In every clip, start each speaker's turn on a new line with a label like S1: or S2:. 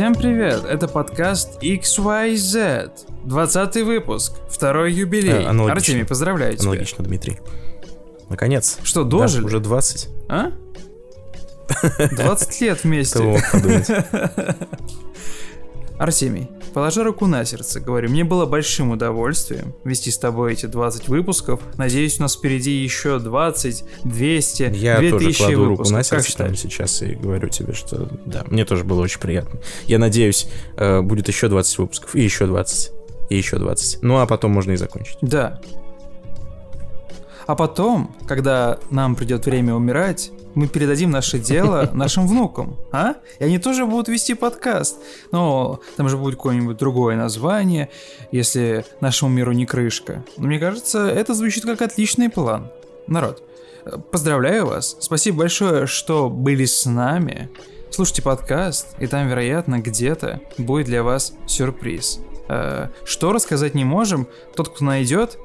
S1: Всем привет, это подкаст XYZ, 20 выпуск, второй юбилей.
S2: Аналогично.
S1: Артемий, поздравляю тебя.
S2: Аналогично, Дмитрий. Наконец.
S1: Что,
S2: Да,
S1: дожили?
S2: уже 20.
S1: А? 20 лет вместе. Артемий, положи руку на сердце, говорю, мне было большим удовольствием вести с тобой эти 20 выпусков. Надеюсь, у нас впереди еще 20, 200,
S2: Я
S1: 2000
S2: тоже кладу руку
S1: выпусков.
S2: на
S1: Как
S2: сердце прямо сейчас и говорю тебе, что да, мне тоже было очень приятно. Я надеюсь, э, будет еще 20 выпусков, и еще 20, и еще 20. Ну, а потом можно и закончить.
S1: Да. А потом, когда нам придет время умирать, мы передадим наше дело нашим внукам, а? И они тоже будут вести подкаст. Но там же будет какое-нибудь другое название, если нашему миру не крышка. Но мне кажется, это звучит как отличный план. Народ, поздравляю вас. Спасибо большое, что были с нами. Слушайте подкаст, и там, вероятно, где-то будет для вас сюрприз. Э, Что рассказать не можем, тот, кто найдет,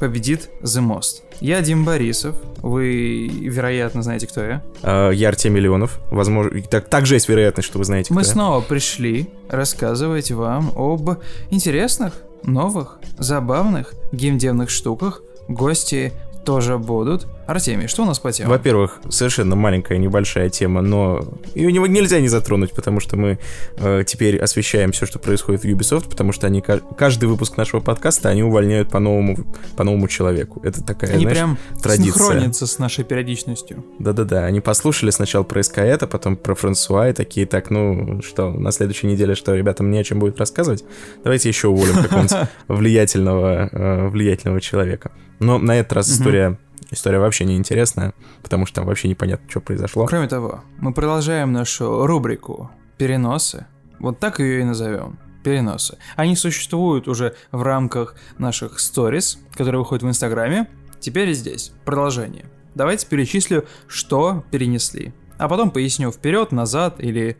S1: победит The Most. Я Дим Борисов, вы, вероятно, знаете, кто я.
S2: Э, Я Артемий Леонов. Возможно, так, также есть вероятность, что вы знаете,
S1: Мы
S2: кто я.
S1: снова пришли рассказывать вам об интересных, новых, забавных геймдевных штуках. Гости тоже будут. Артемий, что у нас по темам?
S2: Во-первых, совершенно маленькая, небольшая тема, но ее не- нельзя не затронуть, потому что мы э, теперь освещаем все, что происходит в Ubisoft, потому что они ка- каждый выпуск нашего подкаста они увольняют по новому по новому человеку. Это такая,
S1: Они
S2: знаешь,
S1: прям
S2: традиция.
S1: синхронятся с нашей периодичностью.
S2: Да-да-да, они послушали сначала про СКЭТа, потом про Франсуа и такие, так, ну что, на следующей неделе что, ребятам не о чем будет рассказывать? Давайте еще уволим какого-нибудь влиятельного, э, влиятельного человека. Но на этот раз история, история вообще не интересная, потому что там вообще непонятно, что произошло.
S1: Кроме того, мы продолжаем нашу рубрику «Переносы». Вот так ее и назовем. Переносы. Они существуют уже в рамках наших сторис, которые выходят в Инстаграме. Теперь и здесь. Продолжение. Давайте перечислю, что перенесли. А потом поясню вперед, назад или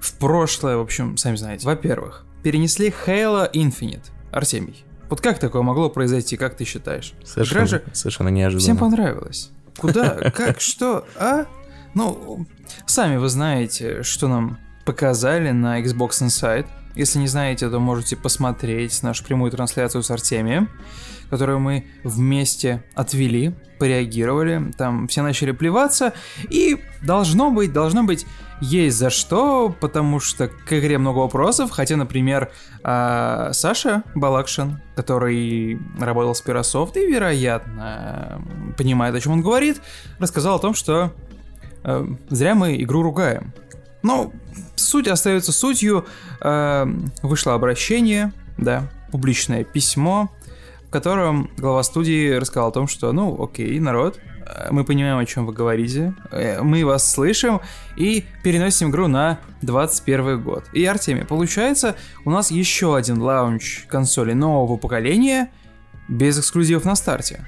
S1: в прошлое, в общем, сами знаете. Во-первых, перенесли Halo Infinite. Артемий, вот как такое могло произойти, как ты считаешь? Игра
S2: Совершенно,
S1: же
S2: совершенно неожиданно.
S1: Всем понравилось. Куда? Как? Что? А? Ну, сами вы знаете, что нам показали на Xbox Inside. Если не знаете, то можете посмотреть нашу прямую трансляцию с Артемием, которую мы вместе отвели, пореагировали. Там все начали плеваться, и должно быть, должно быть, есть за что, потому что к игре много вопросов, хотя, например, а, Саша Балакшин, который работал с Pirasoft и, вероятно, понимает, о чем он говорит, рассказал о том, что э, зря мы игру ругаем. Но суть остается сутью. Э, вышло обращение, да, публичное письмо, в котором глава студии рассказал о том, что, ну, окей, народ, мы понимаем, о чем вы говорите, э, мы вас слышим и переносим игру на 21 год. И, Артемий, получается, у нас еще один launch консоли нового поколения без эксклюзивов на старте.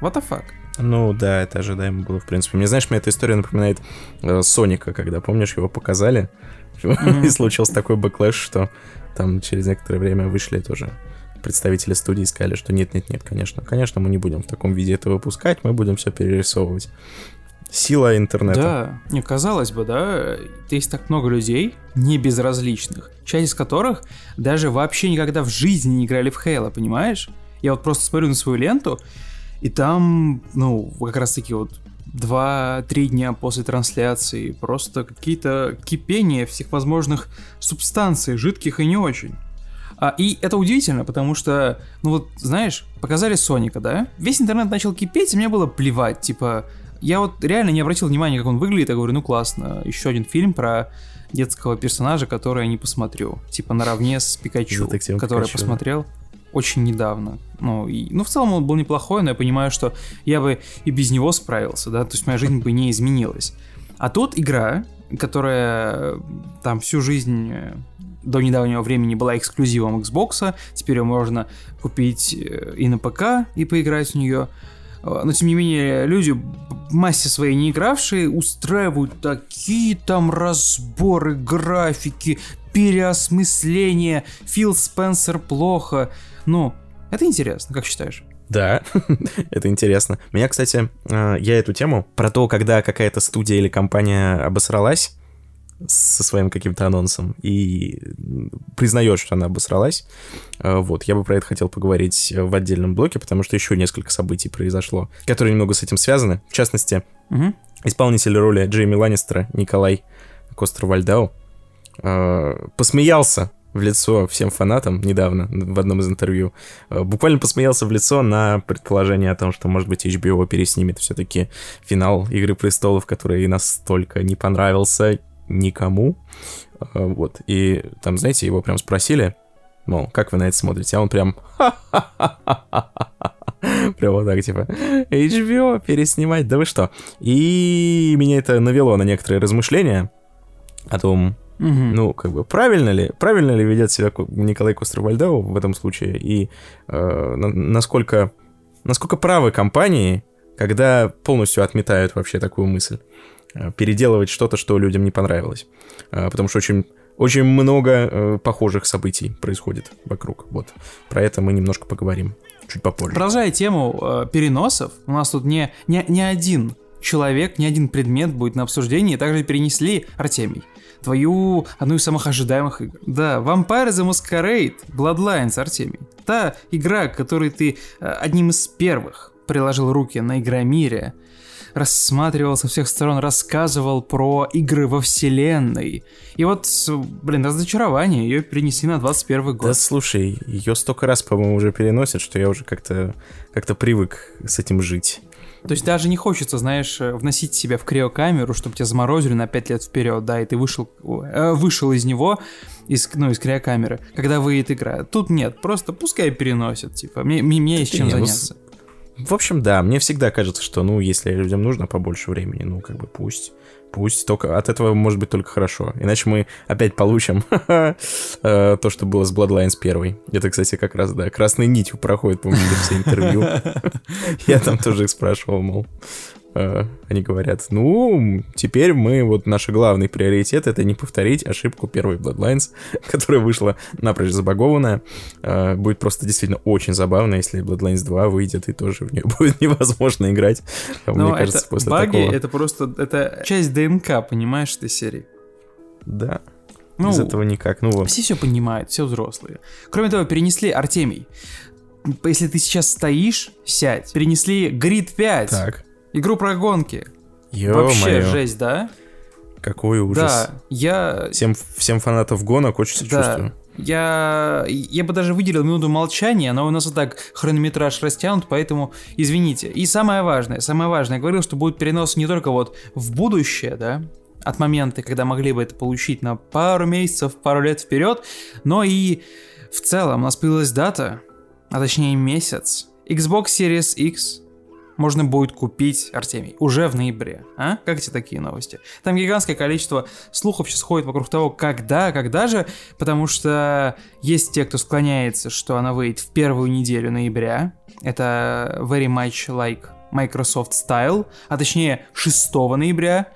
S1: What the fuck?
S2: Ну да, это ожидаемо было, в принципе. Мне, знаешь, мне эта история напоминает э, Соника, когда, помнишь, его показали, и случился такой backlash, что там через некоторое время вышли тоже представители студии сказали, что нет-нет-нет, конечно, конечно, мы не будем в таком виде это выпускать, мы будем все перерисовывать. Сила интернета.
S1: Да, не казалось бы, да, есть так много людей, не безразличных, часть из которых даже вообще никогда в жизни не играли в Хейла, понимаешь? Я вот просто смотрю на свою ленту, и там, ну, как раз таки вот два-три дня после трансляции просто какие-то кипения всех возможных субстанций, жидких и не очень. А, и это удивительно, потому что, ну вот, знаешь, показали Соника, да? Весь интернет начал кипеть, и мне было плевать, типа, я вот реально не обратил внимания, как он выглядит, я говорю, ну классно, еще один фильм про детского персонажа, который я не посмотрю, типа наравне с Пикачу, который я
S2: Пикачу, да.
S1: посмотрел очень недавно. Ну, и, ну, в целом он был неплохой, но я понимаю, что я бы и без него справился, да, то есть моя жизнь бы не изменилась. А тут игра, которая там всю жизнь э, до недавнего времени была эксклюзивом Xbox, теперь ее можно купить э, и на ПК, и поиграть в нее. Э, Но, тем не менее, люди, в массе своей не игравшие, устраивают такие там разборы, графики, переосмысления, Фил Спенсер плохо. Ну, это интересно, как считаешь?
S2: Да, это интересно. Меня, кстати, э, я эту тему про то, когда какая-то студия или компания обосралась, со своим каким-то анонсом и признает, что она обосралась. А, вот, я бы про это хотел поговорить в отдельном блоке, потому что еще несколько событий произошло, которые немного с этим связаны. В частности, угу. исполнитель роли Джейми Ланнистера Николай Костер-Вальдау а, посмеялся в лицо всем фанатам недавно в одном из интервью. А, буквально посмеялся в лицо на предположение о том, что, может быть, HBO переснимет все-таки финал Игры престолов, который настолько не понравился никому. А, вот. И там, знаете, его прям спросили, мол, как вы на это смотрите? А он прям... Прям вот так, типа, HBO переснимать, да вы что? И меня это навело на некоторые размышления о том, Угу. Ну, как бы, правильно ли, правильно ли ведет себя Николай Костер-Вальдау в этом случае, и э, насколько, насколько правы компании, когда полностью отметают вообще такую мысль, э, переделывать что-то, что людям не понравилось. Э, потому что очень очень много э, похожих событий происходит вокруг. Вот. Про это мы немножко поговорим чуть попозже.
S1: Продолжая тему э, переносов, у нас тут не, не, не один человек, ни один предмет будет на обсуждении, также перенесли Артемий твою одну из самых ожидаемых игр. Да, Vampire the Masquerade Bloodlines, Артемий. Та игра, которой ты э, одним из первых приложил руки на Игромире, рассматривал со всех сторон, рассказывал про игры во вселенной. И вот, блин, разочарование, ее перенесли на 21 год.
S2: Да слушай, ее столько раз, по-моему, уже переносят, что я уже как-то как привык с этим жить.
S1: То есть даже не хочется, знаешь, э, вносить себя в криокамеру, чтобы тебя заморозили на 5 лет вперед, да, и ты вышел, э, вышел из него, из, ну, из криокамеры, когда выйдет игра. Тут нет, просто пускай переносят, типа, мне, мне есть чем не, заняться.
S2: В общем, да, мне всегда кажется, что, ну, если людям нужно побольше времени, ну, как бы пусть. Пусть только от этого может быть только хорошо. Иначе мы опять получим э, то, что было с Bloodlines первой. Это, кстати, как раз, да, красной нитью проходит, по-моему, все интервью. Я там тоже их спрашивал, мол, они говорят, ну, теперь мы, вот наш главный приоритет это не повторить ошибку первой Bloodlines, которая вышла напрочь забагованная. Э, будет просто действительно очень забавно, если Bloodlines 2 выйдет и тоже в нее будет невозможно играть.
S1: Но Мне кажется, это после баги, такого... это просто, это часть ДНК, понимаешь, этой серии.
S2: Да. Ну, Без этого никак. Ну,
S1: вот. Все все понимают, все взрослые. Кроме того, перенесли Артемий. Если ты сейчас стоишь, сядь. Перенесли Грид 5. Так. Игру про гонки. Ё Вообще жесть, да?
S2: Какой ужас. Да, я... Всем, всем фанатов гонок очень сочувствую. Да.
S1: Я, я бы даже выделил минуту молчания, но у нас и так хронометраж растянут, поэтому извините. И самое важное, самое важное, я говорил, что будет перенос не только вот в будущее, да, от момента, когда могли бы это получить на пару месяцев, пару лет вперед, но и в целом у нас появилась дата, а точнее месяц. Xbox Series X можно будет купить, Артемий, уже в ноябре. А? Как тебе такие новости? Там гигантское количество слухов сейчас ходит вокруг того, когда, когда же, потому что есть те, кто склоняется, что она выйдет в первую неделю ноября. Это very much like Microsoft Style, а точнее 6 ноября.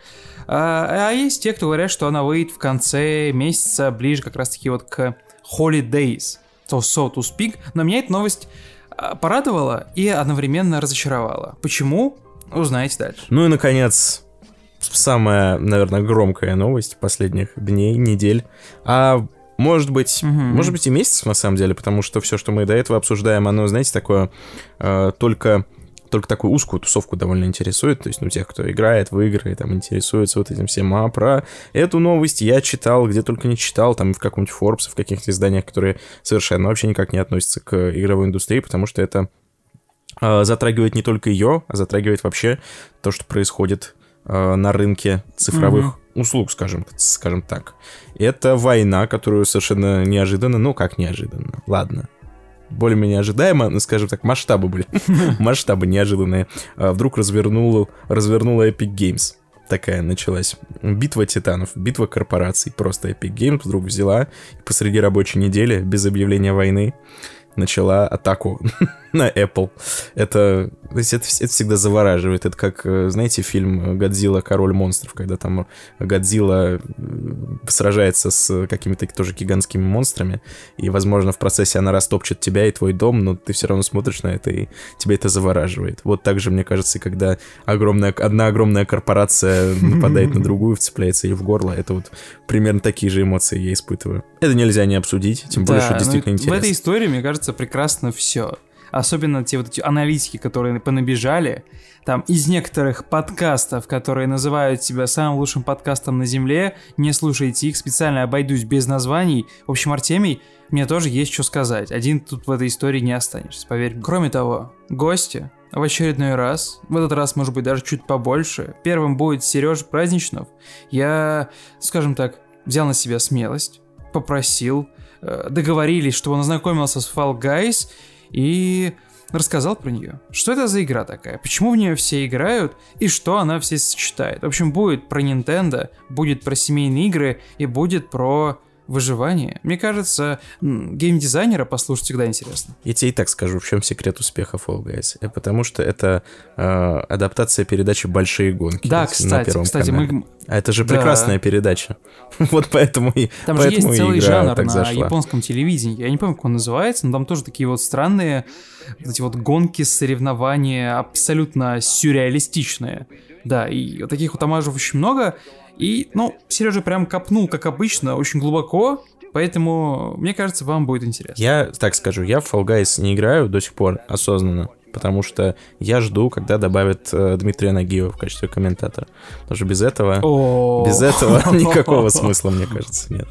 S1: А, а есть те, кто говорят, что она выйдет в конце месяца, ближе как раз-таки вот к Holidays. So, so to speak. Но меня эта новость а, порадовала и одновременно разочаровала. Почему? Узнаете дальше.
S2: Ну и, наконец, самая, наверное, громкая новость последних дней, недель. А может быть, угу. может быть и месяцев на самом деле, потому что все, что мы до этого обсуждаем, оно, знаете, такое э, только только такую узкую тусовку довольно интересует, то есть, ну, тех, кто играет в игры, там, интересуется вот этим всем. А про эту новость я читал, где только не читал, там, в каком-нибудь Forbes, в каких-то изданиях, которые совершенно вообще никак не относятся к игровой индустрии, потому что это э, затрагивает не только ее, а затрагивает вообще то, что происходит э, на рынке цифровых mm-hmm. услуг, скажем, скажем так. Это война, которую совершенно неожиданно, ну, как неожиданно, ладно, более-менее ожидаемо, ну, скажем так, масштабы были, масштабы неожиданные, а вдруг развернула, развернула Epic Games. Такая началась битва титанов, битва корпораций. Просто Epic Games вдруг взяла и посреди рабочей недели, без объявления войны, начала атаку на Apple. Это То есть это, это всегда завораживает. Это как, э, знаете, фильм «Годзилла. Король монстров», когда там Годзилла сражается с какими-то тоже гигантскими монстрами, и, возможно, в процессе она растопчет тебя и твой дом, но ты все равно смотришь на это, и тебя это завораживает. Вот так же, мне кажется, когда огромная, одна огромная корпорация нападает на другую, вцепляется ей в горло, это вот примерно такие же эмоции я испытываю. Это нельзя не обсудить, тем более, что ну, действительно интересно.
S1: В этой истории, мне кажется, прекрасно все. Особенно те вот эти аналитики, которые понабежали. Там из некоторых подкастов, которые называют себя самым лучшим подкастом на Земле, не слушайте их, специально обойдусь без названий. В общем, Артемий, мне тоже есть что сказать. Один тут в этой истории не останешься, поверь. Кроме того, гости в очередной раз, в этот раз, может быть, даже чуть побольше. Первым будет Сережа Праздничнов. Я, скажем так, взял на себя смелость, попросил, э, договорились, чтобы он ознакомился с Fall Guys и рассказал про нее. Что это за игра такая? Почему в нее все играют и что она все сочетает? В общем, будет про Nintendo, будет про семейные игры и будет про выживание. Мне кажется, геймдизайнера послушать всегда интересно.
S2: Я тебе и так скажу, в чем секрет успеха Fall Guys. Э, потому что это э, адаптация передачи «Большие гонки».
S1: Да, кстати, кстати, мы...
S2: А это же прекрасная да. передача. вот поэтому и
S1: Там
S2: поэтому
S1: же есть целый жанр на
S2: зашла.
S1: японском телевидении. Я не помню, как он называется, но там тоже такие вот странные вот эти вот гонки, соревнования, абсолютно сюрреалистичные. Да, и таких вот омажев очень много. И, ну, Сережа прям копнул, как обычно, очень глубоко, поэтому, мне кажется, вам будет интересно.
S2: Я так скажу, я в Fall Guys не играю до сих пор осознанно, потому что я жду, когда добавят э, Дмитрия Нагиева в качестве комментатора. Потому что без этого, без этого никакого смысла, мне кажется, нет.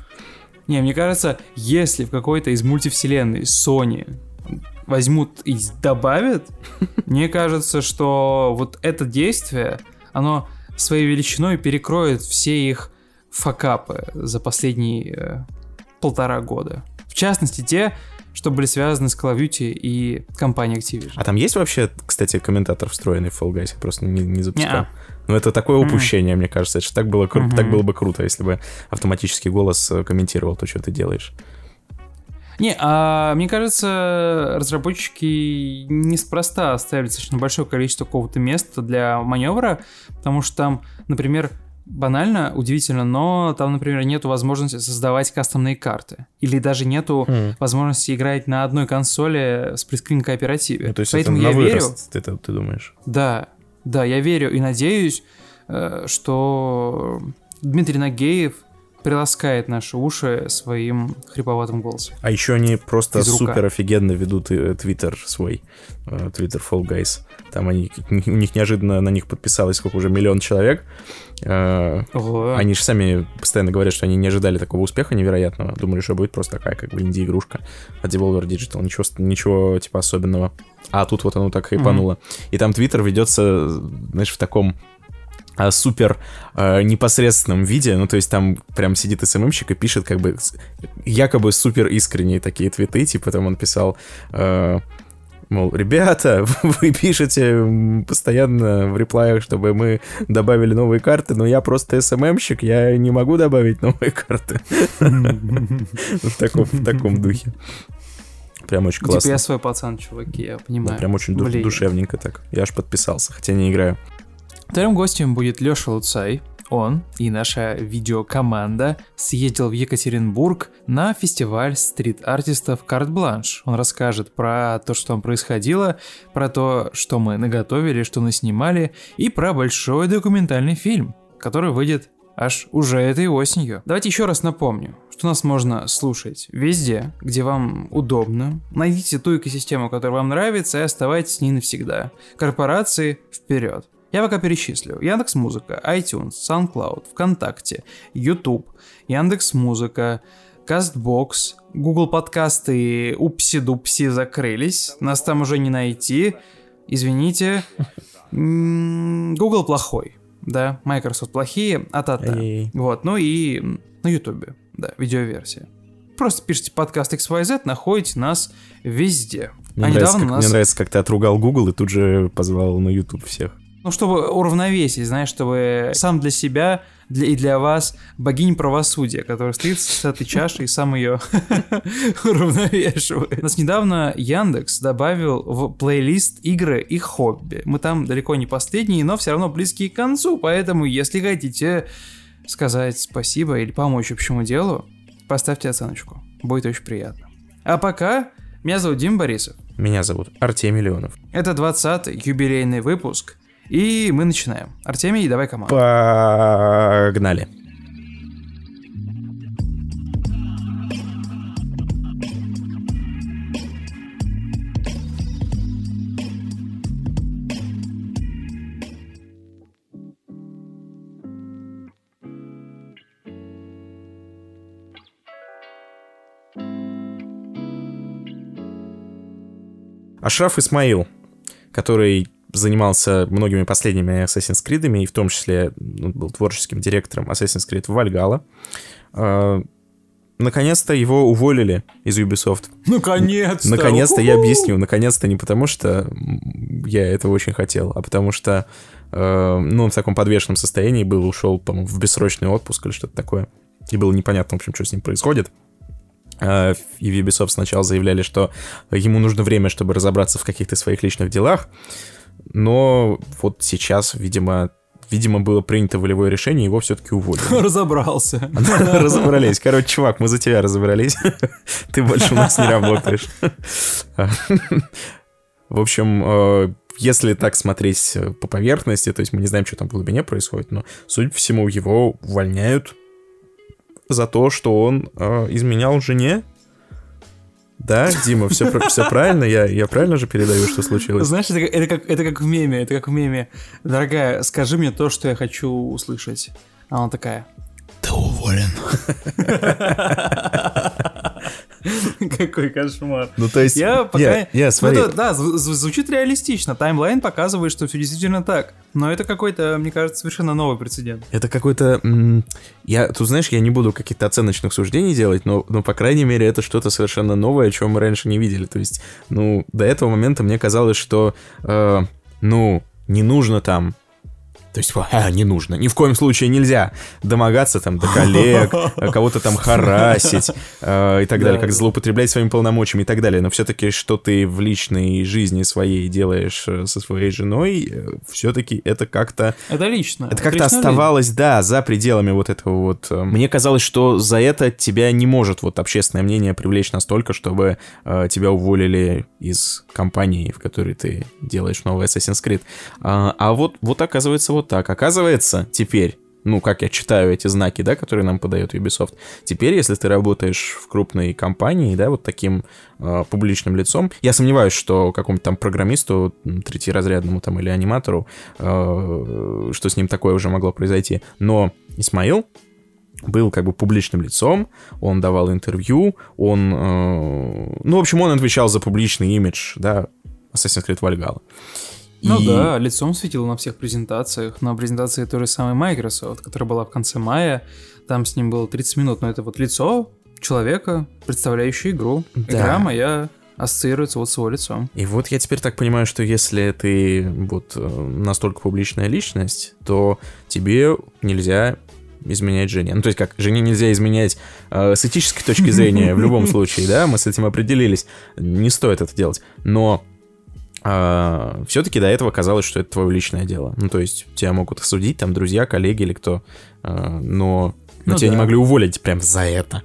S1: Не, мне кажется, если в какой-то из мультивселенной Sony возьмут и добавят, мне кажется, что вот это действие, оно своей величиной перекроет все их факапы за последние э, полтора года. В частности, те, что были связаны с Call of Duty и компанией Activision.
S2: А там есть вообще, кстати, комментатор встроенный в Fall Guys? Я просто не, не запускал. Ну, это такое упущение, mm-hmm. мне кажется. Это так было, mm-hmm. так было бы круто, если бы автоматический голос э, комментировал то, что ты делаешь.
S1: Не, а мне кажется, разработчики неспроста оставили достаточно большое количество какого-то места для маневра, потому что там, например, банально, удивительно, но там, например, нету возможности создавать кастомные карты. Или даже нету mm. возможности играть на одной консоли с прескрин кооперативе.
S2: Ну, то есть Поэтому это я верю. Ты, ты, ты думаешь?
S1: Да, да, я верю и надеюсь, э, что Дмитрий Нагеев приласкает наши уши своим хриповатым голосом.
S2: А еще они просто супер офигенно ведут э, твиттер свой, твиттер Fall Guys. Там они, у них неожиданно на них подписалось сколько уже миллион человек. Э, Ого. Они же сами постоянно говорят, что они не ожидали такого успеха невероятного. Думали, что будет просто такая как бы инди-игрушка от Devolver Digital. Ничего, ничего типа особенного. А тут вот оно так хайпануло. Mm-hmm. И там твиттер ведется, знаешь, в таком а, супер э, непосредственном виде, ну то есть там прям сидит СММщик и пишет как бы якобы супер искренние такие твиты, типа там он писал, э, мол, ребята, вы пишете постоянно в реплаях, чтобы мы добавили новые карты, но я просто СММщик, я не могу добавить новые карты. В таком духе. Прям очень классно. Типа
S1: я свой пацан, чуваки, я понимаю.
S2: Прям очень душевненько так. Я аж подписался, хотя не играю.
S1: Вторым гостем будет Лёша Луцай. Он и наша видеокоманда съездил в Екатеринбург на фестиваль стрит-артистов «Карт Бланш». Он расскажет про то, что там происходило, про то, что мы наготовили, что мы снимали, и про большой документальный фильм, который выйдет аж уже этой осенью. Давайте еще раз напомню, что нас можно слушать везде, где вам удобно. Найдите ту экосистему, которая вам нравится, и оставайтесь с ней навсегда. Корпорации вперед! Я пока перечислю. Яндекс Музыка, iTunes, SoundCloud, ВКонтакте, YouTube, Яндекс Музыка, Castbox, Google подкасты упси-дупси закрылись. Нас там уже не найти. Извините. Google плохой. Да, Microsoft плохие, а та та Вот, ну и на YouTube, да, видеоверсия. Просто пишите подкаст XYZ, находите нас везде.
S2: Мне, а нравится, как, нас... мне нравится, как ты отругал Google и тут же позвал на YouTube всех.
S1: Ну, чтобы уравновесить, знаешь, чтобы сам для себя для, и для вас богинь правосудия, которая стоит с этой чашей и сам ее уравновешивает. У нас недавно Яндекс добавил в плейлист игры и хобби. Мы там далеко не последние, но все равно близкие к концу, поэтому если хотите сказать спасибо или помочь общему делу, поставьте оценочку. Будет очень приятно. А пока, меня зовут Дим Борисов.
S2: Меня зовут Артемий Леонов.
S1: Это 20-й юбилейный выпуск, и мы начинаем. Артемий, давай команду.
S2: Погнали. Ашраф Исмаил, который занимался многими последними Assassin's Creed, и в том числе ну, был творческим директором Assassin's Creed Valhalla. А, наконец-то его уволили из Ubisoft.
S1: Наконец-то!
S2: Наконец-то, я объясню. Наконец-то не потому, что я этого очень хотел, а потому что э, ну, он в таком подвешенном состоянии был, ушел, по-моему, в бессрочный отпуск или что-то такое. И было непонятно, в общем, что с ним происходит. Э, и в Ubisoft сначала заявляли, что ему нужно время, чтобы разобраться в каких-то своих личных делах. Но вот сейчас, видимо, видимо, было принято волевое решение, его все-таки уволили.
S1: Разобрался.
S2: Разобрались. Короче, чувак, мы за тебя разобрались. Ты больше у нас не работаешь. В общем, э, если так смотреть по поверхности, то есть мы не знаем, что там в глубине происходит, но, судя по всему, его увольняют за то, что он э, изменял жене. Да, Дима, все, все правильно, я, я правильно же передаю, что случилось?
S1: Знаешь, это, это, как, это как в меме, это как в меме. Дорогая, скажи мне то, что я хочу услышать. А она такая, ты уволен. Какой кошмар.
S2: Ну, то есть...
S1: Я пока...
S2: Я,
S1: ну,
S2: смотри...
S1: да, звучит реалистично. Таймлайн показывает, что все действительно так. Но это какой-то, мне кажется, совершенно новый прецедент.
S2: Это какой-то... Я, тут, знаешь, я не буду каких-то оценочных суждений делать, но, но, по крайней мере, это что-то совершенно новое, чего мы раньше не видели. То есть, ну, до этого момента мне казалось, что, э, ну, не нужно там то есть, а, не нужно, ни в коем случае нельзя домогаться там до коллег, кого-то там харасить э, и так далее, как злоупотреблять своими полномочиями и так далее. Но все-таки, что ты в личной жизни своей делаешь э, со своей женой, э, все-таки это как-то...
S1: Это лично.
S2: Это как-то оставалось, да, за пределами вот этого вот... Мне казалось, что за это тебя не может вот общественное мнение привлечь настолько, чтобы э, тебя уволили из компании, в которой ты делаешь новый Assassin's Creed. А, а вот, вот оказывается, вот так. Оказывается, теперь, ну, как я читаю эти знаки, да, которые нам подает Ubisoft, теперь, если ты работаешь в крупной компании, да, вот таким э, публичным лицом, я сомневаюсь, что какому-то там программисту, третьеразрядному там или аниматору, э, что с ним такое уже могло произойти, но Исмаил был как бы публичным лицом, он давал интервью, он, э, ну, в общем, он отвечал за публичный имидж, да, Assassin's Creed Valhalla.
S1: Ну и... да, лицом светил на всех презентациях. На презентации той же самой Microsoft, которая была в конце мая, там с ним было 30 минут, но это вот лицо человека, представляющее игру. Да. Игра моя ассоциируется вот с его лицом.
S2: И вот я теперь так понимаю, что если ты вот э, настолько публичная личность, то тебе нельзя изменять жене. Ну, то есть как, жене нельзя изменять э, с этической точки зрения в любом случае, да, мы с этим определились, не стоит это делать. Но а, все-таки до этого казалось, что это твое личное дело. Ну, то есть тебя могут осудить, там, друзья, коллеги или кто, а, но, но ну, тебя да. не могли уволить прям за это.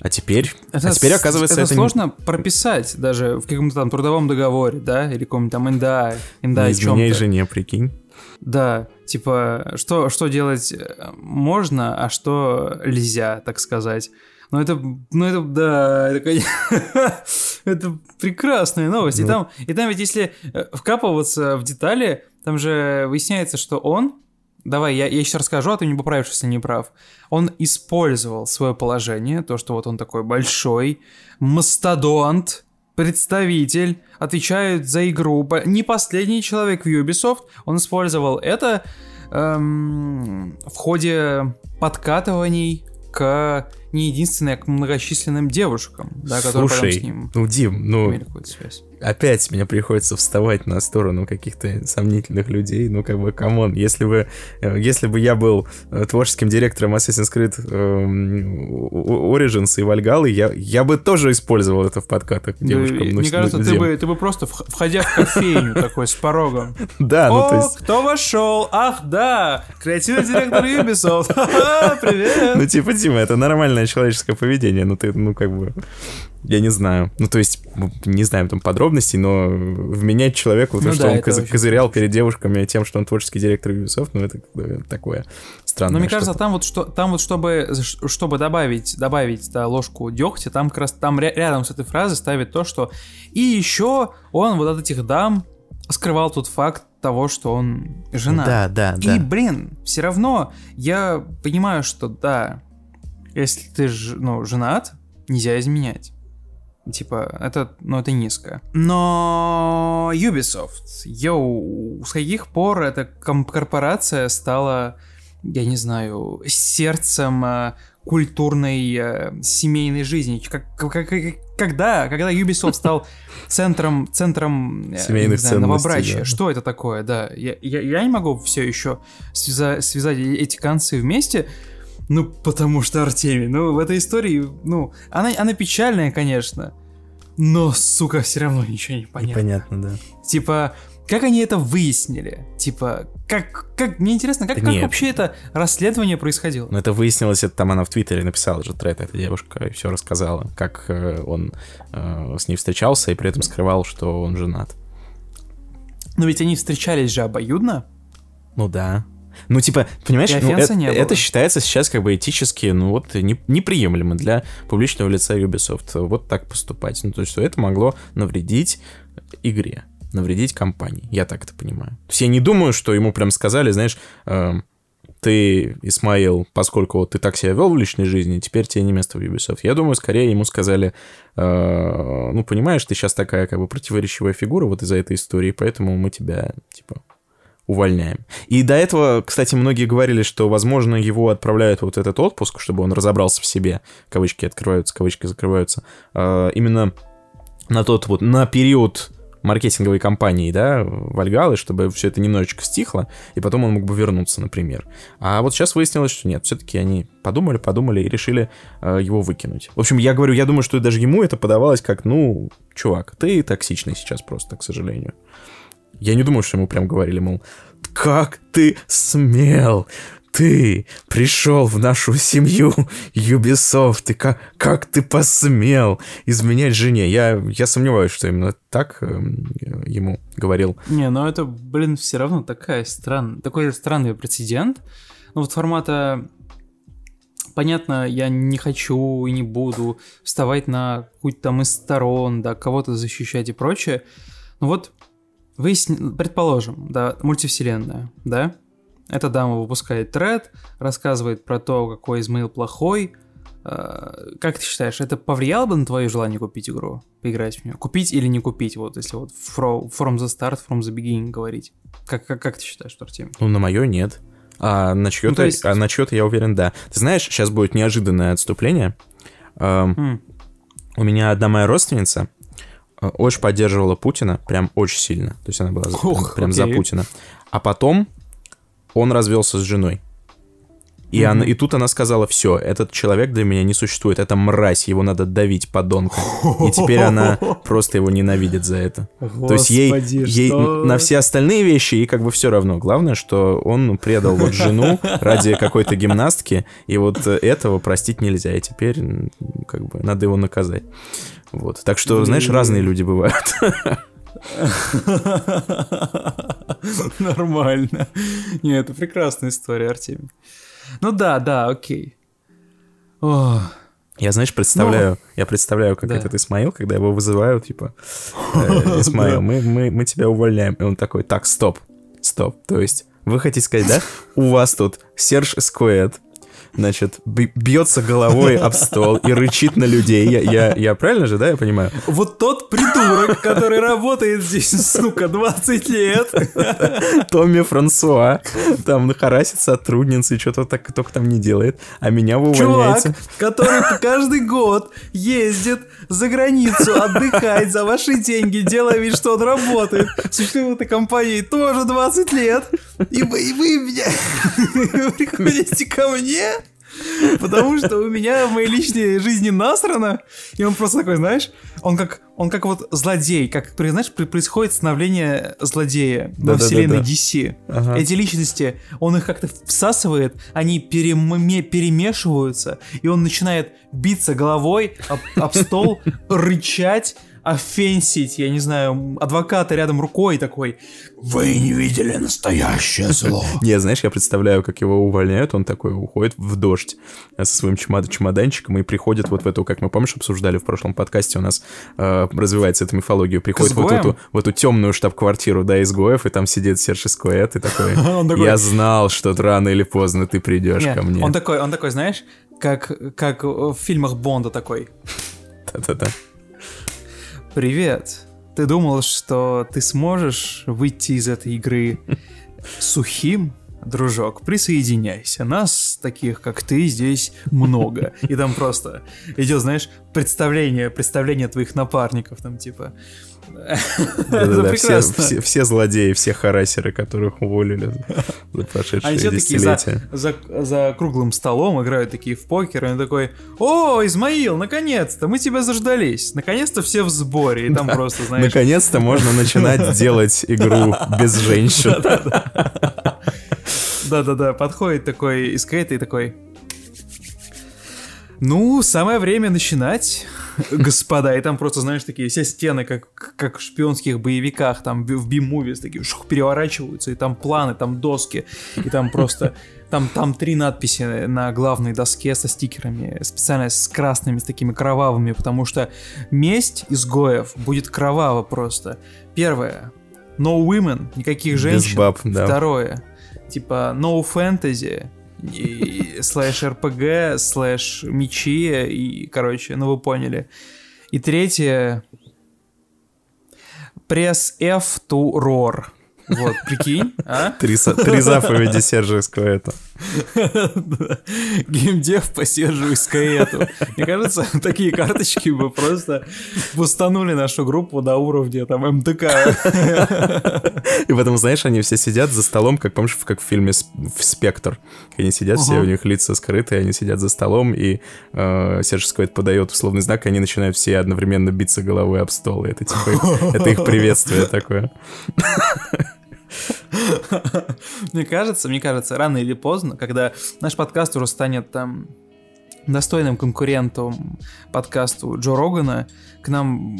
S2: А теперь, это, а теперь оказывается,
S1: это, это сложно не... прописать даже в каком-то там трудовом договоре, да, или каком-то там НДА, НДА
S2: не изменяй жене, прикинь.
S1: Да, типа, что, что делать э, можно, а что нельзя, так сказать. Ну это, ну это, да, это, конечно, это прекрасная новость. И, там, и там ведь если э, вкапываться в детали, там же выясняется, что он, давай, я, я еще расскажу, а ты не поправишь, если не прав. Он использовал свое положение, то, что вот он такой большой, мастодонт, представитель, отвечает за игру, не последний человек в Ubisoft, он использовал это эм, в ходе подкатываний к не единственная к многочисленным девушкам, да, которые
S2: Слушай,
S1: с ним
S2: ну, Дим, ну, опять мне приходится вставать на сторону каких-то сомнительных людей. Ну, как бы, come on, если бы, э, если бы я был э, творческим директором Assassin's Creed эм, Origins и Valhalla, я, я бы тоже использовал это в подкатах к
S1: Да,
S2: девушкам. ну,
S1: мне
S2: с-
S1: кажется,
S2: ну,
S1: ты бы, ты бы просто, вх- входя в кофейню такой с порогом.
S2: Да, ну, то есть...
S1: кто вошел? Ах, да, креативный директор Ubisoft. Привет.
S2: Ну, типа, Дима, это нормальное человеческое поведение. Ну, ты, ну, как бы... Я не знаю. Ну, то есть, ну, не знаем там подробностей, но вменять человеку, то,
S1: Ну
S2: что
S1: да,
S2: он
S1: это
S2: коз-
S1: очень
S2: козырял перед девушками тем, что он творческий директор Ubisoft, ну, это такое странное
S1: Но мне кажется, там вот что, там вот чтобы, чтобы добавить, добавить да, ложку дегтя, там как раз там ря- рядом с этой фразой ставит то, что и еще он вот от этих дам скрывал тот факт того, что он жена.
S2: Да, да,
S1: И,
S2: да.
S1: блин, все равно я понимаю, что да, если ты ж- ну, женат, нельзя изменять. Типа, это, ну, это низко. Но Ubisoft, йоу, с каких пор эта корпорация стала, я не знаю, сердцем э, культурной э, семейной жизни? Как, как- когда, когда Ubisoft стал центром, центром э,
S2: Семейных
S1: знаю, новобрачия?
S2: да.
S1: Что это такое, да? Я, я, я не могу все еще связа- связать эти концы вместе, ну, потому что Артемий, ну, в этой истории, ну, она, она печальная, конечно, но, сука, все равно ничего не понятно.
S2: Понятно, да.
S1: Типа, как они это выяснили? Типа, как, как, мне интересно, как,
S2: Да
S1: как
S2: нет.
S1: вообще это расследование происходило?
S2: Но это выяснилось, это там она в Твиттере написала же тред, эта девушка, и все рассказала, как э, он э, с ней встречался и при этом скрывал, что он женат.
S1: Но ведь они встречались же обоюдно.
S2: Ну да. Ну, типа, понимаешь, ну, это,
S1: не было.
S2: это считается сейчас как бы этически, ну вот, не- неприемлемо для публичного лица Ubisoft вот так поступать. Ну, то есть, это могло навредить игре, навредить компании. Я так это понимаю. То есть, я не думаю, что ему прям сказали, знаешь, эм, ты, Исмаил, поскольку ты так себя вел в личной жизни, теперь тебе не место в Ubisoft. Я думаю, скорее ему сказали, э, ну, понимаешь, ты сейчас такая как бы противоречивая фигура вот из-за этой истории, поэтому мы тебя, типа, увольняем. И до этого, кстати, многие говорили, что, возможно, его отправляют вот этот отпуск, чтобы он разобрался в себе, кавычки открываются, кавычки закрываются, э, именно на тот вот, на период маркетинговой кампании, да, Вальгалы, чтобы все это немножечко стихло, и потом он мог бы вернуться, например. А вот сейчас выяснилось, что нет, все-таки они подумали, подумали и решили э, его выкинуть. В общем, я говорю, я думаю, что даже ему это подавалось как, ну, чувак, ты токсичный сейчас просто, к сожалению. Я не думаю, что ему прям говорили, мол, как ты смел? Ты пришел в нашу семью, Ubisoft, и как, как ты посмел изменять жене? Я, я сомневаюсь, что именно так эм, ему говорил.
S1: Не, ну это, блин, все равно такая стран... такой странный прецедент. Ну вот формата... Понятно, я не хочу и не буду вставать на какую-то там из сторон, да, кого-то защищать и прочее. Ну вот, выясни... предположим, да, мультивселенная, да? Эта дама выпускает тред, рассказывает про то, какой Измаил плохой. Э, Как ты считаешь, это повлияло бы на твое желание купить игру, поиграть в нее? Купить или не купить, вот если вот fro- from the start, from the beginning говорить? Как, как, как ты считаешь, Артем?
S2: Ну, на мое нет. А на чьё-то,
S1: Ну, есть-
S2: а на чьё-то я уверен, да. Ты знаешь, сейчас будет неожиданное отступление. Эм,
S1: М,
S2: У меня одна моя родственница очень поддерживала Путина, прям очень сильно. То есть она была за-
S1: Ух,
S2: прям за. Путина. А потом он развелся с женой. И,
S1: Мгм.
S2: она, и тут она сказала, все, этот человек для меня не существует, это мразь, его надо давить, подонка. И теперь она просто его ненавидит за это. То есть ей,
S1: Господи,
S2: ей
S1: что?
S2: на все остальные вещи ей как бы все равно. Главное, что он предал вот жену ради какой-то гимнастки, и вот этого простить нельзя. И теперь как бы надо его наказать. Вот. Так что, знаешь, разные люди бывают.
S1: Нормально. Не, это прекрасная история, Артемий. Ну да, да, окей. О,
S2: Я, знаешь, представляю, я представляю, как
S1: Да.
S2: этот Исмаил, когда его вызывают, типа, э, Исмаил, мы, мы, мы тебя увольняем. И он такой, так, стоп, стоп. То есть, вы хотите сказать, да, у вас тут Серж Скуэт, значит, бьется головой об стол и рычит на людей. Я, я, я правильно же, да, я понимаю?
S1: Вот тот придурок, который работает здесь, сука, 20 лет.
S2: Томми Франсуа там харасит сотрудницы, что-то так только там не делает, а меня вы
S1: Чувак,
S2: увольняете.
S1: который каждый год ездит за границу отдыхать за ваши деньги, делая вид, что он работает. Существует в этой компании тоже 20 лет. И вы, и вы меня приходите ко мне, потому что у меня в моей личной жизни насрано. И он просто такой, знаешь, он как, он как вот злодей, как, знаешь, происходит становление злодея во
S2: Да-да-да-да.
S1: вселенной DC.
S2: Ага.
S1: Эти личности, он их как-то всасывает, они переме- перемешиваются, и он начинает биться головой об, об стол, рычать, офенсить, я не знаю, адвоката рядом рукой такой. Вы не видели настоящее зло.
S2: Не, знаешь, я представляю, как его увольняют, он такой уходит в дождь со своим чемод- чемоданчиком и приходит вот в эту, как мы, помнишь, обсуждали в прошлом подкасте, у нас э, развивается эта мифология, приходит вот эту, в эту темную штаб-квартиру, да, изгоев, и там сидит Серж Искуэт и такой, я знал, что рано или поздно ты придешь ко мне.
S1: Он такой, он такой, знаешь, как, как в фильмах Бонда такой.
S2: Да-да-да.
S1: Привет. Ты думал, что ты сможешь выйти из этой игры сухим? Дружок, присоединяйся. Нас, таких как ты, здесь много. И там просто идет, знаешь, представление, представление твоих напарников, там типа.
S2: Да-да-да, все, все, все злодеи, все харасеры, которых уволили за прошедшие
S1: Они все такие за, за, за круглым столом играют такие в покер, и он такой, о, Измаил, наконец-то, мы тебя заждались, наконец-то все в сборе, и там просто, знаешь,
S2: Наконец-то можно начинать делать игру без женщин.
S1: Да-да-да, подходит такой из Кейта и такой... Ну, самое время начинать, господа. И там просто, знаешь, такие все стены, как, как в шпионских боевиках, там в би-мувис, такие шух, переворачиваются, и там планы, там доски, и там просто... Там, там три надписи на главной доске со стикерами, специально с красными, с такими кровавыми, потому что месть изгоев будет кровава просто. Первое. No women, никаких женщин.
S2: баб, да.
S1: Второе. Типа no fantasy, slash РПГ, slash мечи, и, короче, ну вы поняли. И третье. Press F to roar. Вот, прикинь, а?
S2: Три, три заповеди Сержа Аскоэта.
S1: Геймдев по Сержу Аскоэту. Мне кажется, такие карточки бы просто бустанули нашу группу до уровня там МТК.
S2: И потом, знаешь, они все сидят за столом, как помнишь, как в фильме «С- в «Спектр». Они сидят, все у них лица скрыты, они сидят за столом, и э, Серж Искуэт подает условный знак, и они начинают все одновременно биться головой об стол. Это типа это их приветствие такое.
S1: Мне кажется, мне кажется, рано или поздно, когда наш подкаст уже станет там достойным конкурентом подкасту Джо Рогана, к нам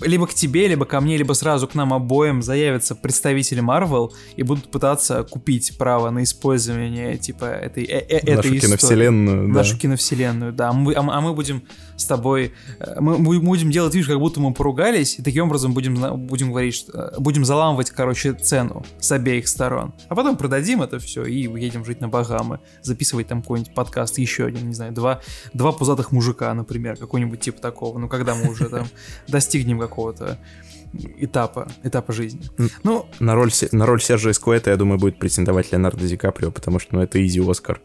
S1: либо к тебе, либо ко мне, либо сразу к нам обоим заявятся представители Marvel и будут пытаться купить право на использование типа этой, э- э- этой
S2: Нашу
S1: истории.
S2: киновселенную, да.
S1: нашу киновселенную, да. А, мы- а мы будем с тобой, э, мы, мы будем делать вид, как будто мы поругались, и таким образом будем, будем говорить, что, э, будем заламывать, короче, цену с обеих сторон. А потом продадим это все и уедем жить на Багамы, записывать там какой-нибудь подкаст, еще один, не знаю, два, два пузатых мужика, например, какой-нибудь типа такого. Ну, когда мы уже там достигнем какого-то этапа, этапа жизни. Ну,
S2: На роль, на роль Сержа Искуэта, я думаю, будет претендовать Леонардо Ди Каприо, потому что, ну, это изи Оскар.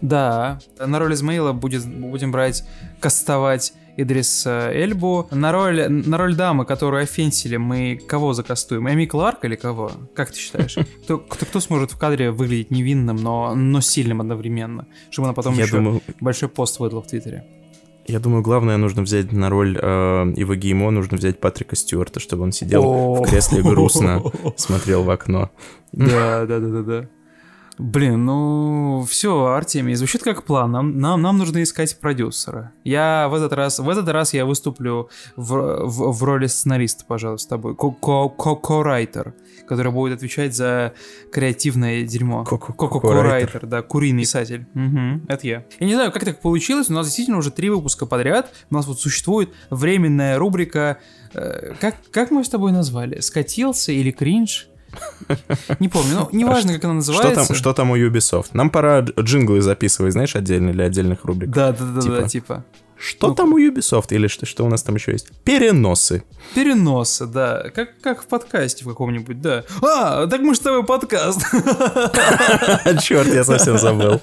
S1: Да, на роль Измаила будет, будем брать, кастовать Идриса Эльбу. На роль, на роль дамы, которую офенсили, мы кого закастуем? Эми Кларк или кого? Как ты считаешь? Кто, кто, кто сможет в кадре выглядеть невинным, но, но сильным одновременно? Чтобы она потом
S2: Я
S1: еще
S2: думаю,
S1: большой пост выдала в Твиттере.
S2: Я думаю, главное, нужно взять на роль э, Ива Геймо, нужно взять Патрика Стюарта, чтобы он сидел в кресле грустно, смотрел в окно.
S1: Да, да, да, да, да. Блин, ну все, Артемий, звучит как план. Нам, нам, нам нужно искать продюсера. Я в этот раз, в этот раз я выступлю в, в, в роли сценариста, пожалуй, с тобой. Ко- ко- ко- Ко-райтер, который будет отвечать за креативное дерьмо.
S2: Ко- ко-
S1: Ко-ко-райтер, да, куриный писатель. Мгм, это я. Я не знаю, как так получилось, у нас действительно уже три выпуска подряд. У нас вот существует временная рубрика. э, как, как мы с тобой назвали? Скатился или кринж? Не помню, ну, неважно, как она называется.
S2: Что там, что там у Ubisoft? Нам пора джинглы записывать, знаешь, отдельно для отдельных рубрик.
S1: Да, да, да, типа.
S2: Что ну, там у Ubisoft? Или что, что у нас там еще есть? Переносы.
S1: Переносы, да. Как, как в подкасте в каком-нибудь, да. А, так мы с тобой подкаст.
S2: Черт, я совсем забыл.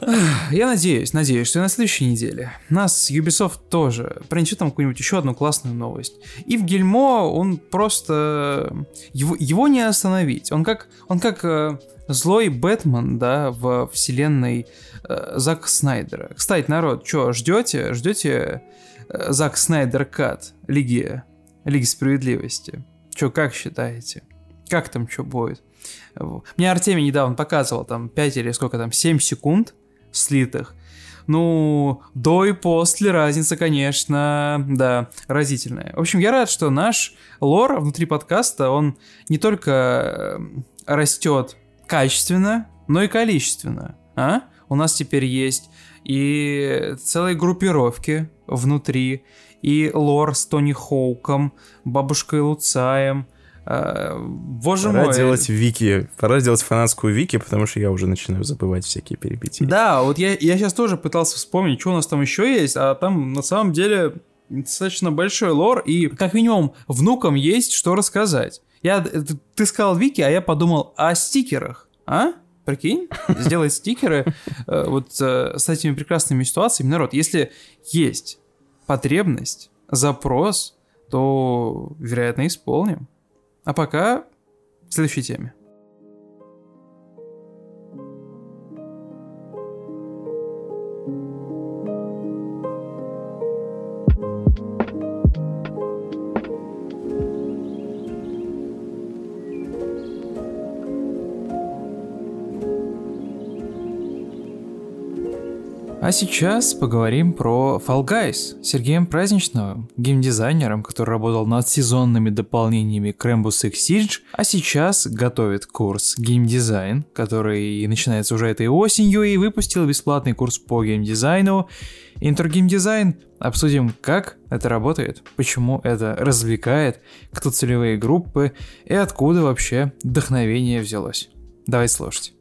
S1: Я надеюсь, надеюсь, что на следующей неделе нас Ubisoft тоже принесет там какую-нибудь еще одну классную новость. И в Гельмо он просто... Его, его не остановить. Он как, он как э, злой Бэтмен, да, в вселенной э, Зака Снайдера. Кстати, народ, что, ждете? Ждете э, Зак Снайдер Кат Лиги, Лиги Справедливости? Что, как считаете? Как там что будет? Мне Артемий недавно показывал там 5 или сколько там, 7 секунд слитых. Ну, до и после разница, конечно, да, разительная. В общем, я рад, что наш лор внутри подкаста, он не только э, растет качественно, но и количественно. А? У нас теперь есть и целые группировки внутри, и лор с Тони Хоуком, бабушкой Луцаем. Э, боже
S2: пора
S1: мой.
S2: Пора делать вики, пора делать фанатскую вики, потому что я уже начинаю забывать всякие перипетии.
S1: Да, вот я, я сейчас тоже пытался вспомнить, что у нас там еще есть, а там на самом деле достаточно большой лор, и как минимум внукам есть что рассказать. Я, ты сказал Вики, а я подумал о стикерах. А? Прикинь, сделать стикеры э, вот э, с этими прекрасными ситуациями. Народ, если есть потребность, запрос, то, вероятно, исполним. А пока в следующей теме. А сейчас поговорим про Fall Guys с Сергеем Праздничновым, геймдизайнером, который работал над сезонными дополнениями к Rainbow Six Siege, а сейчас готовит курс геймдизайн, который начинается уже этой осенью и выпустил бесплатный курс по геймдизайну. Интро геймдизайн обсудим, как это работает, почему это развлекает, кто целевые группы и откуда вообще вдохновение взялось. Давай слушать.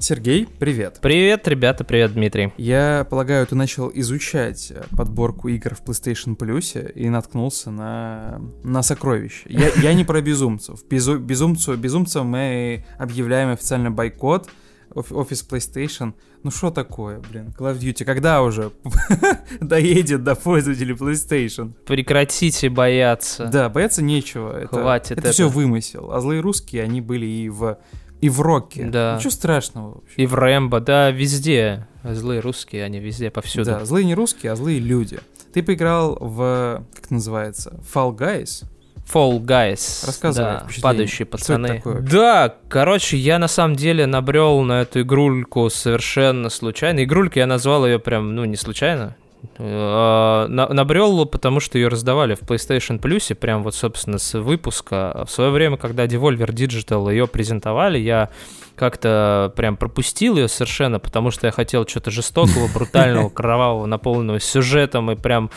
S1: Сергей, привет.
S3: Привет, ребята, привет, Дмитрий.
S1: Я полагаю, ты начал изучать э, подборку игр в PlayStation Plus и наткнулся на, на сокровища. Я, я не про безумцев. Безу, безумцу, безумцам мы объявляем официально бойкот, офис PlayStation. Ну что такое, блин, Call of Duty, когда уже доедет до пользователей PlayStation?
S3: Прекратите бояться.
S1: Да, бояться нечего. Это,
S3: Хватит
S1: это. Это все вымысел. А злые русские, они были и в и в Роке.
S3: Да.
S1: Ничего страшного вообще.
S3: И в Рэмбо, да, везде. Злые русские, они везде, повсюду.
S1: Да, злые не русские, а злые люди. Ты поиграл в, как это называется, Fall Guys?
S3: Fall Guys.
S1: Рассказывай.
S3: Да, падающие пацаны. Да, короче, я на самом деле набрел на эту игрульку совершенно случайно. Игрулька я назвал ее прям, ну, не случайно. Э, набрел, потому что ее раздавали в PlayStation Plus, прям вот, собственно, с выпуска. В свое время, когда Devolver Digital ее презентовали, я как-то прям пропустил ее совершенно, потому что я хотел что-то жестокого, брутального, кровавого, наполненного сюжетом и прям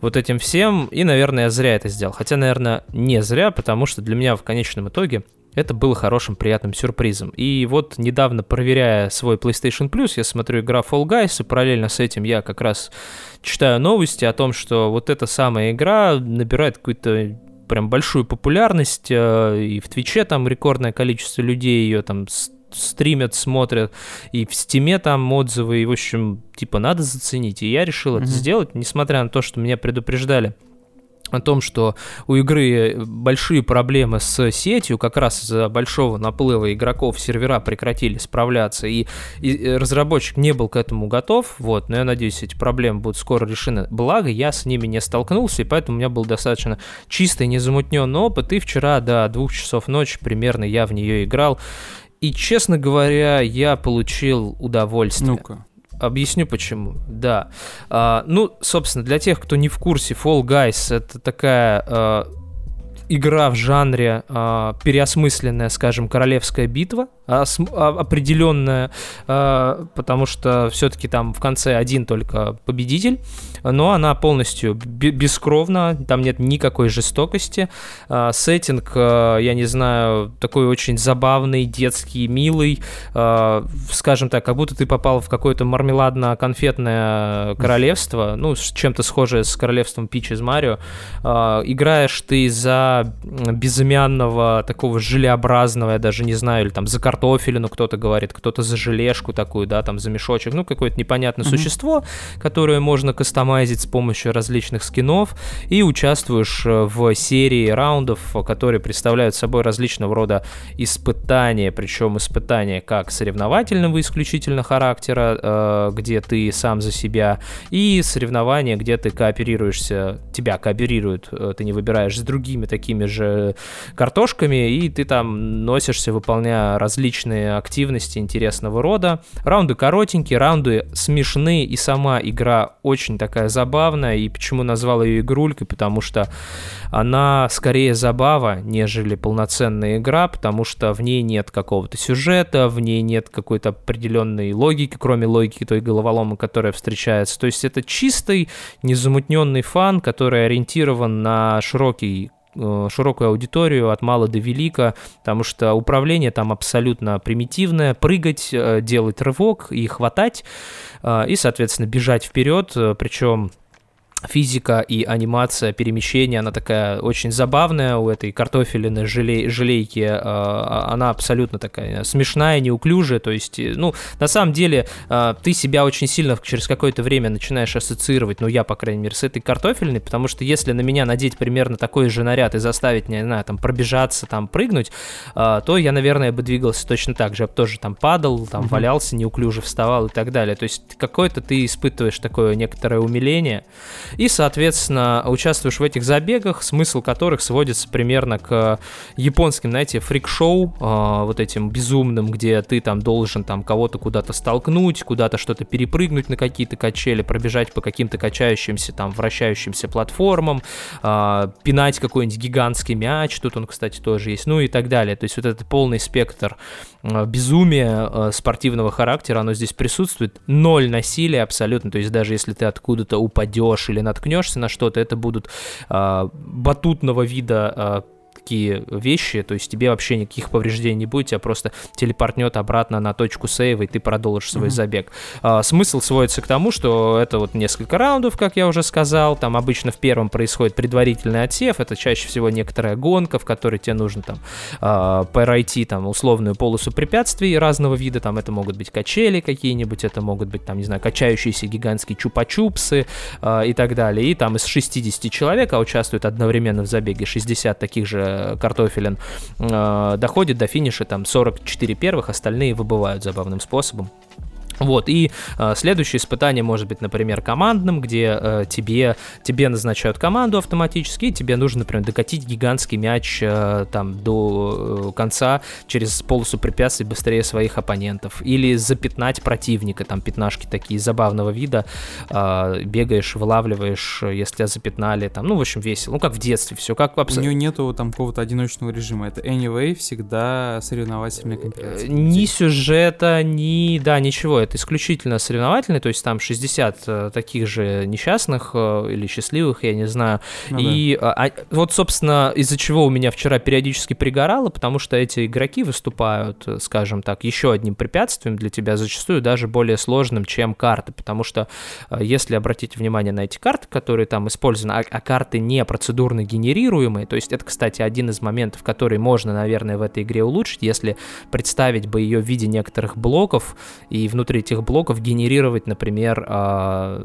S3: вот этим всем. И, наверное, я зря это сделал. Хотя, наверное, не зря, потому что для меня в конечном итоге это было хорошим, приятным сюрпризом. И вот недавно, проверяя свой PlayStation Plus, я смотрю игра Fall Guys, и параллельно с этим я как раз читаю новости о том, что вот эта самая игра набирает какую-то прям большую популярность, э, и в Твиче там рекордное количество людей ее там стримят, смотрят, и в стиме там отзывы, и, в общем, типа, надо заценить. И я решил mm-hmm. это сделать, несмотря на то, что меня предупреждали о том, что у игры большие проблемы с сетью, как раз из-за большого наплыва игроков сервера прекратили справляться, и, и разработчик не был к этому готов, вот, но я надеюсь, эти проблемы будут скоро решены. Благо, я с ними не столкнулся, и поэтому у меня был достаточно чистый, незамутненный опыт, и вчера до двух часов ночи примерно я в нее играл, и, честно говоря, я получил удовольствие.
S1: Ну-ка.
S3: Объясню почему. Да. А, ну, собственно, для тех, кто не в курсе, Fall Guys это такая а, игра в жанре э, переосмысленная, скажем, королевская битва, а, определенная, э, потому что все-таки там в конце один только победитель, но она полностью бескровна, там нет никакой жестокости. Э, сеттинг, э, я не знаю, такой очень забавный, детский, милый, скажем так, как будто ты попал в какое-то мармеладно-конфетное королевство, ну, чем-то схожее с королевством Пич из Марио. Играешь ты за безымянного такого желеобразного, я даже не знаю, или там за картофелину кто-то говорит, кто-то за желешку такую, да, там за мешочек, ну, какое-то непонятное mm-hmm. существо, которое можно кастомайзить с помощью различных скинов, и участвуешь э, в серии раундов, которые представляют собой различного рода испытания, причем испытания как соревновательного исключительно характера, э, где ты сам за себя, и соревнования, где ты кооперируешься, тебя кооперируют, э, ты не выбираешь с другими такими же картошками, и ты там носишься, выполняя различные активности интересного рода. Раунды коротенькие, раунды смешные, и сама игра очень такая забавная, и почему назвал ее игрулькой, потому что она скорее забава, нежели полноценная игра, потому что в ней нет какого-то сюжета, в ней нет какой-то определенной логики, кроме логики той головоломы, которая встречается. То есть это чистый, незамутненный фан, который ориентирован на широкий широкую аудиторию от мала до велика, потому что управление там абсолютно примитивное, прыгать, э, делать рывок и хватать, э, и, соответственно, бежать вперед, причем физика и анимация перемещения, она такая очень забавная у этой картофелины желей, желейки, э, она абсолютно такая смешная, неуклюжая, то есть, э, ну, на самом деле, э, ты себя очень сильно через какое-то время начинаешь ассоциировать, ну, я, по крайней мере, с этой картофельной, потому что если на меня надеть примерно такой же наряд и заставить не знаю, там, пробежаться, там, прыгнуть, то я, наверное, бы двигался точно так же, я бы тоже там падал, там, mm-hmm. валялся, неуклюже вставал и так далее, то есть, какое-то ты испытываешь такое некоторое умиление, и, соответственно, участвуешь в этих забегах, смысл которых сводится примерно к японским, знаете, фрик-шоу, э, вот этим безумным, где ты там должен там кого-то куда-то столкнуть, куда-то что-то перепрыгнуть на какие-то качели, пробежать по каким-то качающимся там вращающимся платформам, э, пинать какой-нибудь гигантский мяч, тут он, кстати, тоже есть, ну и так далее. То есть вот этот полный спектр э, безумия э, спортивного характера, оно здесь присутствует. Ноль насилия абсолютно, то есть даже если ты откуда-то упадешь или наткнешься на что-то, это будут э, батутного вида э, такие вещи, то есть тебе вообще никаких повреждений не будет, тебя просто телепортнет обратно на точку сейва, и ты продолжишь свой mm-hmm. забег. А, смысл сводится к тому, что это вот несколько раундов, как я уже сказал, там обычно в первом происходит предварительный отсев, это чаще всего некоторая гонка, в которой тебе нужно там а, пройти там условную полосу препятствий разного вида, там это могут быть качели какие-нибудь, это могут быть там, не знаю, качающиеся гигантские чупа-чупсы а, и так далее, и там из 60 человек, а участвуют одновременно в забеге 60 таких же картофелин, э, доходит до финиша там 44 первых, остальные выбывают забавным способом. Вот, и э, следующее испытание может быть, например, командным, где э, тебе, тебе назначают команду автоматически, и тебе нужно, например, докатить гигантский мяч э, там до э, конца через полосу препятствий быстрее своих оппонентов. Или запятнать противника, там пятнашки такие забавного вида, э, бегаешь, вылавливаешь, если тебя запятнали, там, ну, в общем, весело. Ну, как в детстве, все как
S1: абсолютно. У нее нету там какого-то одиночного режима, это anyway, всегда соревновательная компетенция.
S3: Ни сюжета, ни, да, ничего, это исключительно соревновательный, то есть там 60 э, таких же несчастных э, или счастливых, я не знаю. Ну, и да. а, вот, собственно, из-за чего у меня вчера периодически пригорало, потому что эти игроки выступают, э, скажем так, еще одним препятствием для тебя, зачастую даже более сложным, чем карты, потому что если обратить внимание на эти карты, которые там использованы, а, а карты не процедурно генерируемые, то есть это, кстати, один из моментов, который можно, наверное, в этой игре улучшить, если представить бы ее в виде некоторых блоков и внутри этих блоков генерировать, например, а,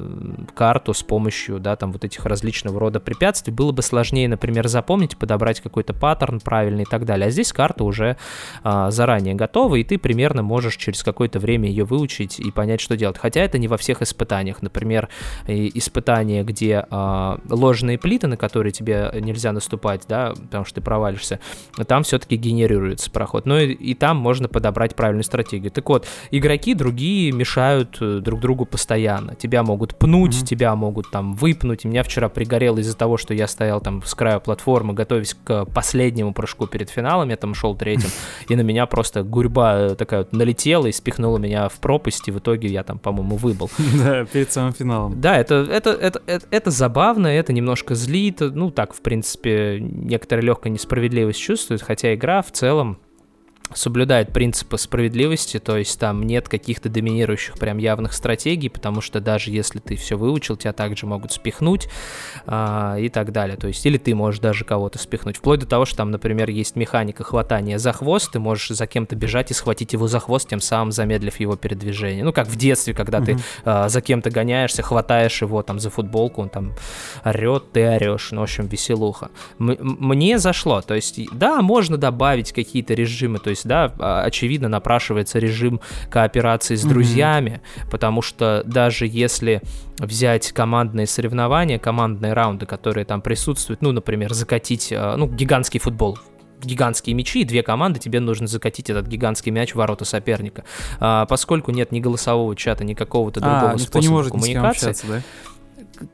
S3: карту с помощью, да, там вот этих различного рода препятствий, было бы сложнее, например, запомнить, подобрать какой-то паттерн правильный и так далее. А здесь карта уже а, заранее готова, и ты примерно можешь через какое-то время ее выучить и понять, что делать. Хотя это не во всех испытаниях. Например, испытание, где а, ложные плиты, на которые тебе нельзя наступать, да, потому что ты провалишься, там все-таки генерируется проход. Но и, и там можно подобрать правильную стратегию. Так вот, игроки другие мешают э, друг другу постоянно. Тебя могут пнуть, mm-hmm. тебя могут там выпнуть. Меня вчера пригорело из-за того, что я стоял там с краю платформы, готовясь к последнему прыжку перед финалом, я там шел третьим, и на меня просто гурьба э, такая вот налетела и спихнула меня в пропасть, и в итоге я там, по-моему, выбыл.
S1: Да, перед самым финалом.
S3: Да, это, это, это, это, это забавно, это немножко злит, ну так, в принципе, некоторая легкая несправедливость чувствует, хотя игра в целом соблюдает принципы справедливости, то есть там нет каких-то доминирующих прям явных стратегий, потому что даже если ты все выучил, тебя также могут спихнуть а, и так далее. То есть или ты можешь даже кого-то спихнуть, вплоть до того, что там, например, есть механика хватания за хвост, ты можешь за кем-то бежать и схватить его за хвост, тем самым замедлив его передвижение. Ну, как в детстве, когда mm-hmm. ты а, за кем-то гоняешься, хватаешь его там за футболку, он там орет, ты орешь, ну, в общем, веселуха. М- мне зашло, то есть, да, можно добавить какие-то режимы, то есть есть, да, а, очевидно напрашивается режим кооперации с друзьями, mm-hmm. потому что даже если взять командные соревнования, командные раунды, которые там присутствуют, ну, например, закатить, а, ну, гигантский футбол, гигантские мячи, и две команды, тебе нужно закатить этот гигантский мяч в ворота соперника. А, поскольку нет ни голосового чата, ни какого-то другого а, способа
S1: не может
S3: коммуникации,
S1: общаться, да?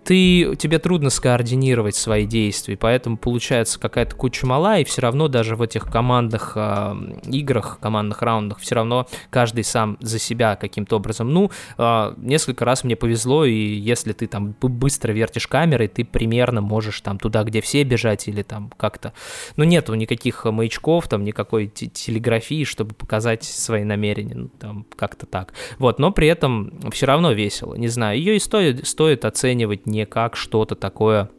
S3: Ты, тебе трудно скоординировать свои действия, поэтому получается какая-то куча мала, и все равно даже в этих командных э, играх, командных раундах, все равно каждый сам за себя каким-то образом. Ну, э, несколько раз мне повезло, и если ты там быстро вертишь камерой, ты примерно можешь там туда, где все бежать, или там как-то... Ну, нету никаких маячков, там никакой телеграфии, чтобы показать свои намерения, ну, там как-то так. Вот, но при этом все равно весело, не знаю, ее и стоит, стоит оценивать рассматривать не как что-то такое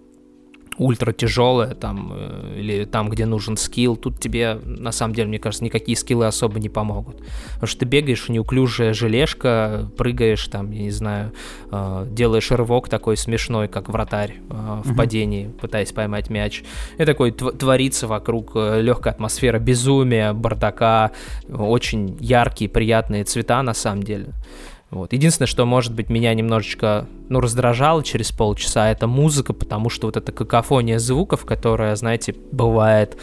S3: ультра тяжелое там э, или там, где нужен скилл, тут тебе на самом деле, мне кажется, никакие скиллы особо не помогут. Потому что ты бегаешь, неуклюжая желешка, прыгаешь там, я не знаю, э, делаешь рывок такой смешной, как вратарь э, в падении, пытаясь поймать мяч. И такой творится вокруг легкая атмосфера безумия, бардака, очень яркие, приятные цвета на самом деле. Вот. Единственное, что, может быть, меня немножечко, ну, раздражало через полчаса, это музыка, потому что вот эта какофония звуков, которая, знаете, бывает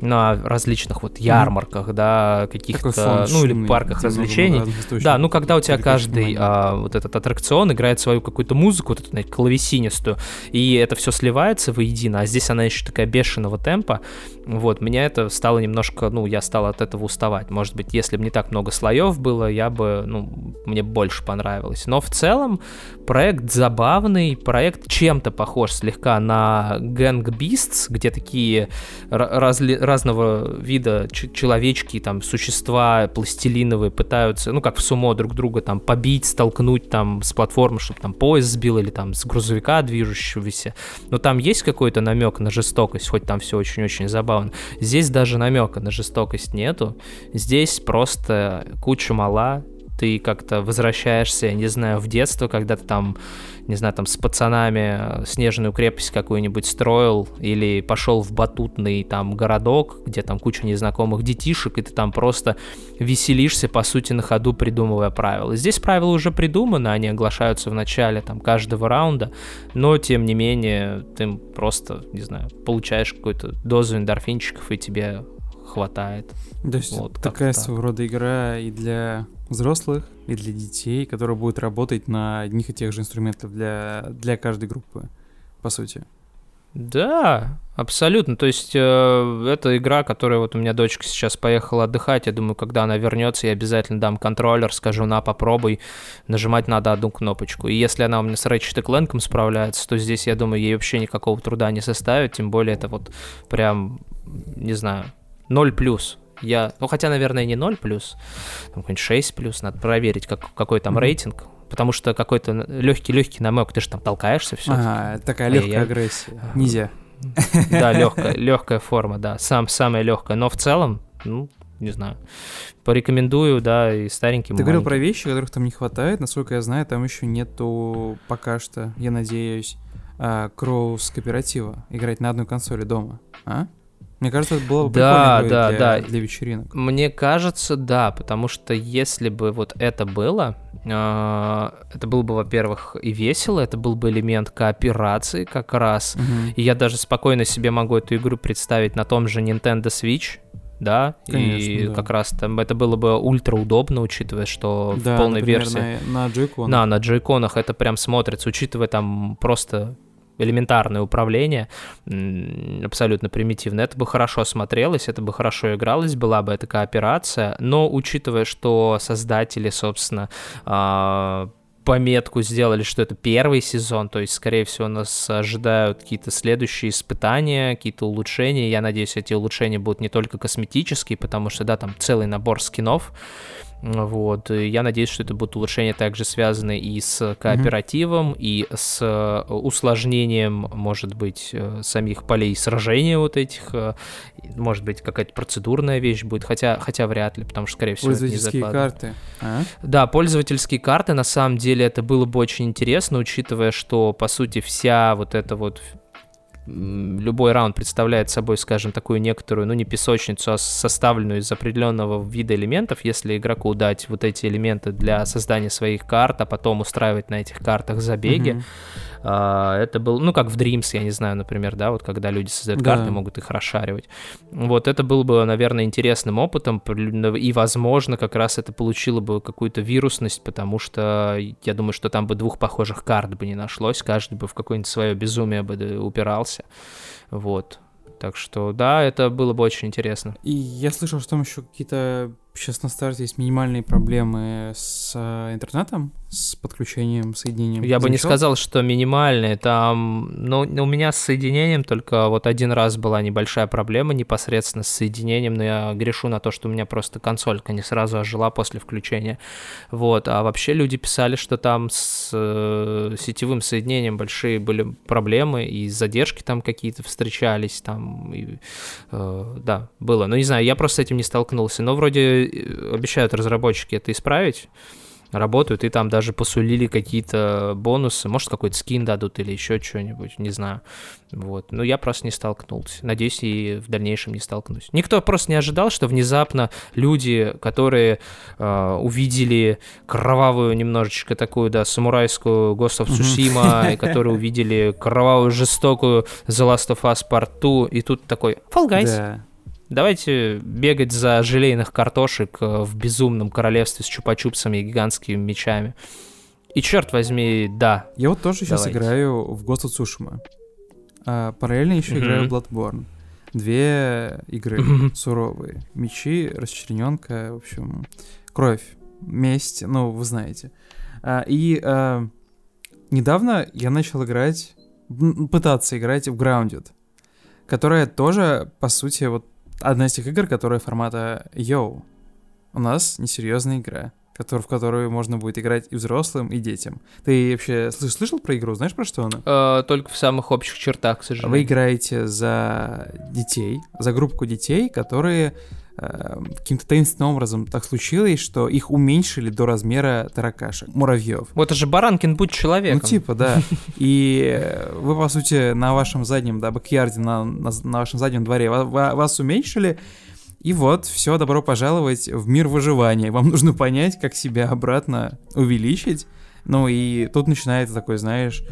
S3: на различных вот ярмарках, mm-hmm. да, каких-то, ну или парках развлечений. Да, ну когда у тебя каждый а, вот этот аттракцион играет свою какую-то музыку, вот эту, знаете, клавесинистую, и это все сливается воедино, а здесь она еще такая бешеного темпа, вот, меня это стало немножко, ну, я стал от этого уставать. Может быть, если бы не так много слоев было, я бы, ну, мне больше понравилось. Но в целом проект забавный, проект чем-то похож слегка на Gang Beasts, где такие разли разного вида человечки, там, существа пластилиновые пытаются, ну, как в сумо друг друга там побить, столкнуть там с платформы, чтобы там поезд сбил или там с грузовика движущегося. Но там есть какой-то намек на жестокость, хоть там все очень-очень забавно. Здесь даже намека на жестокость нету. Здесь просто куча мала, ты как-то возвращаешься, не знаю, в детство, когда ты там не знаю, там с пацанами снежную крепость какую-нибудь строил, или пошел в батутный там городок, где там куча незнакомых детишек, и ты там просто веселишься, по сути, на ходу придумывая правила. Здесь правила уже придуманы, они оглашаются в начале там каждого раунда, но тем не менее ты просто, не знаю, получаешь какую-то дозу эндорфинчиков, и тебе хватает.
S1: То есть вот, такая так. своего рода игра и для взрослых, и для детей, которая будет работать на одних и тех же инструментах для, для каждой группы, по сути.
S3: Да, абсолютно. То есть э, это игра, которая вот у меня дочка сейчас поехала отдыхать. Я думаю, когда она вернется, я обязательно дам контроллер, скажу, на, попробуй. Нажимать надо одну кнопочку. И если она у меня с Ratchet Clank справляется, то здесь, я думаю, ей вообще никакого труда не составит. Тем более это вот прям, не знаю, 0 плюс. Я, ну хотя, наверное, не 0 плюс, там какой-нибудь 6 плюс, надо проверить, как, какой там mm-hmm. рейтинг, потому что какой-то легкий-легкий намек, ты же там толкаешься все.
S1: Ага, такая легкая я... агрессия. Нельзя.
S3: Да, легкая, легкая форма, да, сам, самая легкая. Но в целом, ну, не знаю, порекомендую, да, и стареньким.
S1: Ты говорил про вещи, которых там не хватает. Насколько я знаю, там еще нету пока что, я надеюсь, а, кроус кооператива. Играть на одной консоли дома. А? Мне кажется, это было бы
S3: да, да,
S1: для,
S3: да.
S1: для вечеринок.
S3: Мне кажется, да, потому что если бы вот это было, э, это было бы, во-первых, и весело, это был бы элемент кооперации как раз. Угу. И я даже спокойно себе могу эту игру представить на том же Nintendo Switch, да,
S1: Конечно,
S3: и
S1: да.
S3: как раз там это было бы ультра удобно, учитывая, что
S1: Да,
S3: в полной
S1: например,
S3: версии.
S1: На, на.
S3: Да, на джойконах это прям смотрится, учитывая там просто элементарное управление, абсолютно примитивно, это бы хорошо смотрелось, это бы хорошо игралось, была бы эта кооперация, но учитывая, что создатели, собственно, а, пометку сделали, что это первый сезон, то есть, скорее всего, нас ожидают какие-то следующие испытания, какие-то улучшения. Я надеюсь, эти улучшения будут не только косметические, потому что, да, там целый набор скинов, вот. Я надеюсь, что это будут улучшения также связаны и с кооперативом, и с э, усложнением, может быть, э, самих полей сражения вот этих. э, Может быть, какая-то процедурная вещь будет, хотя, хотя вряд ли, потому что, скорее всего, это не
S1: Пользовательские карты. А?
S3: Да, пользовательские карты, на самом деле, это было бы очень интересно, учитывая, что, по сути, вся вот эта вот любой раунд представляет собой, скажем, такую некоторую, ну не песочницу, а составленную из определенного вида элементов. Если игроку дать вот эти элементы для создания своих карт, а потом устраивать на этих картах забеги,
S1: Мгм.
S3: А, это был, ну, как в Dreams, я не знаю, например, да, вот когда люди создают
S1: Да.
S3: карты, могут их расшаривать. Вот это было бы, наверное, интересным опытом, и, возможно, как раз это получило бы какую-то вирусность, потому что я думаю, что там бы двух похожих карт бы не нашлось, каждый бы в какое-нибудь свое безумие бы упирался. Вот. Так что, да, это было бы очень интересно.
S1: И я слышал, что там еще какие-то сейчас на старте есть минимальные проблемы с э, интернетом, с подключением, соединением.
S3: Я бы не сказал, что минимальные. Там, ну, у меня с соединением только вот один раз была небольшая проблема непосредственно с соединением, но я грешу на то, что у меня просто консолька не сразу ожила после включения. Вот, а вообще люди писали, что там с э, сетевым соединением большие были проблемы, и задержки там какие-то встречались, там, и, э, да, было. Но не знаю, я просто с этим не столкнулся. Но вроде обещают разработчики это исправить работают, и там даже посулили какие-то бонусы, может, какой-то скин дадут или еще что-нибудь, не знаю. Вот. Но я просто не столкнулся. Надеюсь, и в дальнейшем не столкнусь. Никто просто не ожидал, что внезапно люди, которые э, увидели кровавую немножечко такую, да, самурайскую Ghost of Tsushima, и которые увидели кровавую, жестокую The Last of Us Part 2, и тут такой, Fall Guys. Давайте бегать за желейных картошек э, в безумном королевстве с чупа-чупсами и гигантскими мечами. И черт возьми, да.
S1: Я вот тоже сейчас
S3: Давайте.
S1: играю в Ghost of Tsushima. А параллельно еще
S3: Мгм.
S1: играю в Bloodborne. Две игры
S3: Мгм.
S1: суровые. Мечи, расчлененка, в общем, кровь, месть, ну, вы знаете. А, и а, недавно я начал играть, пытаться играть в Grounded, которая тоже, по сути, вот одна из тех игр, которая формата Йоу. У нас несерьезная игра, в которую можно будет играть и взрослым, и детям. Ты вообще слыш- слышал про игру? Знаешь, про что она?
S3: Э, только в самых общих чертах, к
S1: Вы
S3: сожалению.
S1: играете за детей, за группу детей, которые каким-то таинственным образом так случилось, что их уменьшили до размера таракашек, муравьев.
S3: Вот это же Баранкин, будь человеком.
S1: Ну, типа, да. И э, вы, по сути, на вашем заднем, да, бэкьярде, на, на, на вашем заднем дворе ва- ва- вас уменьшили, и вот, все, добро пожаловать в мир выживания. Вам нужно понять, как себя обратно увеличить. Ну и тут начинается такой, знаешь,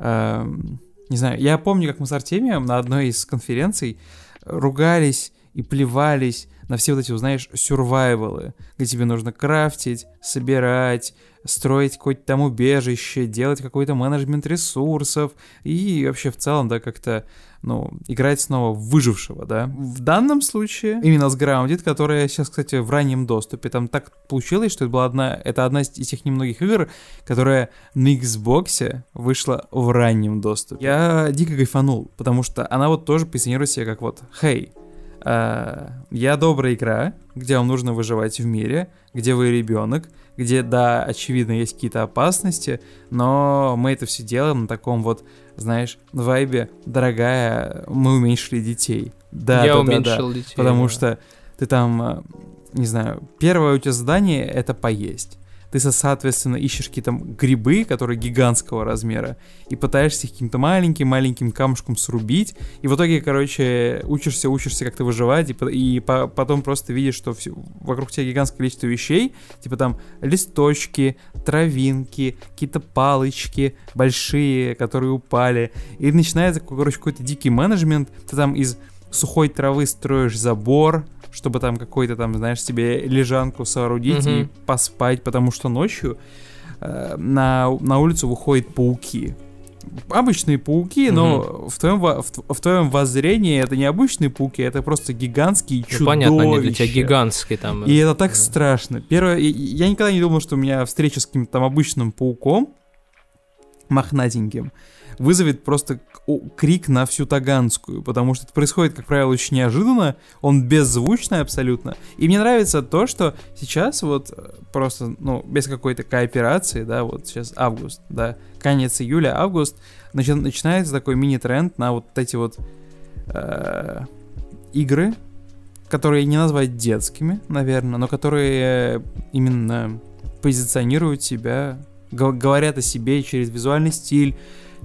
S1: эм, не знаю, я помню, как мы с Артемием на одной из конференций ругались и плевались на все вот эти, знаешь, сюрвайвалы, где тебе нужно крафтить, собирать, строить какое-то там убежище, делать какой-то менеджмент ресурсов и вообще в целом, да, как-то, ну, играть снова в выжившего, да. В данном случае именно с Grounded, которая сейчас, кстати, в раннем доступе, там так получилось, что это была одна, это одна из тех немногих игр, которая на Xbox вышла в раннем доступе. Я дико кайфанул, потому что она вот тоже позиционирует себя как вот, хей, а, я добрая игра, где вам нужно выживать в мире, где вы ребенок, где, да, очевидно, есть какие-то опасности, но мы это все делаем на таком вот, знаешь, вайбе, дорогая, мы уменьшили детей. Да,
S3: Я
S1: да, да,
S3: уменьшил
S1: да,
S3: детей.
S1: потому
S3: да.
S1: что ты там, э, не знаю, первое у тебя задание — это поесть. Ты, со- соответственно, ищешь какие-то грибы, которые гигантского размера, и пытаешься их каким-то маленьким-маленьким камушком срубить, и в итоге, короче, учишься, учишься как-то выживать, и, и по- потом просто видишь, что всё- вокруг тебя гигантское количество вещей, типа там листочки, травинки, какие-то палочки большие, которые упали, и начинается, короче, какой-то дикий менеджмент, ты там из сухой травы строишь забор, чтобы там какой-то там, знаешь, себе лежанку соорудить mm-hmm. и поспать, потому что ночью э, на, на улицу выходят пауки обычные пауки, но угу. в, твоем, в, в твоем воззрении это не обычные пауки, это просто гигантские ну, чудовища. понятно, они для тебя
S3: гигантские там.
S1: И это так да. страшно. Первое, я никогда не думал, что у меня встреча с каким-то там обычным пауком, мохнатеньким, вызовет просто крик на всю Таганскую, потому что это происходит, как правило, очень неожиданно, он беззвучный абсолютно. И мне нравится то, что сейчас вот э, просто, ну, без какой-то кооперации, да, вот сейчас август, да, конец июля, август, начи- начинается такой мини-тренд на вот эти вот э- игры, которые не назвать детскими, наверное, но которые именно позиционируют себя, говорят о себе через визуальный стиль,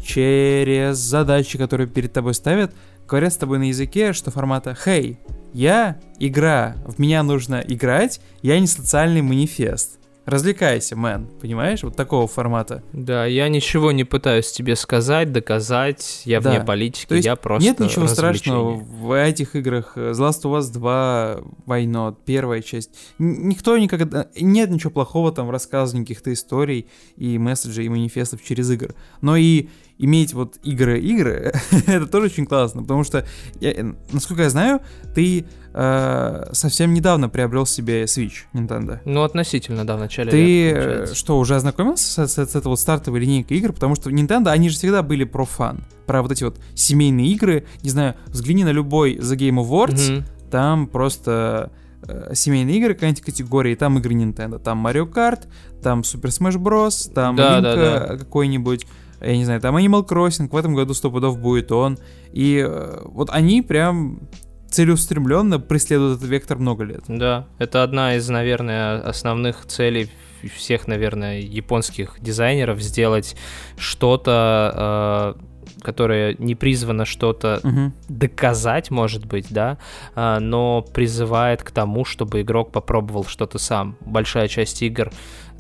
S1: через задачи, которые перед тобой ставят, говорят с тобой на языке, что формата «Хей, я игра, в меня нужно играть, я не социальный манифест». Развлекайся, мэн, понимаешь? Вот такого формата.
S3: Да, я ничего не пытаюсь тебе сказать, доказать, я да. вне политики, То есть я просто
S1: Нет ничего страшного в этих играх. The Last of Us 2, Войнот, первая часть. Никто никогда... Нет ничего плохого там в рассказывании каких-то историй и месседжей, и манифестов через игры. Но и иметь вот игры-игры, это тоже очень классно, потому что, я, насколько я знаю, ты э, совсем недавно приобрел себе Switch Nintendo.
S3: Ну, относительно, да, в начале
S1: Ты лет, э, что, уже ознакомился с, с, с этой вот стартовой линейкой игр? Потому что Nintendo, они же всегда были про фан, про вот эти вот семейные игры. Не знаю, взгляни на любой The Game Awards, mm-hmm. там просто э, семейные игры какая-нибудь категории, там игры Nintendo, там Mario Kart, там Super Smash Bros, там да, Link да, да. какой-нибудь, я не знаю, там Animal Crossing, в этом году сто пудов будет он. И э, вот они прям целеустремленно преследуют этот вектор много лет.
S3: Да, это одна из, наверное, основных целей всех, наверное, японских дизайнеров сделать что-то, э, которое не призвано что-то угу. доказать, может быть, да, э, но призывает к тому, чтобы игрок попробовал что-то сам. Большая часть игр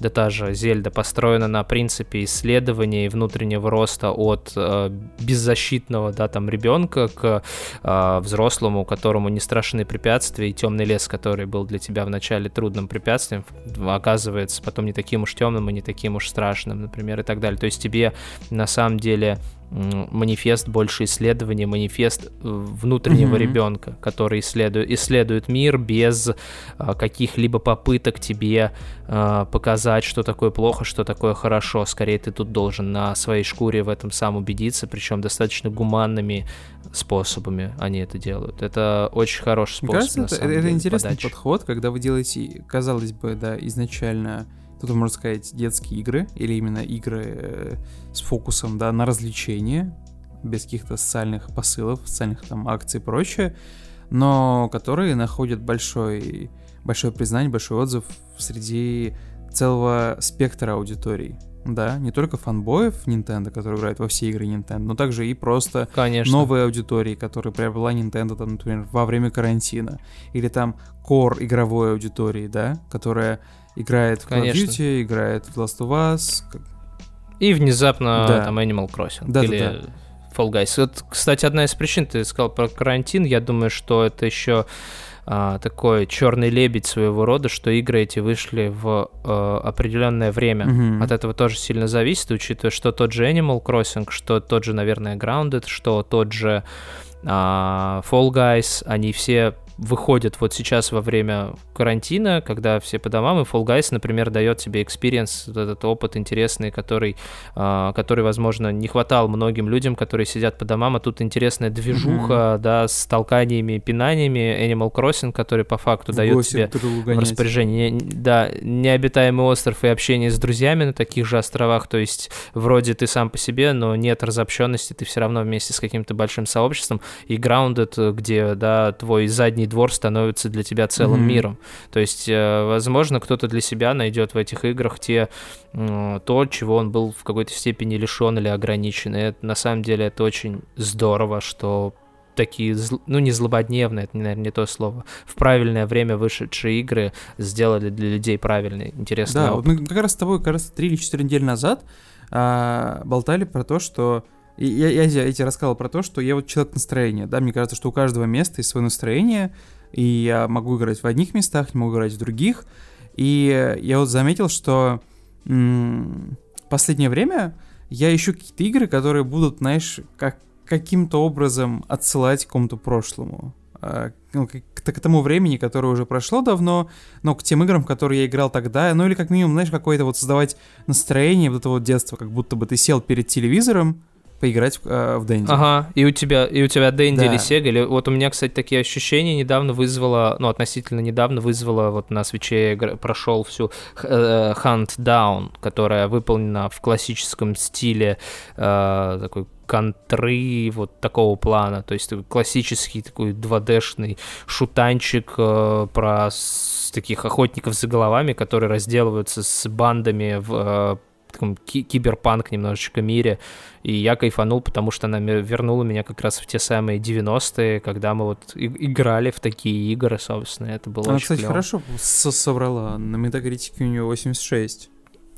S3: да та же Зельда построена на принципе исследования и внутреннего роста от э, беззащитного, да, там, ребенка к э, взрослому, которому не страшны препятствия, и темный лес, который был для тебя вначале трудным препятствием, оказывается потом не таким уж темным и не таким уж страшным, например, и так далее. То есть тебе на самом деле манифест больше исследования, манифест э, внутреннего mm-hmm. ребенка, который исследует, исследует мир без а, каких-либо попыток тебе а, показать, что такое плохо, что такое хорошо. Скорее, ты тут должен на своей шкуре в этом сам убедиться, причем достаточно гуманными способами они это делают. Это очень хороший способ. Мне кажется,
S1: это,
S3: это
S1: деле, интересный подачи. подход, когда вы делаете, казалось бы, да, изначально Тут можно сказать детские игры или именно игры э, с фокусом да, на развлечение, без каких-то социальных посылов, социальных там акций и прочее, но которые находят большой, большое признание, большой отзыв среди целого спектра аудиторий. Да, не только фанбоев Nintendo, которые играют во все игры Nintendo, но также и просто
S3: Конечно.
S1: новые аудитории, которые приобрела Nintendo, там, например, во время карантина. Или там core игровой аудитории, да, которая играет в Call of Duty, играет в Last of Us.
S3: И внезапно да. там Animal Crossing да, или да, да. Fall Guys. Вот, кстати, одна из причин, ты сказал про карантин, я думаю, что это еще а, такой черный лебедь своего рода, что игры эти вышли в а, определенное время. Mm-hmm. От этого тоже сильно зависит, учитывая, что тот же Animal Crossing, что тот же, наверное, Grounded, что тот же а, Fall Guys, они все выходят вот сейчас во время карантина, когда все по домам, и Fall Guys, например, дает тебе experience, этот опыт интересный, который, э, который, возможно, не хватал многим людям, которые сидят по домам, а тут интересная движуха, mm-hmm. да, с толканиями, пинаниями, Animal Crossing, который по факту дает тебе в распоряжение, не, да, необитаемый остров и общение с друзьями на таких же островах, то есть вроде ты сам по себе, но нет разобщенности, ты все равно вместе с каким-то большим сообществом, и Grounded, где, да, твой задний двор становится для тебя целым mm-hmm. миром. То есть, э, возможно, кто-то для себя найдет в этих играх те, то, чего он был в какой-то степени лишен или ограничен. И это, на самом деле это очень здорово, что такие, ну не злободневные, это, наверное, не то слово, в правильное время вышедшие игры сделали для людей правильный, интересный
S1: Да, опыт. вот мы как раз с тобой как раз 3 или 4 недели назад а, болтали про то, что я, я, я тебе рассказывал про то, что я вот человек настроения, да, мне кажется, что у каждого места есть свое настроение, и я могу играть в одних местах, не могу играть в других. И я вот заметил, что м- последнее время я ищу какие-то игры, которые будут, знаешь, как каким-то образом отсылать к какому-то прошлому. А, ну, к, к тому времени, которое уже прошло давно, но к тем играм, в которые я играл тогда, ну или как минимум, знаешь, какое-то вот создавать настроение вот этого вот детства, как будто бы ты сел перед телевизором, поиграть в, э, в Дэнди.
S3: Ага, и у тебя, и у тебя Дэнди да. или Сега, или вот у меня, кстати, такие ощущения недавно вызвало, ну, относительно недавно вызвало, вот на свече прошел всю э, Hunt Down, которая выполнена в классическом стиле, э, такой контры вот такого плана, то есть классический такой 2D-шный шутанчик э, про таких охотников за головами, которые разделываются с бандами в э, таком ки- киберпанк немножечко мире, и я кайфанул, потому что она вернула меня как раз в те самые 90-е, когда мы вот играли в такие игры, собственно, это было
S1: она,
S3: очень
S1: кстати,
S3: клево.
S1: хорошо собрала, на метакритике у нее 86.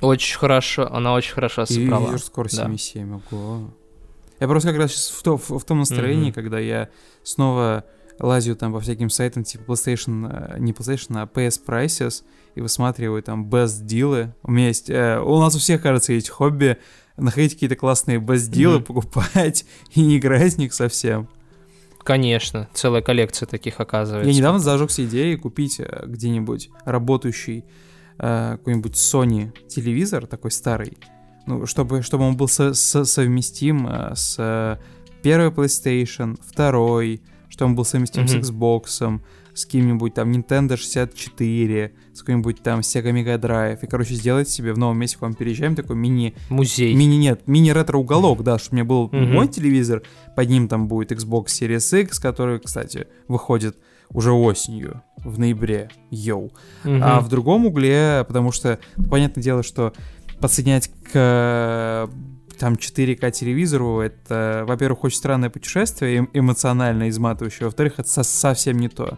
S3: Очень хорошо, она очень хорошо собрала.
S1: И ее скоро 7,7, да. ого. Я просто как раз сейчас в, то, в, в том настроении, mm-hmm. когда я снова лазю там по всяким сайтам типа PlayStation, э, не PlayStation, а PS Prices, и высматриваю там best дилы. У меня есть, э, у нас у всех, кажется, есть хобби находить какие-то классные best дилы, mm-hmm. покупать и не играть в них совсем.
S3: Конечно, целая коллекция таких оказывается.
S1: Я недавно зажегся идеей купить э, где-нибудь работающий э, какой-нибудь Sony телевизор, такой старый, ну, чтобы, чтобы он был со со совместим э, с первой PlayStation, второй, чтобы он был совместим mm-hmm. с Xbox, с каким-нибудь там Nintendo 64, с каким-нибудь там Sega Mega Drive. И, короче, сделать себе в новом месте, к вам переезжаем, такой мини...
S3: Музей.
S1: Мини, нет, мини-ретро-уголок, да, чтобы у меня был mm-hmm. мой телевизор, под ним там будет Xbox Series X, который, кстати, выходит уже осенью, в ноябре, йоу. Mm-hmm. А в другом угле, потому что, понятное дело, что подсоединять к там 4К телевизору, это, во-первых, очень странное путешествие, эмоционально изматывающее, во-вторых, это со совсем не то.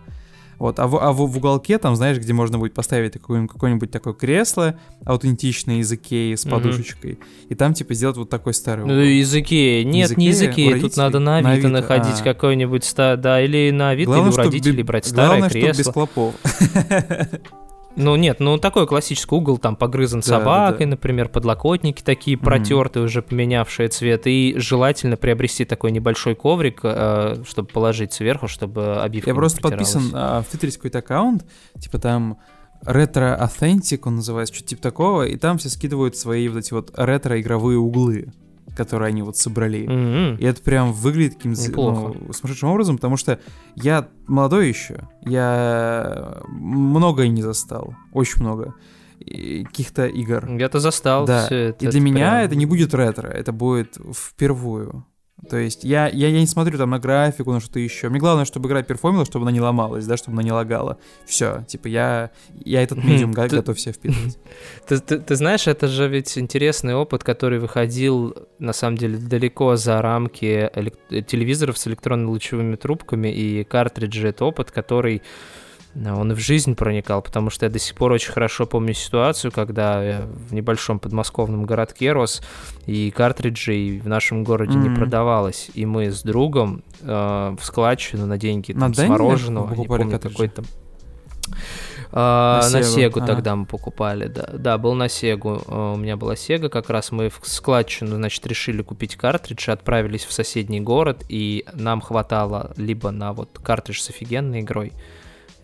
S1: Вот, а в, а в, в уголке, там, знаешь, где можно будет поставить какое-нибудь, какое-нибудь такое кресло аутентичное из Икеи с подушечкой, mm-hmm. и там, типа, сделать вот такой старый
S3: Ну, из Икеи. Нет, не из Икеи, тут надо на Авито, на Авито находить а. какой-нибудь, да, или на Авито, или у родителей брать старое
S1: главное,
S3: кресло.
S1: без клопов.
S3: Ну нет, ну такой классический угол, там погрызан да, собакой, да, например, подлокотники такие протертые, mm-hmm. уже поменявшие цвет, и желательно приобрести такой небольшой коврик, э, чтобы положить сверху, чтобы обивка
S1: Я просто подписан а, в Твиттере какой-то аккаунт, типа там ретро Authentic он называется, что-то типа такого, и там все скидывают свои вот эти вот ретро-игровые углы которые они вот собрали.
S3: Mm-hmm.
S1: И это прям выглядит каким-то ну, сумасшедшим образом, потому что я молодой еще, я многое не застал, очень много каких-то игр.
S3: Я-то застал
S1: да.
S3: все это.
S1: И для это меня прям... это не будет ретро, это будет впервую. То есть я, я, я не смотрю там на графику, на что-то еще. Мне главное, чтобы игра перформила, чтобы она не ломалась, да, чтобы она не лагала. Все, типа я, я этот медиум готов все впитывать.
S3: Ты, ты, ты знаешь, это же ведь интересный опыт, который выходил, на самом деле, далеко за рамки телевизоров с электронно-лучевыми трубками и картриджи. Это опыт, который он и в жизнь проникал, потому что я до сих пор очень хорошо помню ситуацию, когда я в небольшом подмосковном городке рос, и картриджей в нашем городе mm-hmm. не продавалось. И мы с другом э, в складчину на деньги там, на с мороженого, не помню, какой-то... Uh, на, на Сегу ага. тогда мы покупали, да. Да, был на Сегу. Uh, у меня была Сега, как раз мы в складчину, значит, решили купить картридж, отправились в соседний город, и нам хватало либо на вот картридж с офигенной игрой,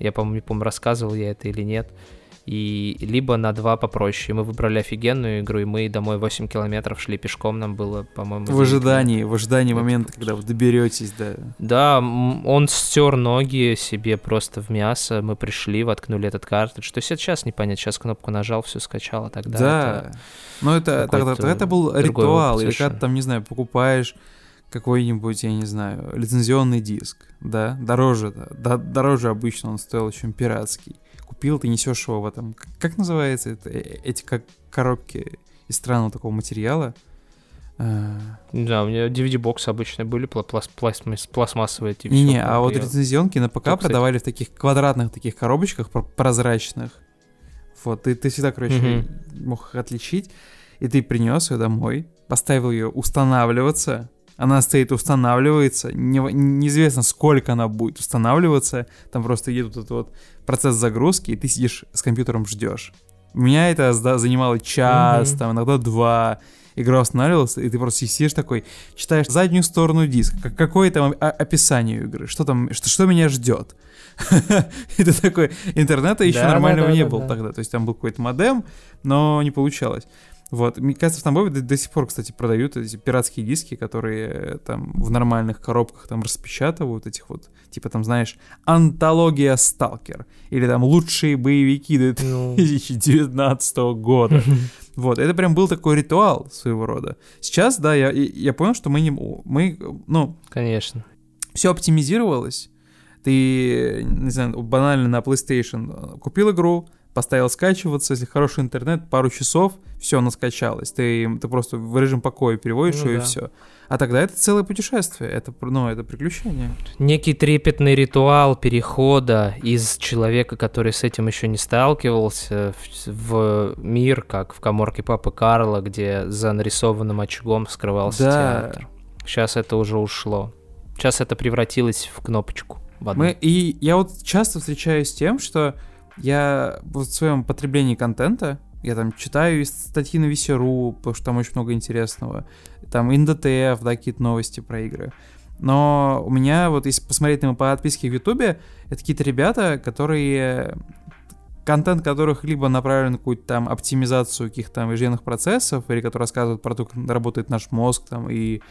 S3: я, по-моему, не помню, рассказывал я это или нет. И либо на два попроще. Мы выбрали офигенную игру, и мы домой 8 километров шли пешком, нам было, по-моему...
S1: В ожидании, в ожидании момента, когда вы доберетесь, да.
S3: Да, он стер ноги себе просто в мясо, мы пришли, воткнули этот картридж. То есть сейчас не понять, сейчас кнопку нажал, все скачало, тогда
S1: Да, это но это, это, это был ритуал, или когда там, не знаю, покупаешь какой-нибудь, я не знаю, лицензионный диск, да, дороже, да, дороже обычно он стоил, чем пиратский. Купил, ты несешь его в этом, как называется это, э, эти как коробки из странного такого материала?
S3: Да, у меня DVD-боксы обычно были, пласт, пласт, пластмассовые.
S1: Не-не, а вот рецензионки на ПК Что, продавали в таких квадратных таких коробочках прозрачных. Вот, ты, ты всегда, короче, mm мог их отличить. И ты принес ее домой, поставил ее устанавливаться, она стоит, устанавливается, не, неизвестно, сколько она будет устанавливаться, там просто идет этот вот процесс загрузки, и ты сидишь с компьютером ждешь. У меня это занимало час, mm-hmm. там иногда два, игра устанавливалась, и ты просто сидишь такой, читаешь заднюю сторону диска, какое там описание игры, что там, что, что меня ждет. И ты такой, интернета еще нормального не было тогда, то есть там был какой-то модем, но не получалось. Вот, мне кажется, в Тамбове до, до сих пор, кстати, продают эти пиратские диски, которые э, там в нормальных коробках там распечатывают этих вот, типа там, знаешь, антология Сталкер или там лучшие боевики 2019 ну. года. Вот, это прям был такой ритуал своего рода. Сейчас, да, я, я понял, что мы не... Мы, ну...
S3: Конечно.
S1: Все оптимизировалось. Ты, не знаю, банально на PlayStation купил игру, поставил скачиваться, если хороший интернет, пару часов, все, она скачалась. Ты, ты просто в режим покоя переводишь ну, ее да. и все. А тогда это целое путешествие, это, ну, это приключение.
S3: Некий трепетный ритуал перехода из человека, который с этим еще не сталкивался, в, в мир, как в коморке папы Карла, где за нарисованным очагом скрывался да. театр. Сейчас это уже ушло. Сейчас это превратилось в кнопочку.
S1: В Мы, и я вот часто встречаюсь с тем, что я в своем потреблении контента, я там читаю статьи на Весеру, потому что там очень много интересного. Там НДТФ, да, какие-то новости про игры. Но у меня, вот если посмотреть на подписки в Ютубе, это какие-то ребята, которые контент которых либо направлен на какую-то там оптимизацию каких-то там ежедневных процессов, или которые рассказывают про то, как работает наш мозг там и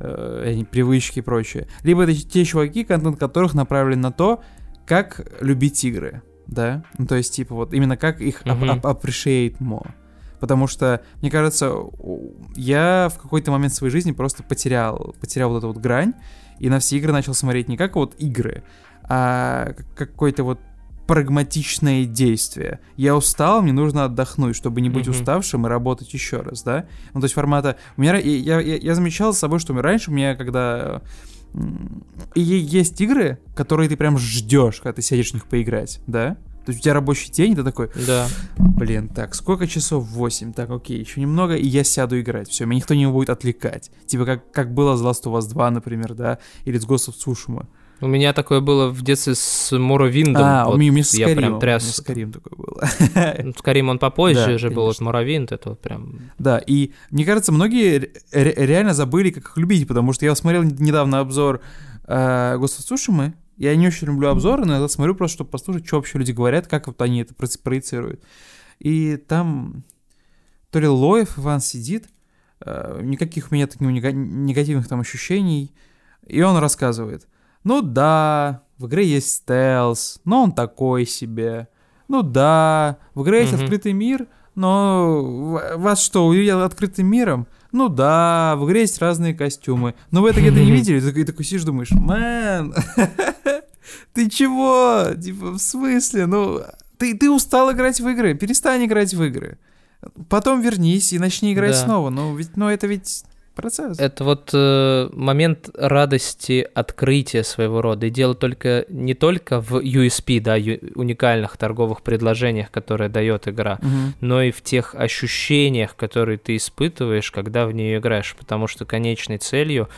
S1: э, привычки и прочее. Либо это те чуваки, контент которых направлен на то, как любить игры да? Ну, то есть, типа, вот именно как их mm-hmm. appreciate more. Потому что, мне кажется, я в какой-то момент своей жизни просто потерял, потерял вот эту вот грань, и на все игры начал смотреть не как вот игры, а какое-то вот прагматичное действие. Я устал, мне нужно отдохнуть, чтобы не быть mm-hmm. уставшим и работать еще раз, да? Ну, то есть формата... У меня, я, я, я замечал за собой, что раньше у меня, когда и есть игры, которые ты прям ждешь, когда ты сядешь в них поиграть, да? То есть у тебя рабочий день, и ты такой,
S3: да.
S1: блин, так, сколько часов? 8, так, окей, еще немного, и я сяду играть, все, меня никто не будет отвлекать. Типа как, как было с Last of Us 2, например, да, или с Ghost of Tsushima.
S3: У меня такое было в детстве с Моровиндом.
S1: А, вот у меня с я прям тряс. У меня с Карим такое было.
S3: Ну, с Карим он попозже да, же был, вот Моровинд, это вот прям...
S1: Да, и мне кажется, многие реально забыли, как их любить, потому что я смотрел недавно обзор э, of Tsushima, я не очень люблю обзоры, но я смотрю просто, чтобы послушать, что вообще люди говорят, как вот они это проецируют. И там то ли Лоев Иван сидит, э, никаких у меня таких негативных там ощущений, и он рассказывает – ну да, в игре есть стелс, но он такой себе. Ну да, в игре есть mm-hmm. открытый мир, но вас что, увидел открытым миром? Ну да, в игре есть разные костюмы. Но вы это где-то не видели? Ты такой, такой сидишь, думаешь, мэн, ты чего? Типа, в смысле? Ну, ты, ты устал играть в игры, перестань играть в игры. Потом вернись и начни играть да. снова. Ну, ведь, ну, это ведь процесс.
S3: Это вот э, момент радости открытия своего рода. И дело только не только в USP, да, ю, уникальных торговых предложениях, которые дает игра, угу. но и в тех ощущениях, которые ты испытываешь, когда в нее играешь. Потому что конечной целью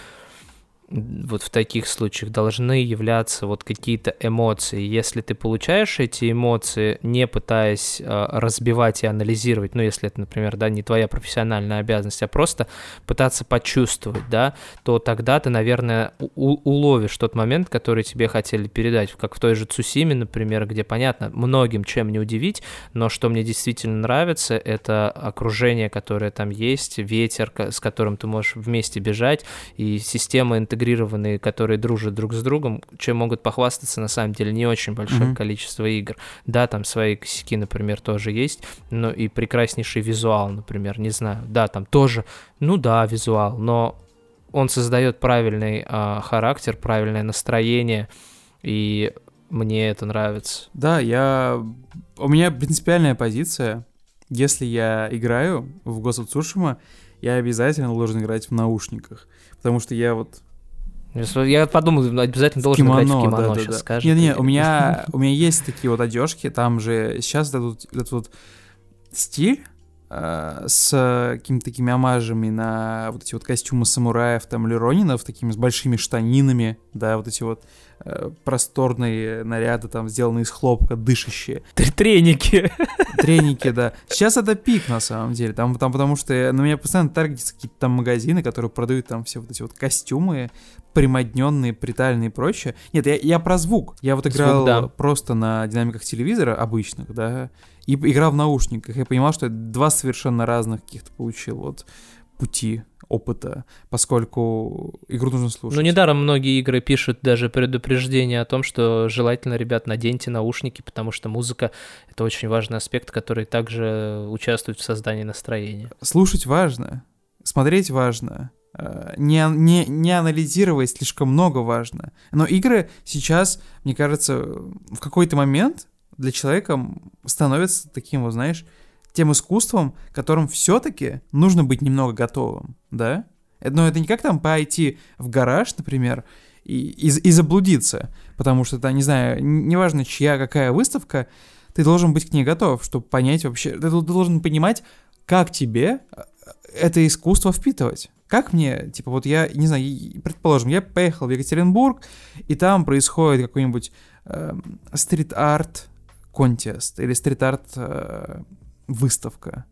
S3: вот в таких случаях должны являться вот какие-то эмоции. Если ты получаешь эти эмоции, не пытаясь э, разбивать и анализировать, ну, если это, например, да, не твоя профессиональная обязанность, а просто пытаться почувствовать, да, то тогда ты, наверное, уловишь тот момент, который тебе хотели передать, как в той же Цусиме, например, где, понятно, многим чем не удивить, но что мне действительно нравится, это окружение, которое там есть, ветер, с которым ты можешь вместе бежать, и система интеграции интегрированные, которые дружат друг с другом, чем могут похвастаться на самом деле не очень большое mm-hmm. количество игр. Да, там свои косяки, например, тоже есть, но и прекраснейший визуал, например, не знаю. Да, там тоже, ну да, визуал, но он создает правильный э, характер, правильное настроение, и мне это нравится.
S1: Да, я... У меня принципиальная позиция. Если я играю в of Tsushima, я обязательно должен играть в наушниках. Потому что я вот
S3: я подумал, обязательно должен кимоно, играть в кимоно, да, да, сейчас да. скажешь.
S1: Не-не, у меня, у меня есть такие вот одежки, там же сейчас этот, этот вот стиль, э, с какими-то такими амажами на вот эти вот костюмы самураев там или ронинов, такими с большими штанинами, да, вот эти вот просторные наряды там сделанные из хлопка, дышащие.
S3: Треники.
S1: Треники, да. Сейчас это пик на самом деле, там, там потому что на меня постоянно таргетятся какие-то там магазины, которые продают там все вот эти вот костюмы примодненные, притальные и прочее. Нет, я, я про звук. Я вот играл звук, да. просто на динамиках телевизора обычных, да, и играл в наушниках. Я понимал, что два совершенно разных каких-то получил вот пути опыта, поскольку игру нужно слушать.
S3: Ну, недаром многие игры пишут даже предупреждение о том, что желательно, ребят, наденьте наушники, потому что музыка — это очень важный аспект, который также участвует в создании настроения.
S1: Слушать важно, смотреть важно, Э, не, не, не анализировать слишком много важно. Но игры сейчас, мне кажется, в какой-то момент для человека становятся таким, вот знаешь, тем искусством, которым все-таки нужно быть немного готовым, да? Но это не как там пойти в гараж, например, и, и, и заблудиться, потому что это, не знаю, неважно, чья какая выставка, ты должен быть к ней готов, чтобы понять вообще, ты должен понимать, как тебе э, это искусство впитывать. Как мне, типа, вот я, не знаю, предположим, я поехал в Екатеринбург, и там происходит какой-нибудь э, стрит-арт контест или стрит-арт э, выставка.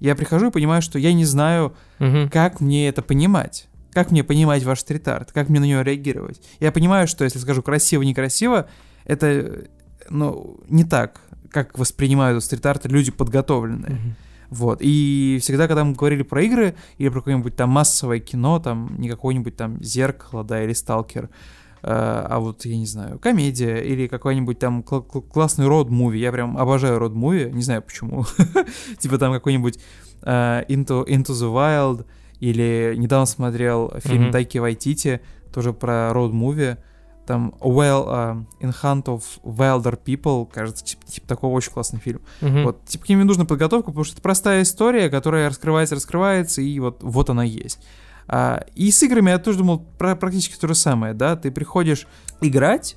S1: Я прихожу и понимаю, что я не знаю, угу. как мне это понимать. Как мне понимать ваш стрит-арт? Как мне на него реагировать? Я понимаю, что если скажу красиво-некрасиво, это, ну, не так, как воспринимают стрит-арт люди подготовленные. Угу. Вот. И всегда, когда мы говорили про игры или про какое-нибудь там массовое кино, там не какое-нибудь там зеркало, да, или сталкер, а вот, я не знаю, комедия или какой-нибудь там кл- кл- классный род-муви. Я прям обожаю род-муви, не знаю почему. типа там какой-нибудь э, Into, Into the Wild или недавно смотрел фильм Тайки Вайтити, тоже про род-муви там well, uh, In Hunt of Wilder People, кажется, типа, типа такого очень классный фильм. Uh-huh. Вот, типа к ним нужна подготовка, потому что это простая история, которая раскрывается, раскрывается, и вот, вот она есть. А, и с играми я тоже думал про практически то же самое, да, ты приходишь играть,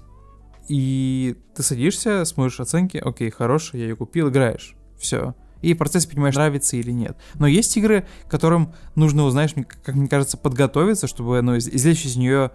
S1: и ты садишься, смотришь оценки, окей, хорошая, я ее купил, играешь, все. И в процессе понимаешь, нравится или нет. Но есть игры, которым нужно, узнаешь, как мне кажется, подготовиться, чтобы ну, извлечь из нее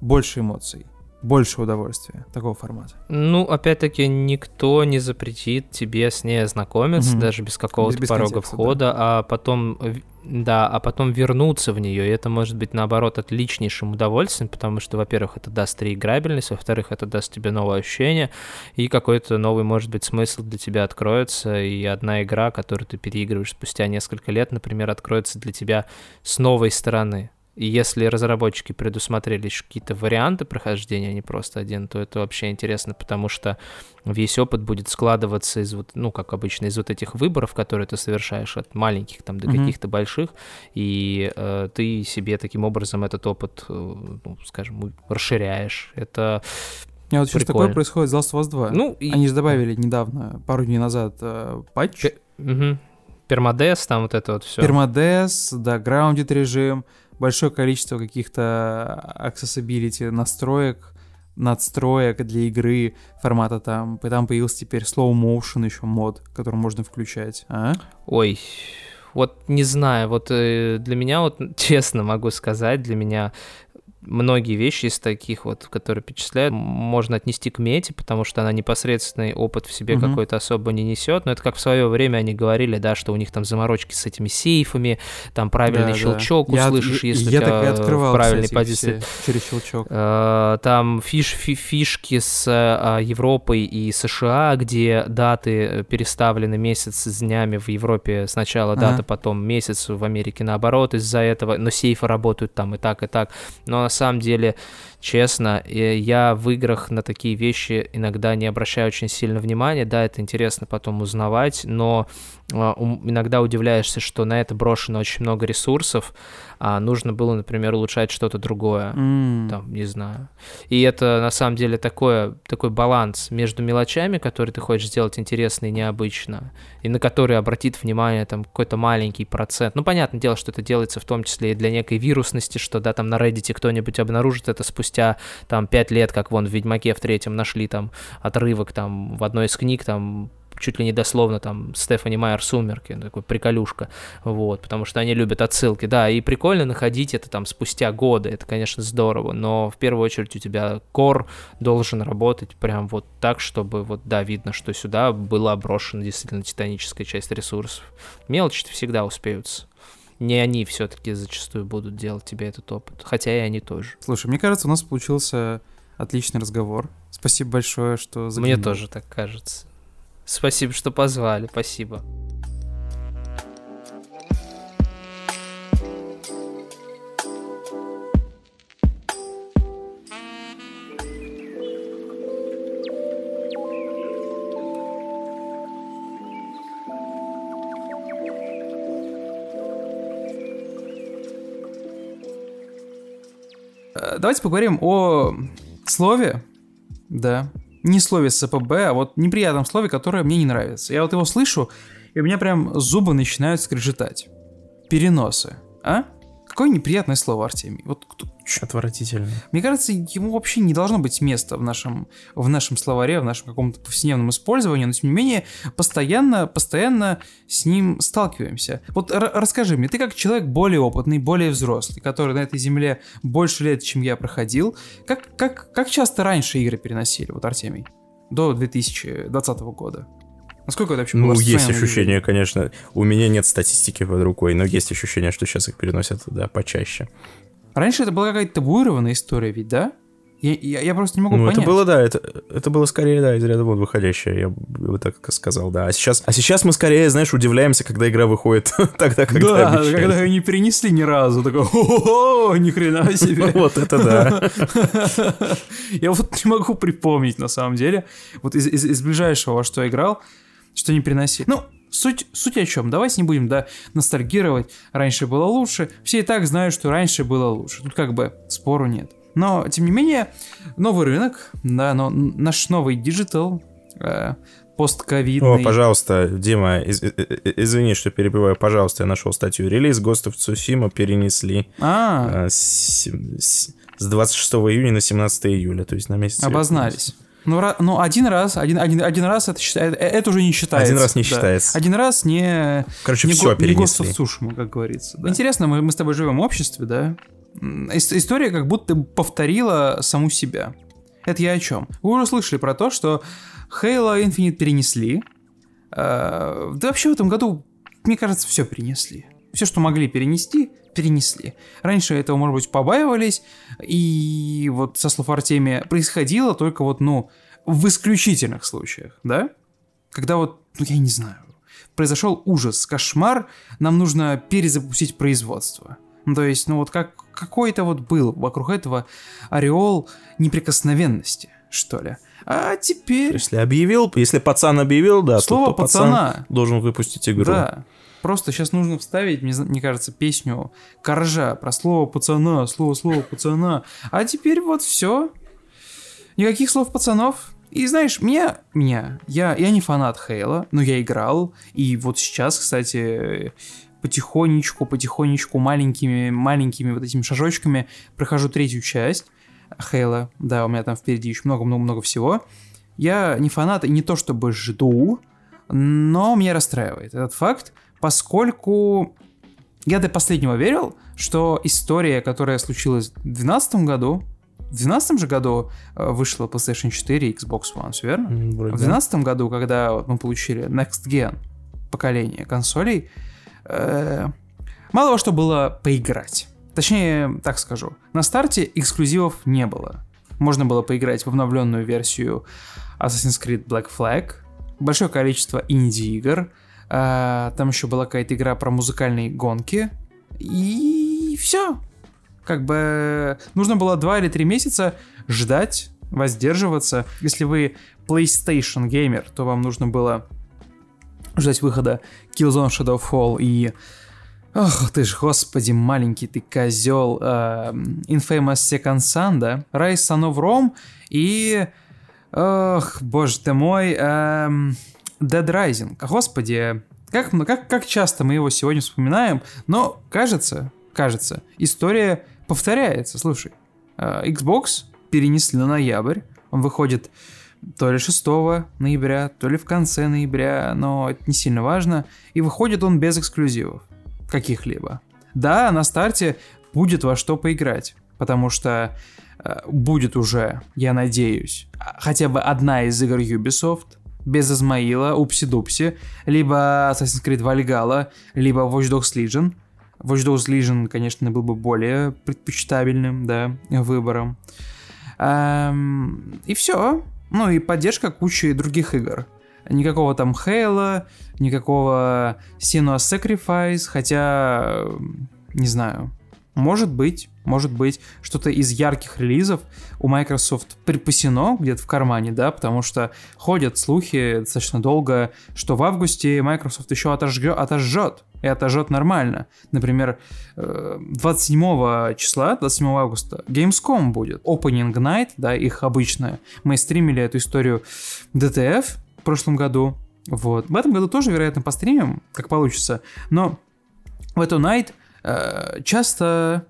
S1: больше эмоций больше удовольствия такого формата.
S3: Ну, опять-таки, никто не запретит тебе с ней ознакомиться, угу. даже без какого-то без, без порога входа, да. а потом да, а потом вернуться в нее. И это может быть, наоборот, отличнейшим удовольствием, потому что, во-первых, это даст реиграбельность, во-вторых, это даст тебе новое ощущение, и какой-то новый, может быть, смысл для тебя откроется, и одна игра, которую ты переигрываешь спустя несколько лет, например, откроется для тебя с новой стороны. И если разработчики предусмотрели какие-то варианты прохождения, а не просто один, то это вообще интересно, потому что весь опыт будет складываться из вот, ну, как обычно, из вот этих выборов, которые ты совершаешь от маленьких там до mm-hmm. каких-то больших, и э, ты себе таким образом этот опыт, э, ну, скажем, расширяешь. Это
S1: не, вот сейчас такое происходит с Last of Us 2. Ну, и... Они же добавили недавно, пару дней назад, э, патч. П-
S3: угу. Пермодес, там вот это вот все.
S1: Пермодес, да, grounded режим, большое количество каких-то accessibility настроек, надстроек для игры формата там. Там появился теперь slow motion еще мод, который можно включать. А?
S3: Ой, вот не знаю, вот э, для меня, вот честно могу сказать, для меня многие вещи из таких вот, которые перечисляют, можно отнести к мете, потому что она непосредственный опыт в себе угу. какой-то особо не несет. Но это как в свое время они говорили, да, что у них там заморочки с этими сейфами, там правильный да, щелчок да. услышишь, я, если я, тебя я открывал, в правильной кстати, позиции.
S1: Через щелчок.
S3: Э, там фиш, фи, фишки с э, Европой и США, где даты переставлены месяц с днями в Европе сначала ага. дата, потом месяц в Америке наоборот из-за этого, но сейфы работают там и так, и так. Но самом деле, честно, я в играх на такие вещи иногда не обращаю очень сильно внимания. Да, это интересно потом узнавать, но а, иногда удивляешься, что на это брошено очень много ресурсов, а нужно было, например, улучшать что-то другое, mm. там, не знаю. И это на самом деле такое, такой баланс между мелочами, которые ты хочешь сделать интересно и необычно, и на которые обратит внимание там какой-то маленький процент. Ну, понятное дело, что это делается в том числе и для некой вирусности, что, да, там на Reddit кто-нибудь обнаружит это спустя там пять лет, как вон в Ведьмаке в третьем нашли там отрывок там в одной из книг там чуть ли не дословно там Стефани Майер «Сумерки», ну, такой приколюшка, вот, потому что они любят отсылки, да, и прикольно находить это там спустя годы, это, конечно, здорово, но в первую очередь у тебя кор должен работать прям вот так, чтобы вот, да, видно, что сюда была брошена действительно титаническая часть ресурсов. Мелочи всегда успеются не они все-таки зачастую будут делать тебе этот опыт, хотя и они тоже.
S1: Слушай, мне кажется, у нас получился отличный разговор. Спасибо большое, что
S3: заглянули. Мне тоже так кажется. Спасибо, что позвали, спасибо.
S1: Давайте поговорим о слове, да, не слове СПБ, а вот неприятном слове, которое мне не нравится. Я вот его слышу, и у меня прям зубы начинают скрежетать. Переносы, а? Какое неприятное слово, Артемий. Вот кто...
S2: Отвратительно.
S1: Мне кажется, ему вообще не должно быть места в нашем, в нашем словаре, в нашем каком-то повседневном использовании, но тем не менее постоянно, постоянно с ним сталкиваемся. Вот расскажи мне, ты как человек более опытный, более взрослый, который на этой земле больше лет, чем я проходил, как, как, как часто раньше игры переносили, вот Артемий, до 2020 года? Насколько это вообще
S2: Ну, есть ощущение, конечно. У меня нет статистики под рукой, но есть ощущение, что сейчас их переносят, да, почаще.
S1: Раньше это была какая-то табуированная история, ведь, да? Я, я, я просто не могу
S2: ну,
S1: понять.
S2: это было, да, это, это было скорее, да, из ряда вон выходящее, я бы так сказал, да. А сейчас, а сейчас мы скорее, знаешь, удивляемся, когда игра выходит тогда, когда
S1: Да, обещали. когда ее не перенесли ни разу, такой, о ни хрена себе.
S2: Вот это да.
S1: Я вот не могу припомнить, на самом деле, вот из, ближайшего, во что играл, что не приносили. Ну, суть, суть о чем? Давайте не будем, да, ностальгировать. Раньше было лучше. Все и так знают, что раньше было лучше. Тут как бы спору нет. Но, тем не менее, новый рынок, да, но наш новый digital, э, постковидный.
S2: О, пожалуйста, Дима, из, из, извини, что перебиваю, пожалуйста, я нашел статью. Релиз of Tsushima перенесли
S1: а.
S2: э, с, с, с 26 июня на 17 июля, то есть на месяц.
S1: Обознались. Ну, ну один раз, один, один, один раз это, считает, э, это уже не считается.
S2: Один раз не
S1: да.
S2: считается.
S1: Один раз не...
S2: Короче,
S1: не
S2: все
S1: го,
S2: перенесли.
S1: Не Сушима, как говорится. Да. Интересно, мы, мы с тобой живем в обществе, да? История как будто повторила саму себя. Это я о чем? Вы уже слышали про то, что Halo Infinite перенесли. Э, да вообще в этом году, мне кажется, все перенесли. Все, что могли перенести, перенесли. Раньше этого, может быть, побаивались, и вот со слов Артемия происходило только вот, ну, в исключительных случаях, да? Когда вот, ну, я не знаю, произошел ужас, кошмар, нам нужно перезапустить производство. Ну, то есть, ну вот как какой-то вот был вокруг этого ореол неприкосновенности, что ли. А теперь...
S2: Если объявил, если пацан объявил, да,
S1: Слово
S2: то, то
S1: пацана.
S2: пацан должен выпустить игру.
S1: Да. Просто сейчас нужно вставить, мне, мне кажется, песню Коржа про слово пацана, слово, слово пацана. А теперь вот все. Никаких слов пацанов. И знаешь, меня, меня, я, я не фанат Хейла, но я играл. И вот сейчас, кстати, потихонечку, потихонечку, маленькими, маленькими вот этими шажочками прохожу третью часть Хейла. Да, у меня там впереди еще много-много-много всего. Я не фанат и не то чтобы жду, но меня расстраивает этот факт, поскольку я до последнего верил, что история, которая случилась в 2012 году, в 2012 же году э, вышла PlayStation 4 и Xbox One, все верно?
S2: Вроде
S1: в 2012 году, когда мы получили Next Gen поколение консолей, э, мало во что было поиграть. Точнее, так скажу, на старте эксклюзивов не было. Можно было поиграть в обновленную версию Assassin's Creed Black Flag, большое количество инди-игр, а, там еще была какая-то игра про музыкальные гонки. И все. Как бы нужно было 2 или 3 месяца ждать, воздерживаться. Если вы PlayStation геймер, то вам нужно было ждать выхода Killzone Shadowfall и... Ох ты ж, господи, маленький ты козел. Uh, Infamous Second Son, да? Rise of Rome и... Ох, боже ты мой... Uh, Dead Rising. Господи, как, как, как часто мы его сегодня вспоминаем, но кажется, кажется, история повторяется. Слушай, э, Xbox перенесли на ноябрь, он выходит то ли 6 ноября, то ли в конце ноября, но это не сильно важно. И выходит он без эксклюзивов каких-либо. Да, на старте будет во что поиграть, потому что э, будет уже, я надеюсь, хотя бы одна из игр Ubisoft, без Измаила, Упси-Дупси, либо Assassin's Creed Valhalla, либо Watch Dogs Legion. Watch Dogs Legion, конечно, был бы более предпочитабельным, да, выбором. Эм, и все. Ну и поддержка кучи других игр. Никакого там Halo, никакого Senua Sacrifice, хотя, не знаю, может быть, может быть, что-то из ярких релизов у Microsoft припасено где-то в кармане, да, потому что ходят слухи достаточно долго, что в августе Microsoft еще отожжет, отожжет и отожжет нормально. Например, 27 э, числа, 27 августа, Gamescom будет, Opening Night, да, их обычная. Мы стримили эту историю DTF в прошлом году, вот. В этом году тоже, вероятно, постримим, как получится, но в эту Night э, часто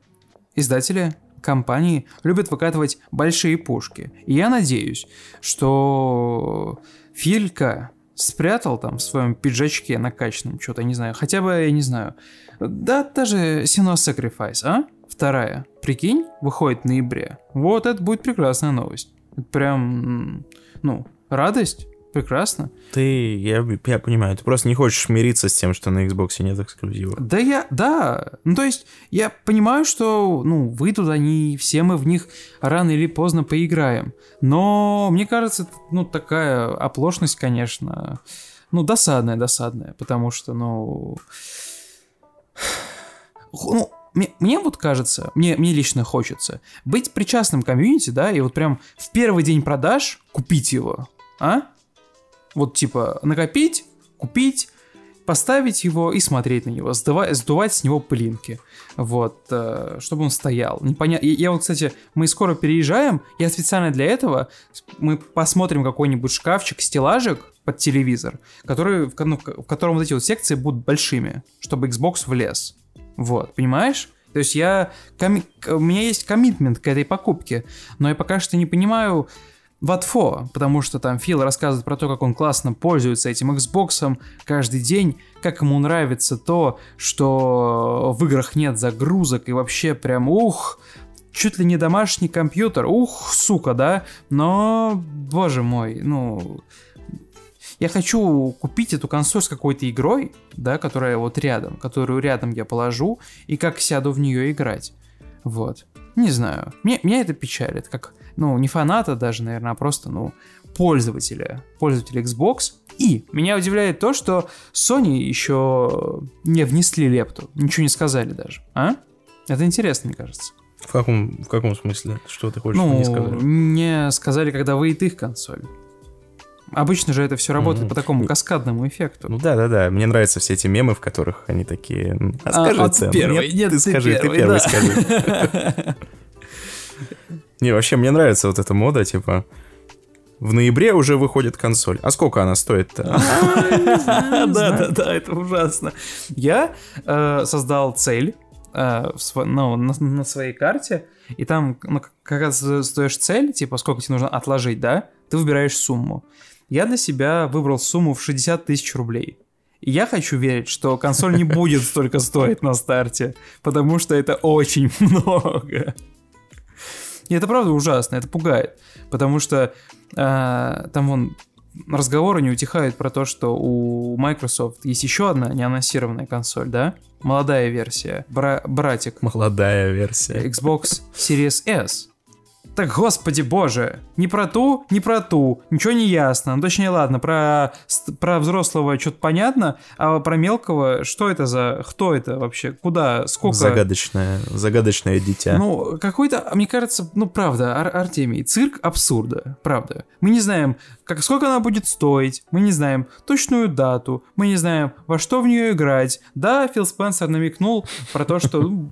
S1: издатели компании любят выкатывать большие пушки. И я надеюсь, что Филька спрятал там в своем пиджачке накачанном что-то, не знаю, хотя бы, я не знаю. Да, даже Sino Sacrifice, а? Вторая. Прикинь, выходит в ноябре. Вот это будет прекрасная новость. Прям, ну, радость. Прекрасно.
S2: Ты, я, я понимаю, ты просто не хочешь мириться с тем, что на Xbox нет эксклюзива.
S1: Да я, да. Ну, то есть, я понимаю, что, ну, выйдут они, все мы в них рано или поздно поиграем. Но, мне кажется, ну, такая оплошность, конечно, ну, досадная, досадная, потому что, ну... Ну, мне, мне вот кажется, мне, мне лично хочется быть причастным к комьюнити, да, и вот прям в первый день продаж купить его, а? Вот типа накопить, купить, поставить его и смотреть на него, сдувать, сдувать с него пылинки, вот, э, чтобы он стоял. Непонятно. Я, я вот, кстати, мы скоро переезжаем, я специально для этого мы посмотрим какой-нибудь шкафчик, стеллажик под телевизор, который, в, ну, в котором вот эти вот секции будут большими, чтобы Xbox влез. Вот, понимаешь? То есть я, коми, у меня есть коммитмент к этой покупке, но я пока что не понимаю, Ватфо, потому что там Фил рассказывает про то, как он классно пользуется этим Xbox каждый день, как ему нравится то, что в играх нет загрузок и вообще прям ух, чуть ли не домашний компьютер, ух, сука, да, но, боже мой, ну, я хочу купить эту консоль с какой-то игрой, да, которая вот рядом, которую рядом я положу, и как сяду в нее играть. Вот. Не знаю. Меня, меня это печалит, как ну, не фаната даже, наверное, а просто, ну, пользователя, пользователя Xbox. И меня удивляет то, что Sony еще не внесли лепту, ничего не сказали даже, а? Это интересно, мне кажется.
S2: В каком, в каком смысле? Что ты хочешь
S1: ну,
S2: не сказали?
S1: Не сказали, когда выйдет их консоль. Обычно же это все работает mm-hmm. по такому каскадному эффекту.
S2: Ну да, да, да. Мне нравятся все эти мемы, в которых они такие. А скажи а, цену.
S1: Первый. Нет, Нет, ты, ты скажи, первый, ты первый да. скажи.
S2: Не, вообще мне нравится вот эта мода, типа, в ноябре уже выходит консоль. А сколько она стоит-то?
S1: Да, да, да, это ужасно. Я э, создал цель э, ну, на своей карте, и там, ну, когда стоишь цель, типа, сколько тебе нужно отложить, да, ты выбираешь сумму. Я для себя выбрал сумму в 60 тысяч рублей. И я хочу верить, что консоль не будет столько стоить на старте, потому что это очень много. И это правда ужасно, это пугает. Потому что э, там вон разговоры не утихают про то, что у Microsoft есть еще одна неанонсированная консоль, да? Молодая версия, бра- братик.
S2: Молодая версия.
S1: Xbox Series S. Так, господи боже, не про ту, не про ту, ничего не ясно. Ну, точнее, ладно, про, про взрослого что-то понятно, а про мелкого, что это за, кто это вообще, куда, сколько...
S2: Загадочное, загадочное дитя.
S1: Ну, какой-то, мне кажется, ну, правда, Ар Артемий, цирк абсурда, правда. Мы не знаем, как, сколько она будет стоить, мы не знаем точную дату, мы не знаем, во что в нее играть. Да, Фил Спенсер намекнул про то, что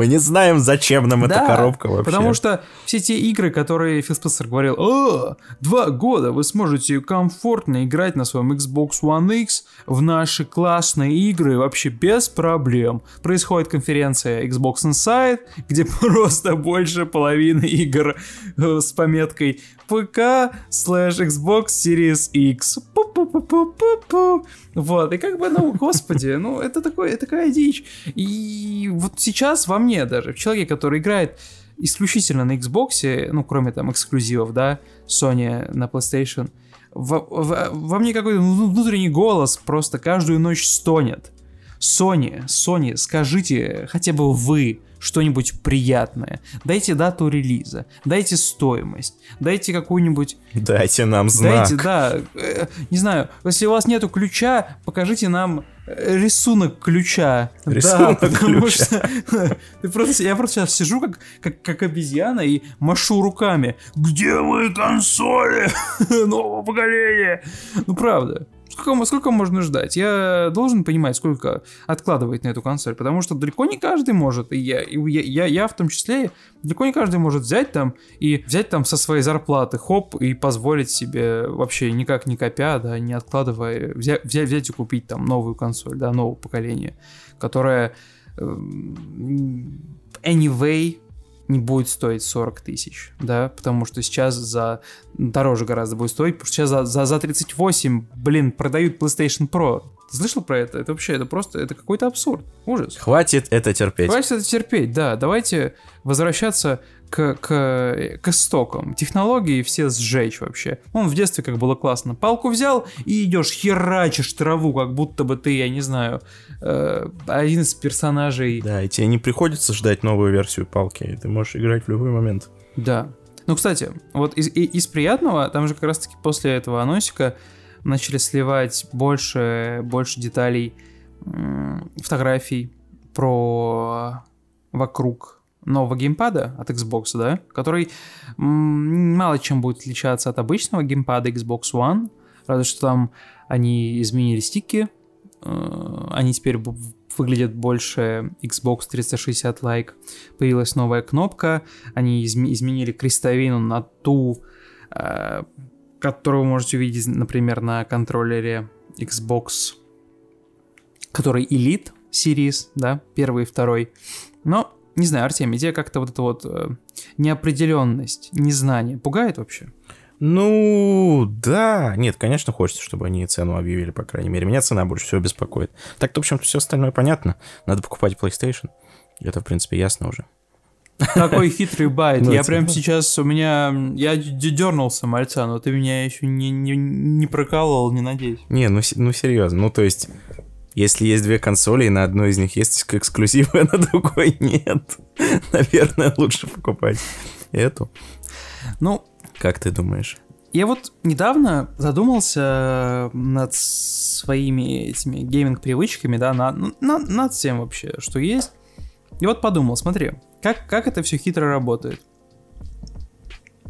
S2: Мы не знаем, зачем нам да, эта коробка вообще.
S1: потому что все те игры, которые Фил Спенсер говорил, о, два года вы сможете комфортно играть на своем Xbox One X в наши классные игры вообще без проблем. Происходит конференция Xbox Inside, где просто больше половины игр э, с пометкой ПК слэш Xbox Series X. Пу-пу-пу-пу-пу-пу. Вот, и как бы, ну, господи, ну, это такое, такая дичь. И вот сейчас во мне даже, в человеке, который играет исключительно на Xbox, ну, кроме там эксклюзивов, да, Sony на PlayStation, во, во, во мне какой-то внутренний голос просто каждую ночь стонет. Sony, Sony, скажите хотя бы вы, что-нибудь приятное. Дайте дату релиза, дайте стоимость, дайте какую-нибудь...
S2: Дайте нам знак.
S1: Дайте, да, э, не знаю, если у вас нету ключа, покажите нам э, рисунок ключа.
S2: Рисунок
S1: да, потому
S2: ключа.
S1: что ты просто, я просто сейчас сижу как, как, как обезьяна и машу руками. Где мои консоли нового поколения? Ну правда. Сколько, сколько можно ждать? Я должен понимать, сколько откладывать на эту консоль, потому что далеко не каждый может, и я, и я, я, я в том числе, далеко не каждый может взять там и взять там со своей зарплаты, хоп, и позволить себе вообще никак не копя, да, не откладывая, взять, взять, взять и купить там новую консоль, да, нового поколения, которая э, anyway не будет стоить 40 тысяч, да, потому что сейчас за дороже гораздо будет стоить, потому что сейчас за, за, за 38, блин, продают PlayStation Pro. Ты слышал про это? Это вообще, это просто, это какой-то абсурд, ужас.
S2: Хватит это терпеть.
S1: Хватит это терпеть, да. Давайте возвращаться к, к, к истокам. Технологии все сжечь вообще. Он в детстве как было классно. Палку взял и идешь, херачишь траву, как будто бы ты, я не знаю, э, один из персонажей.
S2: Да, и тебе не приходится ждать новую версию палки. Ты можешь играть в любой момент.
S1: Да. Ну, кстати, вот из, из приятного, там же как раз-таки после этого анонсика начали сливать больше, больше деталей, фотографий про вокруг нового геймпада от Xbox, да, который мало чем будет отличаться от обычного геймпада Xbox One, разве что там они изменили стики, э, они теперь выглядят больше Xbox 360 Like, появилась новая кнопка, они изменили крестовину на ту, э, которую вы можете увидеть, например, на контроллере Xbox, который Elite Series, да, первый и второй. Но, не знаю, Артемий, тебя как-то вот эта вот э, неопределенность, незнание пугает вообще?
S2: Ну, да. Нет, конечно, хочется, чтобы они цену объявили, по крайней мере. Меня цена больше всего беспокоит. Так-то, в общем-то, все остальное понятно. Надо покупать PlayStation. Это, в принципе, ясно уже.
S1: Такой хитрый байт. Ну, я прям сейчас, у меня, я дернулся, мальца, но ты меня еще не, не, не прокалывал, не надеюсь.
S2: Не, ну, ну серьезно, ну то есть, если есть две консоли, и на одной из них есть эксклюзивы, а на другой нет, наверное, лучше покупать эту. Ну, как ты думаешь?
S1: Я вот недавно задумался над своими этими гейминг-привычками, да, над, над, над всем вообще, что есть. И вот подумал, смотри, как, как это все хитро работает.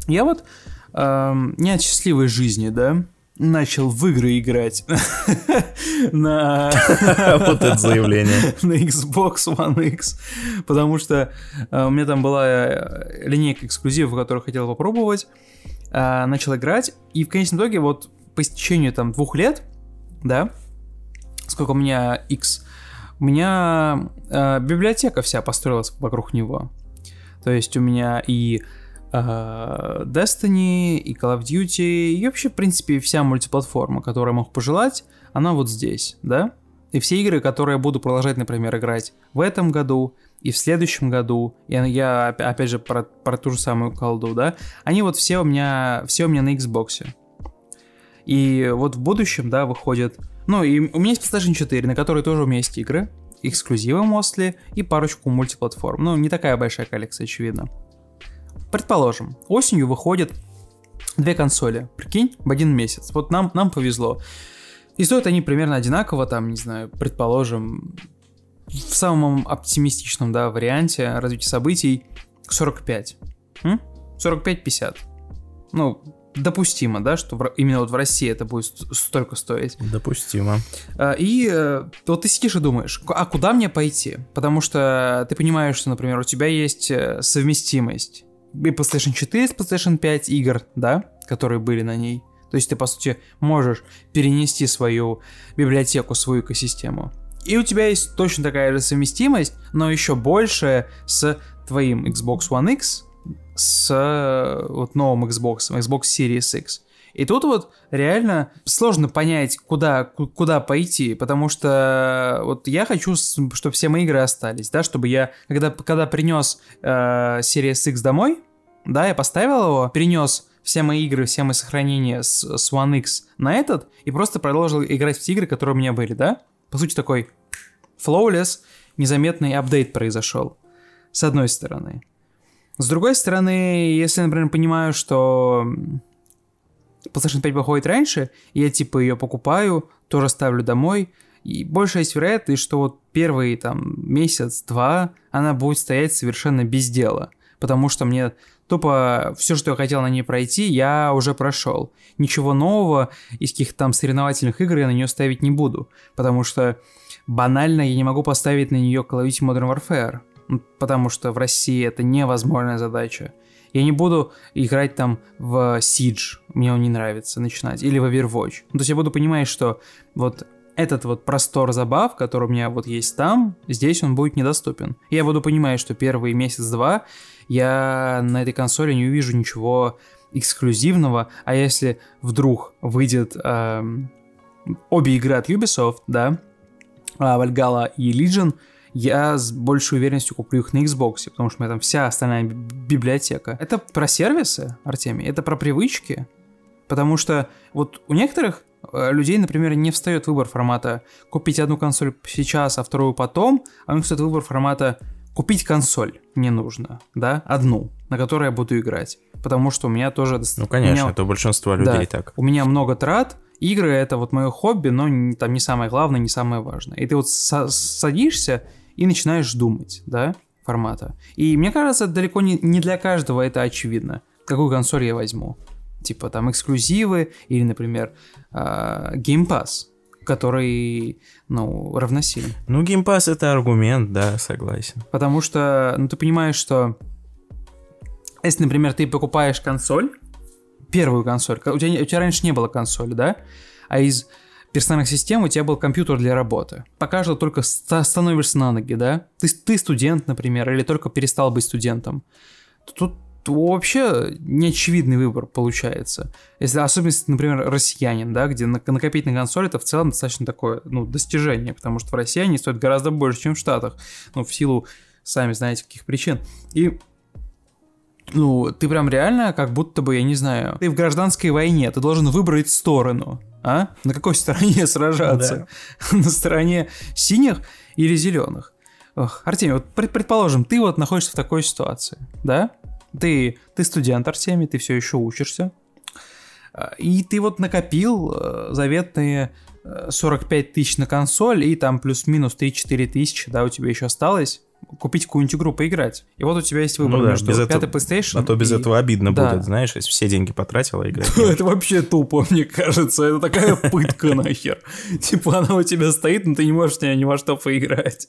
S1: Я вот эм, не от счастливой жизни, да, начал в игры играть на...
S2: Вот это заявление.
S1: На Xbox One X, потому что э, у меня там была э, линейка эксклюзивов, которую хотел попробовать, э, начал играть, и в конечном итоге вот по истечению там двух лет, да, сколько у меня X, у меня библиотека вся построилась вокруг него. То есть у меня и Destiny, и Call of Duty, и вообще, в принципе, вся мультиплатформа, которую я мог пожелать, она вот здесь, да? И все игры, которые я буду продолжать, например, играть в этом году, и в следующем году, и я опять же про, про ту же самую колду, да, они вот все у меня, все у меня на Xbox. И вот в будущем, да, выходят ну, и у меня есть PlayStation 4, на которой тоже у меня есть игры, эксклюзивы Mostly и парочку мультиплатформ. Ну, не такая большая коллекция, очевидно. Предположим, осенью выходят две консоли, прикинь, в один месяц. Вот нам, нам повезло. И стоят они примерно одинаково, там, не знаю, предположим, в самом оптимистичном, да, варианте развития событий 45. 45-50. Ну, допустимо, да, что именно вот в России это будет столько стоить.
S2: Допустимо.
S1: А, и э, вот ты сидишь и думаешь, а куда мне пойти? Потому что ты понимаешь, что, например, у тебя есть э, совместимость и PlayStation 4 с PlayStation 5 игр, да, которые были на ней. То есть ты, по сути, можешь перенести свою библиотеку, свою экосистему. И у тебя есть точно такая же совместимость, но еще большая с твоим Xbox One X, с э, вот новым Xbox, Xbox Series X. И тут вот реально сложно понять, куда, куда пойти, потому что вот я хочу, чтобы все мои игры остались, да, чтобы я, когда, когда принес э, Series X домой, да, я поставил его, перенес все мои игры, все мои сохранения с, с One X на этот и просто продолжил играть в те игры, которые у меня были, да? По сути, такой flawless, незаметный апдейт произошел. С одной стороны. С другой стороны, если, например, понимаю, что PlayStation 5 выходит раньше, я типа ее покупаю, тоже ставлю домой, и большая есть вероятность, что вот первый там месяц-два она будет стоять совершенно без дела, потому что мне тупо все, что я хотел на ней пройти, я уже прошел. Ничего нового из каких-то там соревновательных игр я на нее ставить не буду, потому что банально я не могу поставить на нее Call of Duty Modern Warfare, потому что в России это невозможная задача. Я не буду играть там в Siege, мне он не нравится начинать, или в Overwatch. Ну, то есть я буду понимать, что вот этот вот простор забав, который у меня вот есть там, здесь он будет недоступен. Я буду понимать, что первый месяц-два я на этой консоли не увижу ничего эксклюзивного, а если вдруг выйдет эм, обе игры от Ubisoft, да, Valhalla и Legion, я с большей уверенностью куплю их на Xbox, потому что у меня там вся остальная библиотека. Это про сервисы, Артемий, это про привычки, потому что вот у некоторых э, людей, например, не встает выбор формата купить одну консоль сейчас, а вторую потом, а у них встает выбор формата купить консоль мне нужно, да, одну, на которой я буду играть, потому что у меня тоже...
S2: Ну, конечно, меня... это большинство людей да, так.
S1: У меня много трат, игры это вот мое хобби, но там не самое главное, не самое важное. И ты вот садишься и начинаешь думать, да, формата. И мне кажется, далеко не, не для каждого это очевидно, какую консоль я возьму. Типа там эксклюзивы или, например, э, Game Pass, который, ну, равносилен.
S2: Ну, Game Pass это аргумент, да, согласен.
S1: Потому что, ну, ты понимаешь, что если, например, ты покупаешь консоль, первую консоль, у тебя, у тебя раньше не было консоли, да, а из персональных систем у тебя был компьютер для работы. Пока что только становишься на ноги, да? Ты, ты студент, например, или только перестал быть студентом. Тут вообще неочевидный выбор получается. Если, особенно, например, россиянин, да, где накопить на консоль, это в целом достаточно такое, ну, достижение, потому что в России они стоят гораздо больше, чем в Штатах, ну, в силу, сами знаете, каких причин. И ну, ты прям реально как будто бы, я не знаю, ты в гражданской войне, ты должен выбрать сторону а? На какой стороне сражаться? Да. На стороне синих или зеленых? Ох, Артемий, вот предположим, ты вот находишься в такой ситуации, да? Ты, ты студент, Артемий, ты все еще учишься, а, и ты вот накопил э, заветные 45 э, тысяч на консоль, и там плюс-минус 3-4 тысячи, да, у тебя еще осталось купить какую-нибудь игру поиграть. И вот у тебя есть выбор ну, да, между без пятой этого, PlayStation.
S2: А то без и... этого обидно да. будет, знаешь, если все деньги потратила играть.
S1: Это вообще тупо, мне кажется. Это такая пытка нахер. Типа она у тебя стоит, но ты не можешь ни во что поиграть.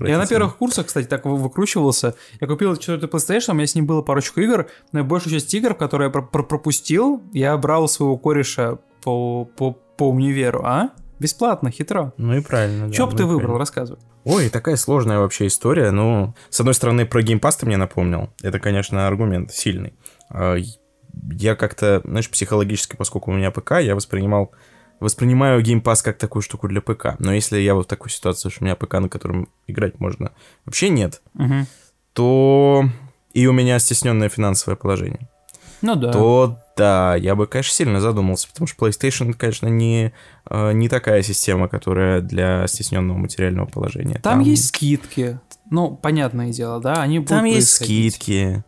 S1: Я на первых курсах, кстати, так выкручивался. Я купил четвертый PlayStation, у меня с ним было парочку игр, но большую часть игр, которые я пропустил, я брал своего кореша по, по, по универу, а? Бесплатно, хитро.
S2: Ну и правильно. Да,
S1: Что бы
S2: ну
S1: ты выбрал, правильно. рассказывай.
S2: Ой, такая сложная вообще история. Ну, с одной стороны, про Game Pass ты мне напомнил. Это, конечно, аргумент сильный. А, я как-то, знаешь, психологически, поскольку у меня ПК, я воспринимал воспринимаю Game Pass как такую штуку для ПК. Но если я вот в такой ситуации, что у меня ПК, на котором играть можно, вообще нет, угу. то и у меня стесненное финансовое положение.
S1: Ну да.
S2: То да, я бы, конечно, сильно задумался, потому что PlayStation, конечно, не, э, не такая система, которая для стесненного материального положения.
S1: Там, Там есть скидки. Ну, понятное дело, да, они
S2: будут Там есть скидки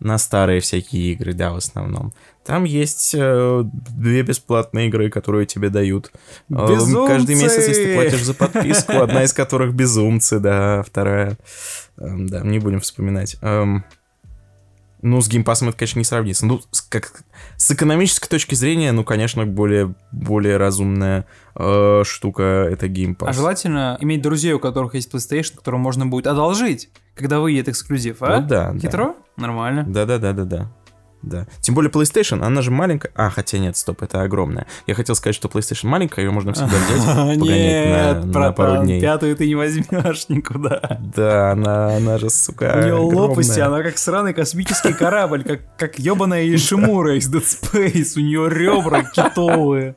S2: на старые всякие игры, да, в основном. Там есть э, две бесплатные игры, которые тебе дают.
S1: Безумцы!
S2: Э, каждый месяц, если ты платишь за подписку, одна из которых безумцы, да, вторая. Э, да, не будем вспоминать. Э, Ну, с геймпасом это, конечно, не сравнится. Ну, с, как, с экономической точки зрения, ну, конечно, более, более разумная э, штука это геймпас.
S1: А желательно иметь друзей, у которых есть PlayStation, которым можно будет одолжить, когда выйдет эксклюзив, а?
S2: Ну, да,
S1: Хитро? Да. Нормально.
S2: Да-да-да-да-да. Да. Тем более PlayStation, она же маленькая. А, хотя нет, стоп, это огромная. Я хотел сказать, что PlayStation маленькая, ее можно всегда взять,
S1: погонять на, на пару дней. пятую ты не возьмешь никуда.
S2: Да, она, она же, сука,
S1: У нее лопасти, она как сраный космический корабль, как, как ебаная Ишимура из Dead Space. У нее ребра китовые.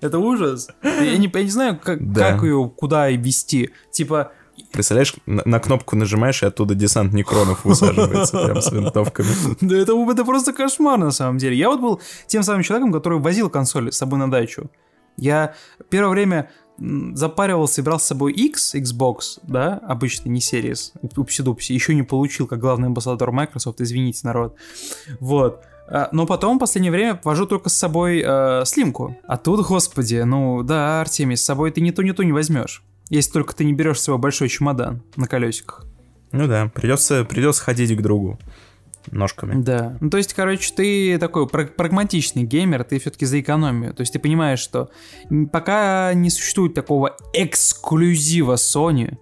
S1: Это ужас. Я не, я не знаю, как, да. как ее куда вести. Типа,
S2: Представляешь, на, на кнопку нажимаешь, и оттуда десант некронов высаживается прям с винтовками.
S1: Да это, это просто кошмар на самом деле. Я вот был тем самым человеком, который возил консоль с собой на дачу. Я первое время запаривался и брал с собой X, Xbox, да, обычный, не Series, упси-дупси, еще не получил, как главный амбассадор Microsoft, извините, народ. Вот. А, но потом в последнее время вожу только с собой э, слимку. А тут, господи, ну да, Артемий, с собой ты ни то, ни то не возьмешь. Если только ты не берешь свой большой чемодан на колесиках.
S2: Ну да, придется, придется ходить к другу ножками.
S1: Да. Ну, то есть, короче, ты такой прагматичный геймер, ты все-таки за экономию. То есть ты понимаешь, что пока не существует такого эксклюзива Sony,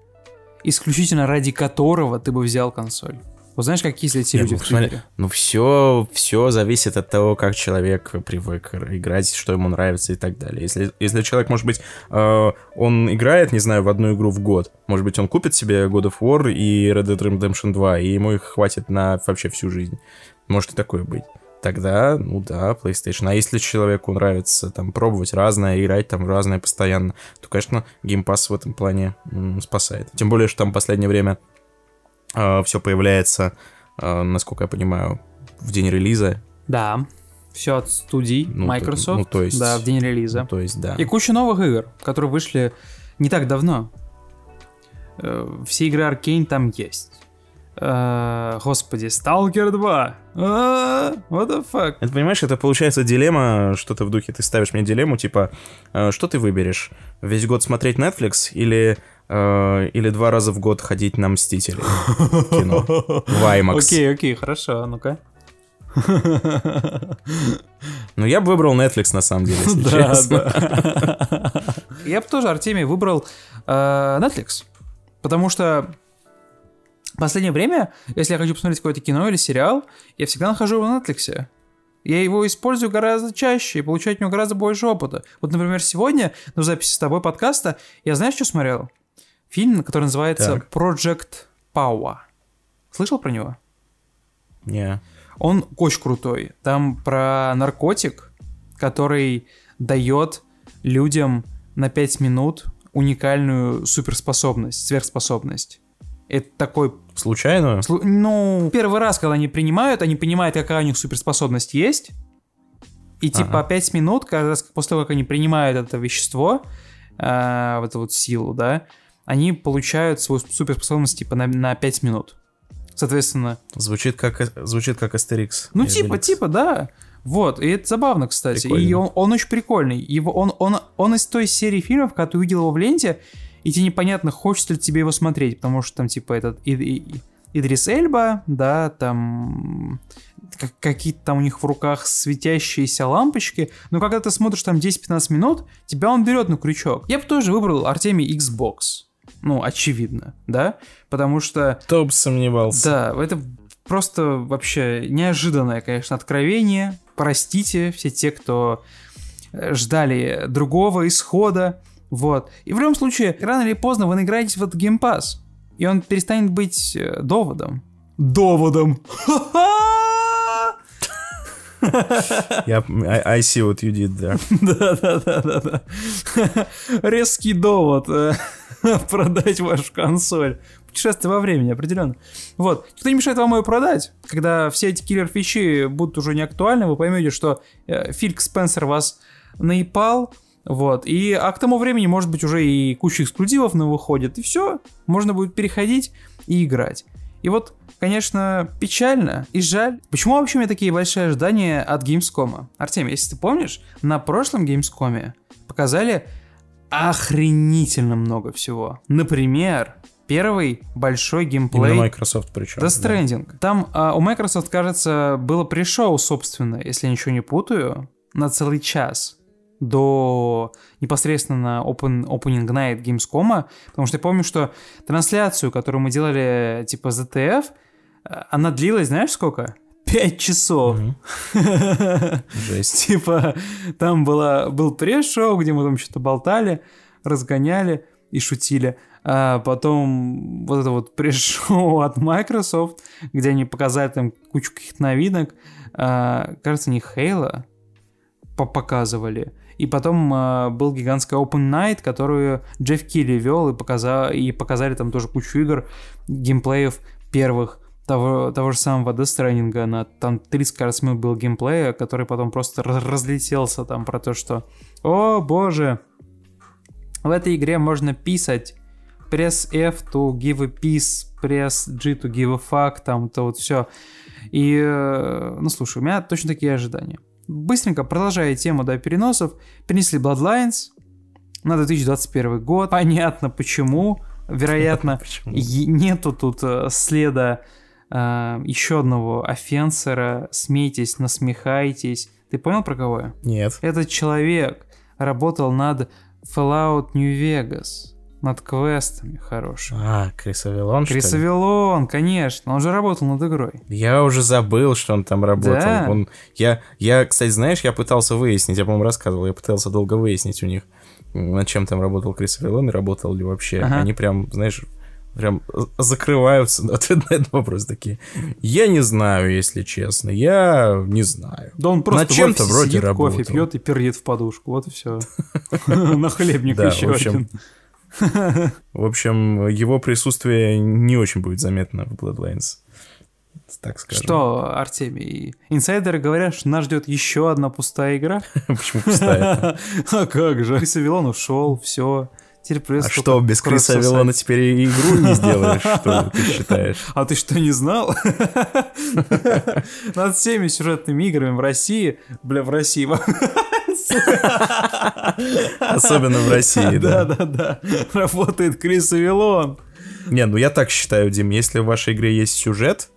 S1: исключительно ради которого ты бы взял консоль. Вот знаешь, как есть эти люди ну, Твиттере?
S2: Ну, все, все зависит от того, как человек привык играть, что ему нравится и так далее. Если, если человек, может быть, э, он играет, не знаю, в одну игру в год, может быть, он купит себе God of War и Red Dead Redemption 2, и ему их хватит на вообще всю жизнь. Может и такое быть. Тогда, ну да, PlayStation. А если человеку нравится там пробовать разное, играть там разное постоянно, то, конечно, Game Pass в этом плане м, спасает. Тем более, что там в последнее время все появляется, э, насколько я понимаю, в день релиза.
S1: Да, все от студий ну, Microsoft. Ну,
S2: то есть,
S1: да, в день релиза. Ну,
S2: то есть, да.
S1: И куча новых игр, которые вышли не так давно. Э, все игры Arkane там есть. Uh, господи, Stalker 2. Uh, what the fuck?
S2: Это, понимаешь, это получается дилемма, что-то в духе, ты ставишь мне дилемму, типа, uh, что ты выберешь? Весь год смотреть Netflix или Э, или два раза в год ходить на Мстители кино в IMAX.
S1: Окей, окей, хорошо, ну-ка.
S2: Ну, я бы выбрал Netflix, на самом деле, если да, честно. Да.
S1: Я бы тоже, Артемий, выбрал э, Netflix. Потому что в последнее время, если я хочу посмотреть какое-то кино или сериал, я всегда нахожу его на Netflix. Я его использую гораздо чаще и получаю от него гораздо больше опыта. Вот, например, сегодня на записи с тобой подкаста я знаешь, что смотрел? Фильм, который называется так. Project Power. Слышал про него?
S2: Не.
S1: Он очень крутой. Там про наркотик, который дает людям на 5 минут уникальную суперспособность, сверхспособность. Это такой...
S2: Случайно?
S1: Слу... Ну, первый раз, когда они принимают, они понимают, какая у них суперспособность есть. И типа ага. 5 минут, каждый раз после того, как они принимают это вещество, э, вот эту вот силу, да, они получают свою суперспособность типа на, на 5 минут. Соответственно...
S2: Звучит как, звучит как Астерикс.
S1: Ну, типа, типа, да. Вот, и это забавно, кстати. Прикольно. И он, он очень прикольный. Его, он, он, он из той серии фильмов, когда ты увидел его в ленте, и тебе непонятно, хочется ли тебе его смотреть, потому что там, типа, этот и, и, Идрис Эльба, да, там какие-то там у них в руках светящиеся лампочки, но когда ты смотришь там 10-15 минут, тебя он берет на крючок. Я бы тоже выбрал Артемий Xbox. Ну, очевидно, да? Потому что...
S2: Кто бы сомневался.
S1: Да, это просто вообще неожиданное, конечно, откровение. Простите все те, кто э, ждали другого исхода. Вот. И в любом случае, рано или поздно вы наиграетесь в этот геймпас. И он перестанет быть э, доводом. Доводом.
S2: Я, I, I see what you did there.
S1: Да-да-да-да. Резкий довод. Э, продать вашу консоль. Путешествие во времени, определенно. Вот. Никто не мешает вам ее продать. Когда все эти киллер-фичи будут уже не актуальны, вы поймете, что э, Фильк Спенсер вас наипал, вот. И, а к тому времени, может быть, уже и куча эксклюзивов на выходит. И все. Можно будет переходить и играть. И вот, конечно, печально и жаль. Почему вообще у меня такие большие ожидания от Gamescom? Артем, если ты помнишь, на прошлом Gamescom показали охренительно много всего. Например, первый большой геймплей.
S2: Именно Microsoft причем.
S1: Death Stranding. Да. Там а, у Microsoft, кажется, было пришоу, собственно, если я ничего не путаю, на целый час до непосредственно open, Opening Night Gamescom, потому что я помню, что трансляцию, которую мы делали типа ZTF, она длилась, знаешь, сколько? Пять часов.
S2: Жесть.
S1: Типа, там была, был пресс-шоу, где мы там что-то болтали, разгоняли и шутили. А потом вот это вот пресс-шоу от Microsoft, где они показали там кучу каких-то новинок. А, кажется, не Хейла показывали. И потом э, был гигантский Open Night, которую Джефф Килли вел, и, показал, и показали там тоже кучу игр, геймплеев первых того, того же самого Death Stranding, на там 30 кажется, минут был геймплея, который потом просто разлетелся там про то, что «О, боже, в этой игре можно писать, пресс F to give a peace, пресс G to give a fuck, там, то вот все». И, э, ну, слушай, у меня точно такие ожидания. Быстренько, продолжая тему, да, переносов, перенесли Bloodlines на 2021 год. Понятно, почему. Вероятно, нету тут э, следа э, еще одного офенсера. Смейтесь, насмехайтесь. Ты понял, про кого я?
S2: Нет.
S1: Этот человек работал над Fallout New Vegas над квестами хорошими.
S2: А, Крис Авилон,
S1: Крис Авилон, конечно. Он же работал над игрой.
S2: Я уже забыл, что он там работал. Да? Он... Я, я, кстати, знаешь, я пытался выяснить, я, по-моему, рассказывал, я пытался долго выяснить у них, над чем там работал Крис Авилон и работал ли вообще. Ага. Они прям, знаешь, прям закрываются на ответ на этот вопрос такие. Я не знаю, если честно. Я не знаю.
S1: Да он просто на чем-то вроде работал. кофе пьет и пердит в подушку. Вот и все. На хлебник еще один.
S2: В общем, его присутствие не очень будет заметно в Bloodlines. Так скажем.
S1: Что, Артемий, инсайдеры говорят, что нас ждет еще одна пустая игра?
S2: Почему пустая?
S1: А как же? Крис Авилон ушел, все.
S2: Теперь а что, без Криса Авилона теперь и игру не сделаешь, что ты считаешь?
S1: А ты что, не знал? Над всеми сюжетными играми в России, бля, в России,
S2: Особенно в России, да.
S1: Да, да, да. Работает Крис Авилон.
S2: Не, ну я так считаю, Дим, если в вашей игре есть сюжет,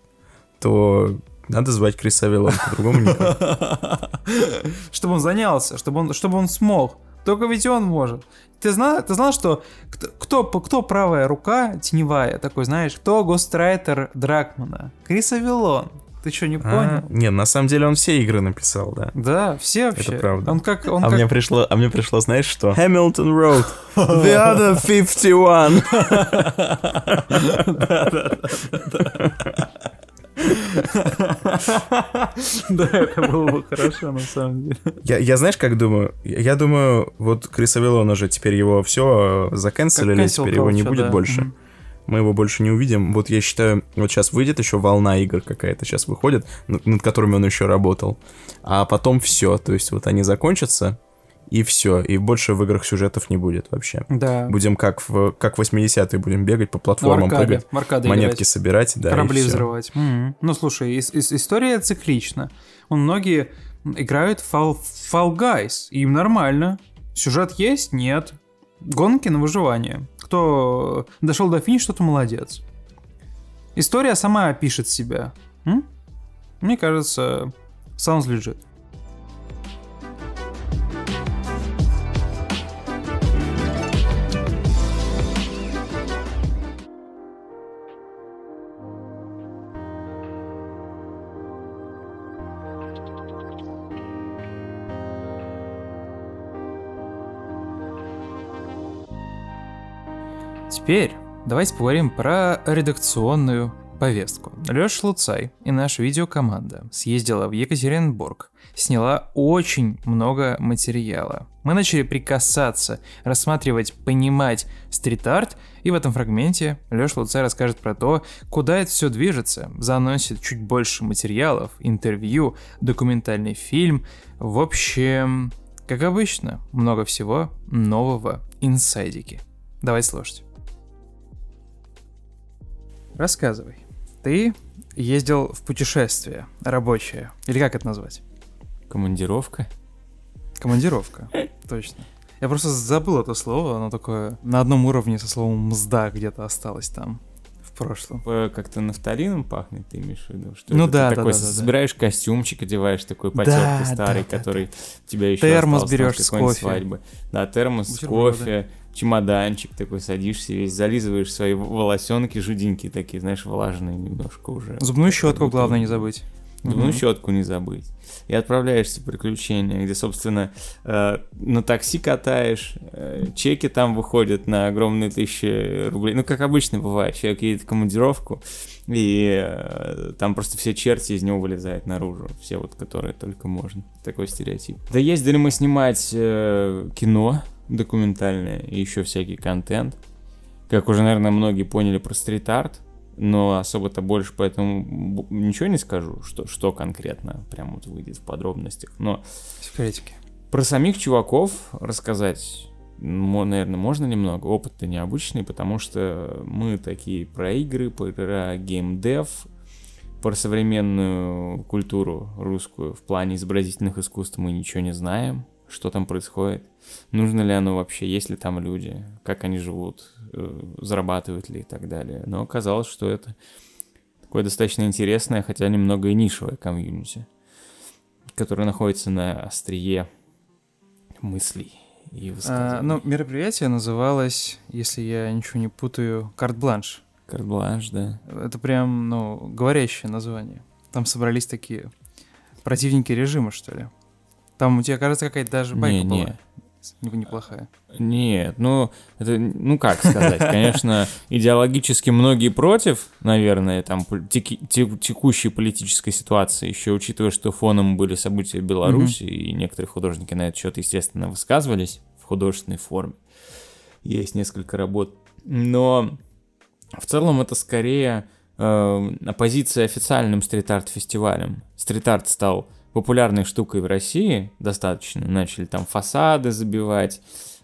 S2: то надо звать Криса Авилона, по-другому никак.
S1: Чтобы он занялся, чтобы он, чтобы он смог. Только ведь он может. Ты знал, ты знал, что кто, кто, кто правая рука теневая, такой, знаешь, кто гострайтер Дракмана? Крис Авилон. Ты что, не понял? А,
S2: не, на самом деле он все игры написал, да.
S1: Да, все вообще.
S2: Это правда.
S1: Он как, он
S2: а,
S1: как...
S2: Мне пришло, а мне пришло, знаешь что? Hamilton Road. The other 51.
S1: Да, это было бы хорошо, на самом деле.
S2: Я, я знаешь, как думаю? Я думаю, вот Криса Виллона же теперь его все заканцелили, теперь его не будет больше мы его больше не увидим. Вот я считаю, вот сейчас выйдет еще волна игр какая-то, сейчас выходит, над которыми он еще работал. А потом все, то есть вот они закончатся, и все, и больше в играх сюжетов не будет вообще.
S1: Да.
S2: Будем как в как 80-е будем бегать по платформам,
S1: аркаде,
S2: прыгать,
S1: аркаде
S2: монетки играть. собирать, да.
S1: Корабли взрывать. Mm-hmm. Ну слушай, ис- ис- история циклична. Он многие играют в Fall, Fall Guys, и им нормально. Сюжет есть? Нет. Гонки на выживание. Кто дошел до финиша, тот молодец. История сама пишет себя. М? Мне кажется, sounds legit. Теперь давайте поговорим про редакционную повестку. Леша Луцай и наша видеокоманда съездила в Екатеринбург, сняла очень много материала. Мы начали прикасаться, рассматривать, понимать стрит-арт, и в этом фрагменте Леша Луцай расскажет про то, куда это все движется, заносит чуть больше материалов, интервью, документальный фильм. В общем, как обычно, много всего нового инсайдики. Давайте слушать. Рассказывай. Ты ездил в путешествие рабочее. Или как это назвать?
S3: Командировка.
S1: Командировка, точно. Я просто забыл это слово, оно такое на одном уровне со словом «мзда» где-то осталось там прошлом.
S4: Как-то нафталином пахнет, ты имеешь в виду?
S1: Что ну да,
S4: ты
S1: да,
S4: такой
S1: да, да,
S4: собираешь да. костюмчик, одеваешь такой потертый да, старый, да, который да. тебя еще
S1: термос берешь с кофе.
S4: свадьбы. Да, термос с кофе, чемоданчик такой, садишься весь, зализываешь свои волосенки жиденькие такие, знаешь, влажные немножко уже.
S1: Зубную щетку главное не забыть.
S4: Зубную угу. щетку не забыть и отправляешься в приключения, где, собственно, э, на такси катаешь, э, чеки там выходят на огромные тысячи рублей. Ну, как обычно бывает, человек едет в командировку, и э, там просто все черти из него вылезают наружу, все вот, которые только можно. Такой стереотип. Да ездили мы снимать э, кино документальное и еще всякий контент. Как уже, наверное, многие поняли про стрит-арт, но особо-то больше поэтому ничего не скажу, что, что конкретно прям вот выйдет в подробностях. Но
S1: секретики.
S4: Про самих чуваков рассказать, наверное, можно немного. Опыт-то необычный, потому что мы такие про игры, про геймдев, про современную культуру русскую в плане изобразительных искусств мы ничего не знаем, что там происходит, нужно ли оно вообще, есть ли там люди, как они живут, Э, зарабатывают ли и так далее. Но оказалось, что это такое достаточно интересное, хотя немного и нишевое комьюнити, которое находится на острие мыслей и
S1: а, Ну, мероприятие называлось, если я ничего не путаю, «Карт-бланш».
S4: «Карт-бланш», да.
S1: Это прям, ну, говорящее название. Там собрались такие противники режима, что ли. Там у тебя, кажется, какая-то даже байка не, была. Не, неплохая.
S4: Нет, ну, это, ну как сказать, конечно, идеологически многие против, наверное, там, теки, текущей политической ситуации, еще учитывая, что фоном были события в Беларуси, mm-hmm. и некоторые художники на этот счет, естественно, высказывались в художественной форме. Есть несколько работ. Но в целом это скорее э, оппозиция официальным стрит-арт-фестивалям. Стрит-арт стал популярной штукой в России достаточно. Начали там фасады забивать,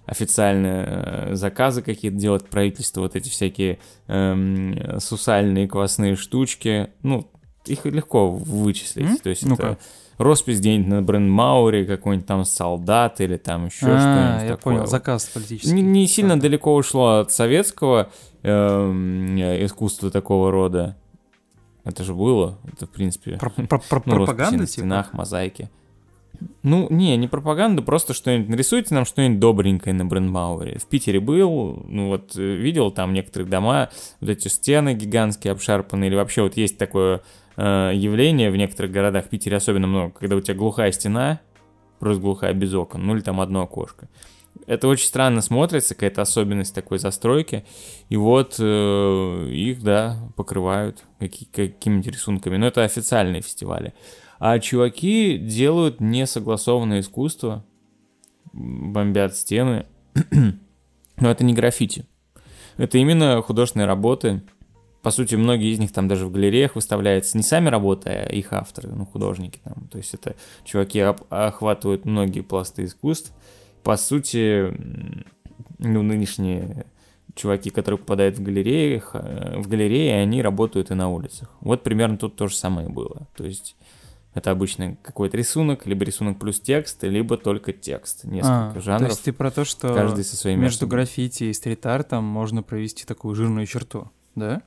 S4: официально э, заказы какие-то делать правительство, вот эти всякие эм, сусальные квасные штучки. Ну, их легко вычислить. Mm? То есть ну это роспись где-нибудь на бренд Маури, какой-нибудь там солдат или там еще а, что-нибудь
S1: я
S4: такое.
S1: понял, заказ политический.
S4: Не, не сильно далеко ушло от советского э, искусства такого рода. Это же было. Это, в принципе...
S1: Про, про, про ну, пропаганда, на
S4: типа? стенах, мозаики. Ну, не, не пропаганда, просто что-нибудь нарисуйте нам что-нибудь добренькое на Брендмауэре. В Питере был, ну вот э, видел там некоторые дома, вот эти стены гигантские, обшарпанные, или вообще вот есть такое э, явление в некоторых городах, в Питере особенно много, когда у тебя глухая стена, просто глухая без окон, ну или там одно окошко это очень странно смотрится, какая-то особенность такой застройки. И вот э, их, да, покрывают какими-то рисунками. Но это официальные фестивали. А чуваки делают несогласованное искусство, бомбят стены. Но это не граффити. Это именно художественные работы. По сути, многие из них там даже в галереях выставляются не сами работы, а их авторы, ну, художники там. То есть это чуваки охватывают многие пласты искусств по сути, ну, нынешние чуваки, которые попадают в галереи, в галереи, они работают и на улицах. Вот примерно тут то же самое было. То есть это обычно какой-то рисунок, либо рисунок плюс текст, либо только текст. Несколько а, жанров. То есть
S1: ты про то, что каждый со своим между граффити и стрит-артом можно провести такую жирную черту, да?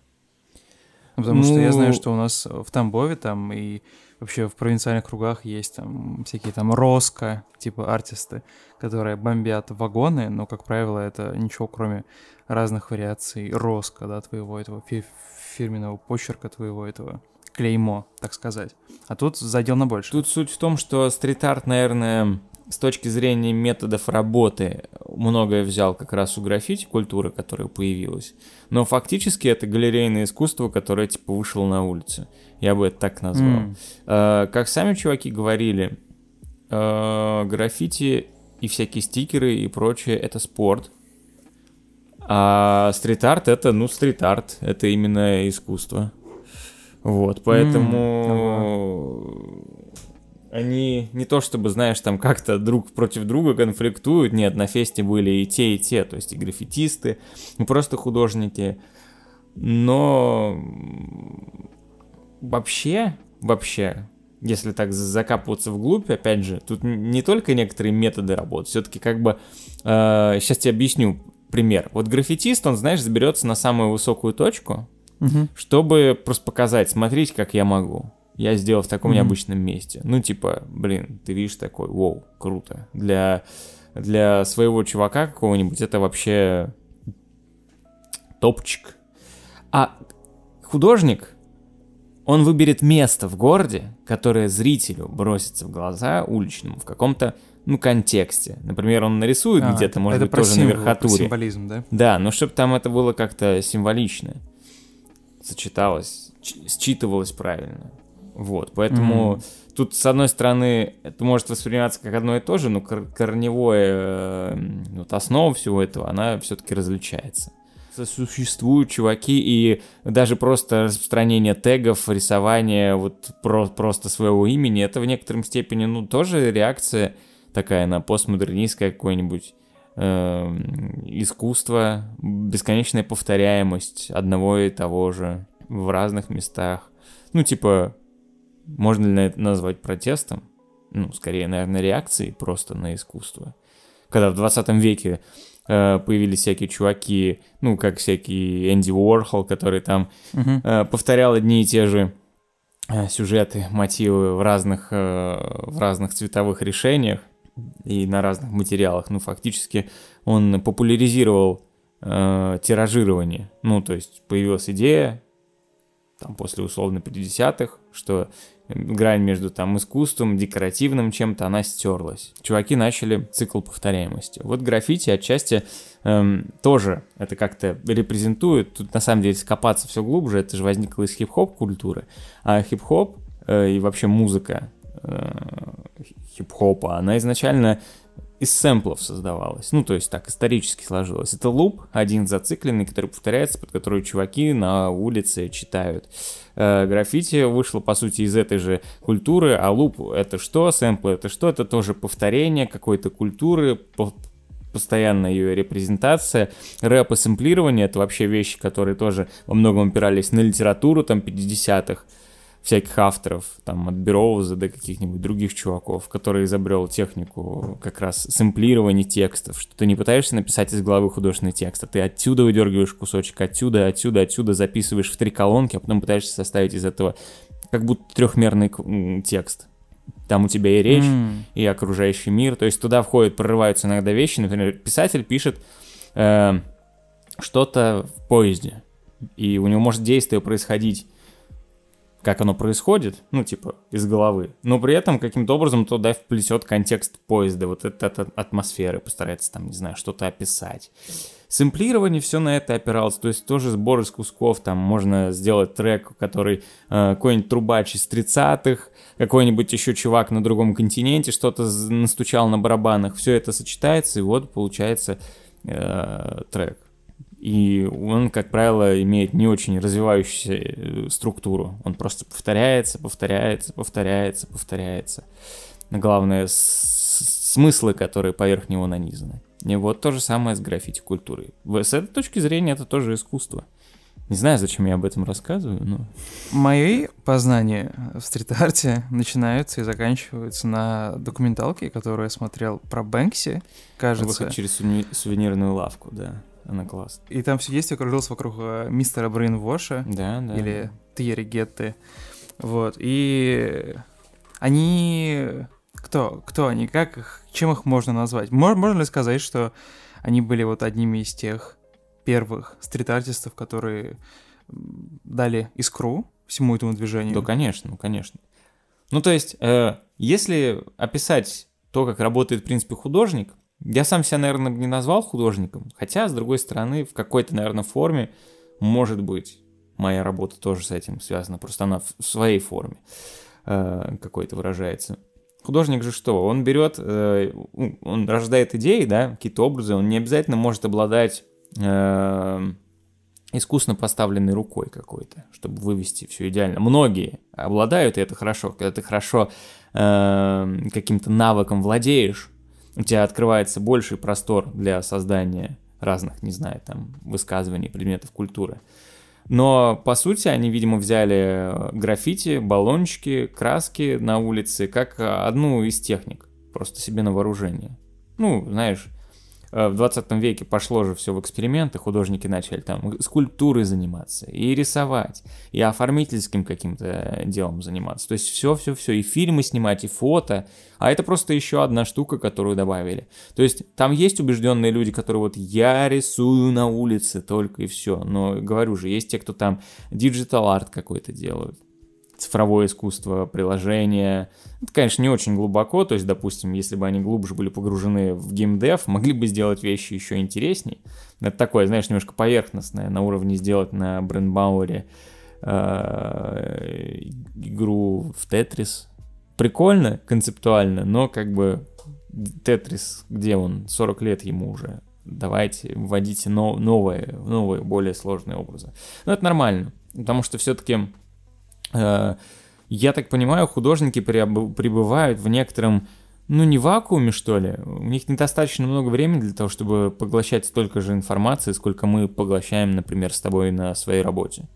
S1: Потому ну... что я знаю, ну, что у нас в Тамбове там и вообще в провинциальных кругах есть там всякие там Роско, типа артисты, которые бомбят вагоны, но, как правило, это ничего, кроме разных вариаций Роско, да, твоего этого фи- фирменного почерка, твоего этого клеймо, так сказать. А тут задел на больше.
S4: Тут суть в том, что стрит-арт, наверное, с точки зрения методов работы многое взял как раз у граффити культуры, которая появилась. Но фактически это галерейное искусство, которое типа вышло на улице. Я бы это так назвал. Mm. Э, как сами чуваки говорили, э, граффити и всякие стикеры и прочее это спорт. А стрит-арт это, ну, стрит-арт. Это именно искусство. Вот, поэтому... Mm они не то чтобы, знаешь, там как-то друг против друга конфликтуют, нет, на фесте были и те, и те, то есть и граффитисты, и просто художники, но вообще, вообще, если так закапываться вглубь, опять же, тут не только некоторые методы работы, все-таки как бы, э, сейчас тебе объясню пример. Вот граффитист, он, знаешь, заберется на самую высокую точку, угу. чтобы просто показать, смотрите, как я могу. Я сделал в таком mm необычном месте. Ну, типа, блин, ты видишь такой, вау, круто. Для, для своего чувака какого-нибудь это вообще топчик. А художник, он выберет место в городе, которое зрителю бросится в глаза уличному в каком-то ну, контексте. Например, он нарисует а, где-то, может быть, тоже символ, на верхотуре.
S1: символизм, да?
S4: Да, но чтобы там это было как-то символично, сочеталось, считывалось правильно. Вот, поэтому mm-hmm. тут, с одной стороны, это может восприниматься как одно и то же, но кор- корневое, э, вот основа всего этого, она все-таки различается существуют чуваки, и даже просто распространение тегов, рисование вот про просто своего имени, это в некотором степени, ну, тоже реакция такая на постмодернистское какое-нибудь э, искусство, бесконечная повторяемость одного и того же в разных местах. Ну, типа, можно ли это назвать протестом? Ну, скорее, наверное, реакцией просто на искусство. Когда в 20 веке появились всякие чуваки, ну, как всякий Энди Уорхол, который там угу. повторял одни и те же э, сюжеты, мотивы в разных, в разных цветовых решениях и на разных материалах. Ну, фактически он популяризировал э, тиражирование. Ну, то есть появилась идея, там, после условно 50-х, что грань между там искусством, декоративным чем-то, она стерлась. Чуваки начали цикл повторяемости. Вот граффити отчасти эм, тоже это как-то репрезентует. Тут на самом деле скопаться все глубже, это же возникло из хип-хоп культуры. А хип-хоп э, и вообще музыка э, хип-хопа, она изначально из сэмплов создавалась. Ну, то есть так исторически сложилось. Это луп, один зацикленный, который повторяется, под который чуваки на улице читают. Э, граффити вышло, по сути, из этой же культуры, а луп — это что, сэмплы — это что? Это тоже повторение какой-то культуры, постоянная ее репрезентация. Рэп и сэмплирование — это вообще вещи, которые тоже во многом опирались на литературу там 50-х всяких авторов, там, от Бероуза до каких-нибудь других чуваков, который изобрел технику как раз сэмплирования текстов, что ты не пытаешься написать из головы художественный текст, а ты отсюда выдергиваешь кусочек, отсюда, отсюда, отсюда записываешь в три колонки, а потом пытаешься составить из этого как будто трехмерный текст. Там у тебя и речь, mm. и окружающий мир. То есть туда входят, прорываются иногда вещи. Например, писатель пишет э, что-то в поезде. И у него может действие происходить как оно происходит, ну, типа, из головы, но при этом каким-то образом туда вплетет контекст поезда, вот эта атмосферы, постарается там, не знаю, что-то описать. Сэмплирование все на это опиралось, то есть тоже сбор из кусков, там можно сделать трек, который э, какой-нибудь трубач из 30-х, какой-нибудь еще чувак на другом континенте что-то настучал на барабанах, все это сочетается, и вот получается э, трек. И он, как правило, имеет не очень развивающуюся э, структуру. Он просто повторяется, повторяется, повторяется, повторяется. Главное, смыслы, которые поверх него нанизаны. И вот то же самое с граффити-культурой. С этой точки зрения это тоже искусство. Не знаю, зачем я об этом рассказываю, но...
S1: Мои познания в стрит-арте начинаются и заканчиваются на документалке, которую я смотрел про Бэнкси, кажется.
S4: Выход через сувенирную лавку, да. Она классная.
S1: И там все действие кружилось вокруг э, мистера Брейнвоша.
S4: Да, да.
S1: Или Тьерри Гетты. Вот. И они... Кто? Кто они? Как их? Чем их можно назвать? Можно, можно ли сказать, что они были вот одними из тех первых стрит-артистов, которые дали искру всему этому движению?
S4: Да, конечно, ну, конечно. Ну, то есть, э, если описать то, как работает, в принципе, художник, я сам себя, наверное, не назвал художником, хотя, с другой стороны, в какой-то, наверное, форме, может быть, моя работа тоже с этим связана, просто она в своей форме э, какой-то выражается. Художник же что? Он берет, э, он рождает идеи, да, какие-то образы, он не обязательно может обладать э, искусно поставленной рукой какой-то, чтобы вывести все идеально. Многие обладают, и это хорошо, когда ты хорошо э, каким-то навыком владеешь, у тебя открывается больший простор для создания разных, не знаю, там, высказываний, предметов культуры. Но, по сути, они, видимо, взяли граффити, баллончики, краски на улице как одну из техник, просто себе на вооружение. Ну, знаешь, Э, в 20 веке пошло же все в эксперименты, художники начали там скульптурой заниматься, и рисовать, и оформительским каким-то делом заниматься. То есть все-все-все, и фильмы снимать, и фото. А это просто еще одна штука, которую добавили. То есть там есть убежденные люди, которые вот я рисую на улице только и все. Но говорю же, есть те, кто там digital art какой-то делают цифровое искусство, приложения. Это, конечно, не очень глубоко, то есть, допустим, если бы они глубже были погружены в геймдев, могли бы сделать вещи еще интересней. Это такое, знаешь, немножко поверхностное, на уровне сделать на Брендбауэре э, игру в Тетрис. Прикольно, концептуально, но как бы Тетрис, где он? 40 лет ему уже. Давайте вводите новые, новые, более сложные образы. Но это нормально, потому что все-таки я так понимаю, художники пребывают в некотором, ну не вакууме что ли, у них недостаточно много времени для того, чтобы поглощать столько же информации, сколько мы поглощаем, например, с тобой на своей работе.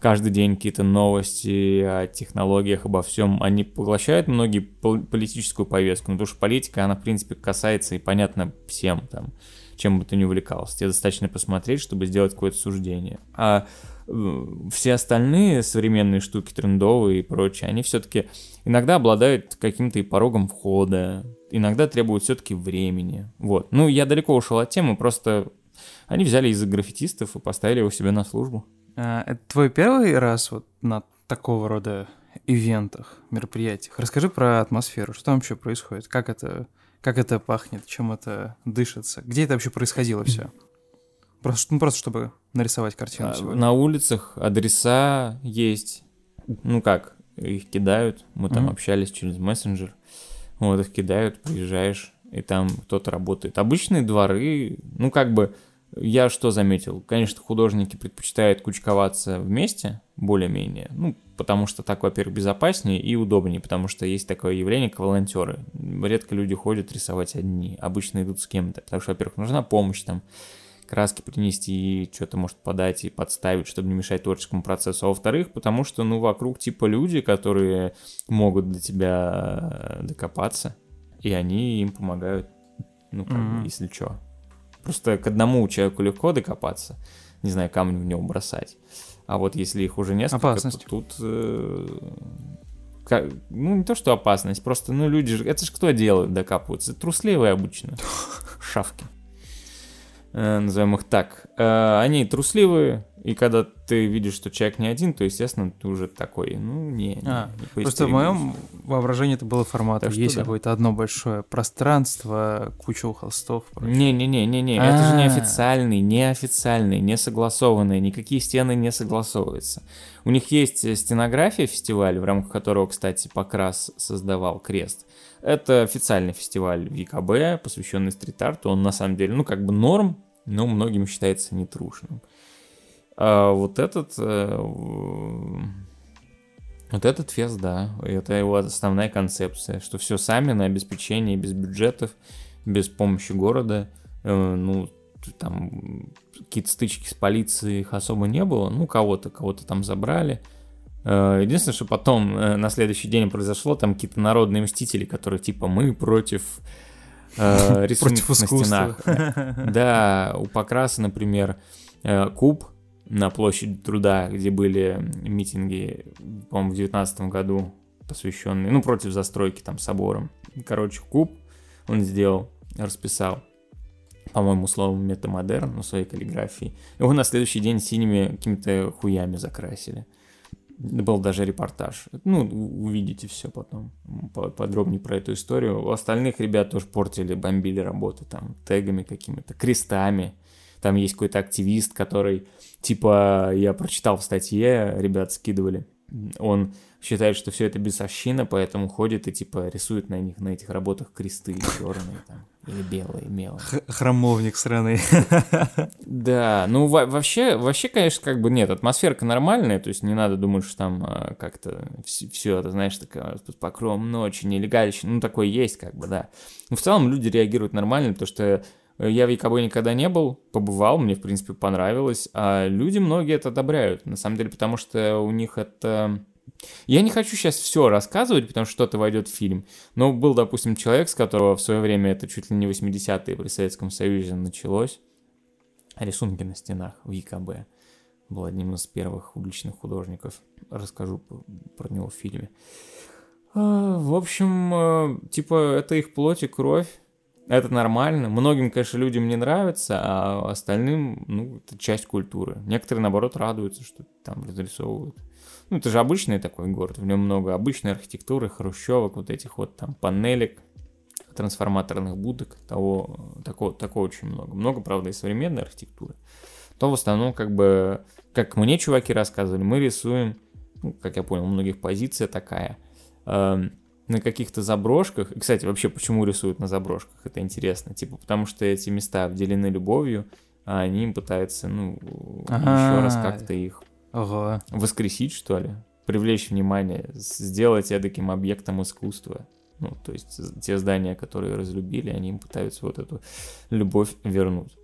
S4: Каждый день какие-то новости о технологиях, обо всем. Они поглощают многие политическую повестку, ну, потому что политика, она, в принципе, касается и понятно всем там, чем бы ты ни увлекался. Тебе достаточно посмотреть, чтобы сделать какое-то суждение. А все остальные современные штуки, трендовые и прочее, они все-таки иногда обладают каким-то и порогом входа, иногда требуют все-таки времени. Вот. Ну, я далеко ушел от темы, просто они взяли из-за граффитистов и поставили его себе на службу.
S1: А, это твой первый раз вот на такого рода ивентах, мероприятиях? Расскажи про атмосферу, что там вообще происходит, как это, как это пахнет, чем это дышится, где это вообще происходило все? Просто, ну, просто чтобы нарисовать картину а,
S4: сегодня. На улицах адреса есть. Ну как, их кидают. Мы там mm-hmm. общались через мессенджер. Вот их кидают, приезжаешь, и там кто-то работает. Обычные дворы, ну как бы, я что заметил? Конечно, художники предпочитают кучковаться вместе, более-менее. Ну, потому что так, во-первых, безопаснее и удобнее, потому что есть такое явление, как волонтеры. Редко люди ходят рисовать одни, обычно идут с кем-то. Потому что, во-первых, нужна помощь там краски принести, что-то может подать и подставить, чтобы не мешать творческому процессу. А во-вторых, потому что, ну, вокруг типа люди, которые могут до тебя э, докопаться, и они им помогают, ну, как mm-hmm. бы, если что. Просто к одному человеку легко докопаться, не знаю, камень в него бросать. А вот если их уже несколько,
S1: Опасность.
S4: то тут... Э, как, ну, не то, что опасность, просто, ну, люди же... Это же кто делает, докапываются? Трусливые обычно. Шавки. Э, назовем их так, э, они трусливые, и когда ты видишь, что человек не один, то, естественно, ты уже такой, ну, не, не,
S1: а, не Просто в моем воображении это было формат, есть да. какое-то одно большое пространство, куча холстов.
S4: Не-не-не-не-не, это же не официальный, не официальный, не согласованный, никакие стены не согласовываются. У них есть стенография фестиваля, в рамках которого, кстати, Покрас создавал крест. Это официальный фестиваль в ЕКБ, посвященный стрит-арту. Он на самом деле, ну, как бы норм, но многим считается нетрушным. А вот этот... Э, вот этот фест, да, это его основная концепция, что все сами на обеспечение, без бюджетов, без помощи города, э, ну, там какие-то стычки с полицией их особо не было, ну, кого-то, кого-то там забрали, единственное, что потом э, на следующий день произошло, там какие-то народные мстители, которые типа мы против э, рисунков на стенах. Да, у Покраса, например, э, куб на площади труда, где были митинги, по-моему, в девятнадцатом году посвященные, ну, против застройки там собором. Короче, куб он сделал, расписал по-моему, словом метамодерн, на своей каллиграфии. Его на следующий день синими какими-то хуями закрасили. Был даже репортаж. Ну, увидите все потом подробнее про эту историю. У остальных ребят тоже портили, бомбили работы там тегами какими-то, крестами. Там есть какой-то активист, который, типа, я прочитал в статье, ребят скидывали, он считает, что все это бесовщина, поэтому ходит и, типа, рисует на них, на этих работах кресты черные там. Или белые, мелые.
S1: Хромовник сраный.
S4: Да, ну вообще, вообще, конечно, как бы нет, атмосферка нормальная, то есть не надо думать, что там а, как-то все это, знаешь, такое под покровом ночи, нелегальщина, ну такое есть, как бы, да. Но в целом люди реагируют нормально, потому что Я в ЕКБ никогда не был, побывал, мне, в принципе, понравилось, а люди многие это одобряют, на самом деле, потому что у них это... Я не хочу сейчас все рассказывать, потому что что-то войдет в фильм, но был, допустим, человек, с которого в свое время, это чуть ли не 80-е при Советском Союзе началось, рисунки на стенах в ЕКБ. Был одним из первых уличных художников. Расскажу про него в фильме. А, в общем, э, типа, это их плоть и кровь. Это нормально. Многим, конечно, людям не нравится, а остальным, ну, это часть культуры. Некоторые, наоборот, радуются, что там разрисовывают. Ну, это же обычный такой город, в нем много обычной архитектуры, хрущевок, вот этих вот там панелек, трансформаторных будок, того, такого, такого очень много. Много, правда, и современной архитектуры. То в основном, как бы, как мне чуваки рассказывали, мы рисуем, ну, как я понял, у многих позиция такая – Эм, на каких-то заброшках. И, кстати, вообще, почему рисуют на заброшках? Это интересно. Типа, потому что эти места обделены любовью, а они пытаются, ну, еще раз как-то их воскресить, что ли. Привлечь внимание, сделать эдаким объектом искусства. Ну, то есть те здания, которые разлюбили, они им пытаются вот эту любовь вернуть.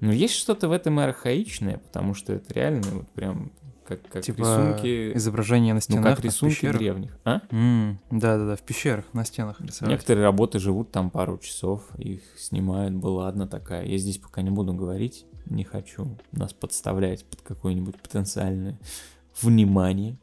S4: Но есть что-то в этом и архаичное, потому что это реально вот прям как, как
S1: типа
S4: рисунки...
S1: изображения на стенах.
S4: Ну, как рисунки древних. А?
S1: Да-да-да, в пещерах, на стенах
S4: рисовать. Некоторые работы живут там пару часов, их снимают, была одна такая. Я здесь пока не буду говорить, не хочу нас подставлять под какое-нибудь потенциальное внимание.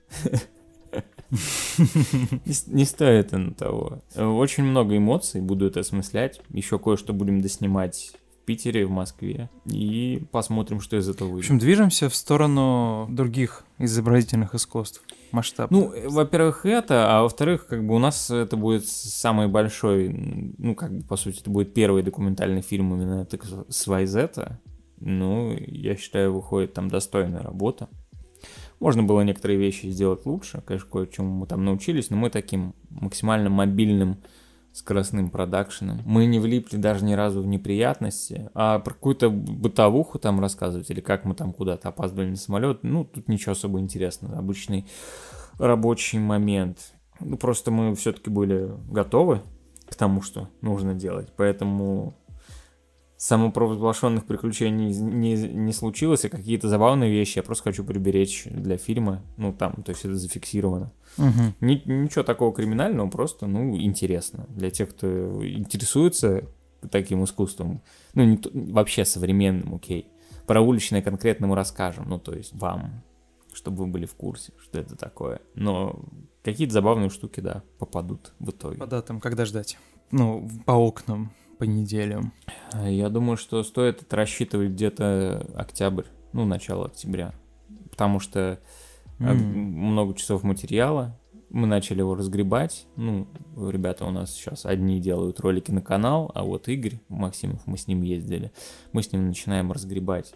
S4: Не стоит это того. Очень много эмоций, буду это осмыслять. Еще кое-что будем доснимать Питере, в Москве. И посмотрим, что из этого выйдет.
S1: В общем, движемся в сторону других изобразительных искусств масштаб.
S4: Ну, во-первых, это, а во-вторых, как бы у нас это будет самый большой, ну, как бы, по сути, это будет первый документальный фильм именно с Вайзета. Ну, я считаю, выходит там достойная работа. Можно было некоторые вещи сделать лучше, конечно, кое-чему мы там научились, но мы таким максимально мобильным скоростным продакшеном. Мы не влипли даже ни разу в неприятности, а про какую-то бытовуху там рассказывать, или как мы там куда-то опаздывали на самолет, ну, тут ничего особо интересного. Обычный рабочий момент. Ну, просто мы все-таки были готовы к тому, что нужно делать, поэтому самопровозглашенных приключений не, не случилось, а какие-то забавные вещи я просто хочу приберечь для фильма. Ну, там, то есть это зафиксировано. Угу. Ни, ничего такого криминального, просто, ну, интересно. Для тех, кто интересуется таким искусством, ну, не, вообще современным, окей. Про уличное конкретно мы расскажем, ну, то есть вам, чтобы вы были в курсе, что это такое. Но какие-то забавные штуки, да, попадут в итоге.
S1: По датам, когда ждать? Ну, по окнам по неделям?
S4: Я думаю, что стоит это рассчитывать где-то октябрь, ну, начало октября. Потому что mm. много часов материала, мы начали его разгребать. Ну, ребята у нас сейчас одни делают ролики на канал, а вот Игорь Максимов, мы с ним ездили, мы с ним начинаем разгребать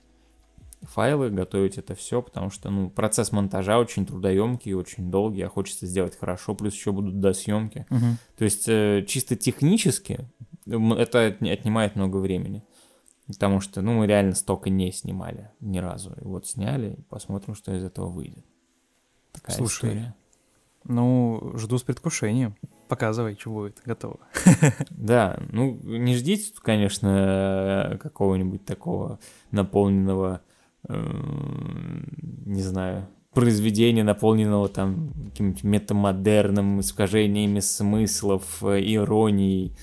S4: файлы, готовить это все, потому что, ну, процесс монтажа очень трудоемкий, очень долгий, а хочется сделать хорошо, плюс еще будут досъемки. Угу. То есть, э, чисто технически это отнимает много времени. Потому что, ну, мы реально столько не снимали ни разу. И вот сняли, посмотрим, что из этого выйдет.
S1: Такая Слушай, история. ну, жду с предвкушением. Показывай, что будет, готово.
S4: Да, ну, не ждите, конечно, какого-нибудь такого наполненного, э, не знаю, произведения, наполненного там каким-нибудь метамодерном, искажениями смыслов, э, иронией,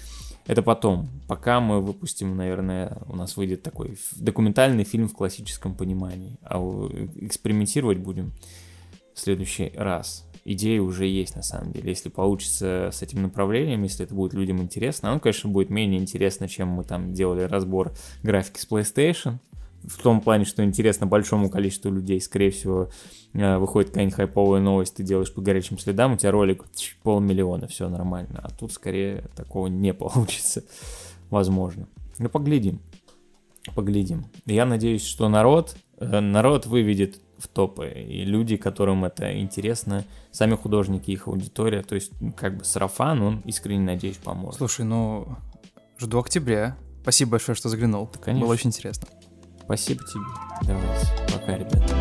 S4: это потом. Пока мы выпустим, наверное, у нас выйдет такой документальный фильм в классическом понимании. А экспериментировать будем в следующий раз. Идея уже есть на самом деле. Если получится с этим направлением, если это будет людям интересно, оно, конечно, будет менее интересно, чем мы там делали разбор графики с PlayStation в том плане, что интересно большому количеству людей, скорее всего, э, выходит какая-нибудь хайповая новость, ты делаешь по горячим следам, у тебя ролик полмиллиона, все нормально. А тут скорее такого не получится, возможно. Ну, поглядим. Поглядим. Я надеюсь, что народ, э, народ выведет в топы, и люди, которым это интересно, сами художники, их аудитория, то есть как бы сарафан, он искренне, надеюсь, поможет.
S1: Слушай, ну, жду октября. Спасибо большое, что заглянул. Да, конечно. Было очень интересно.
S4: Спасибо тебе. Давайте. Пока, ребята.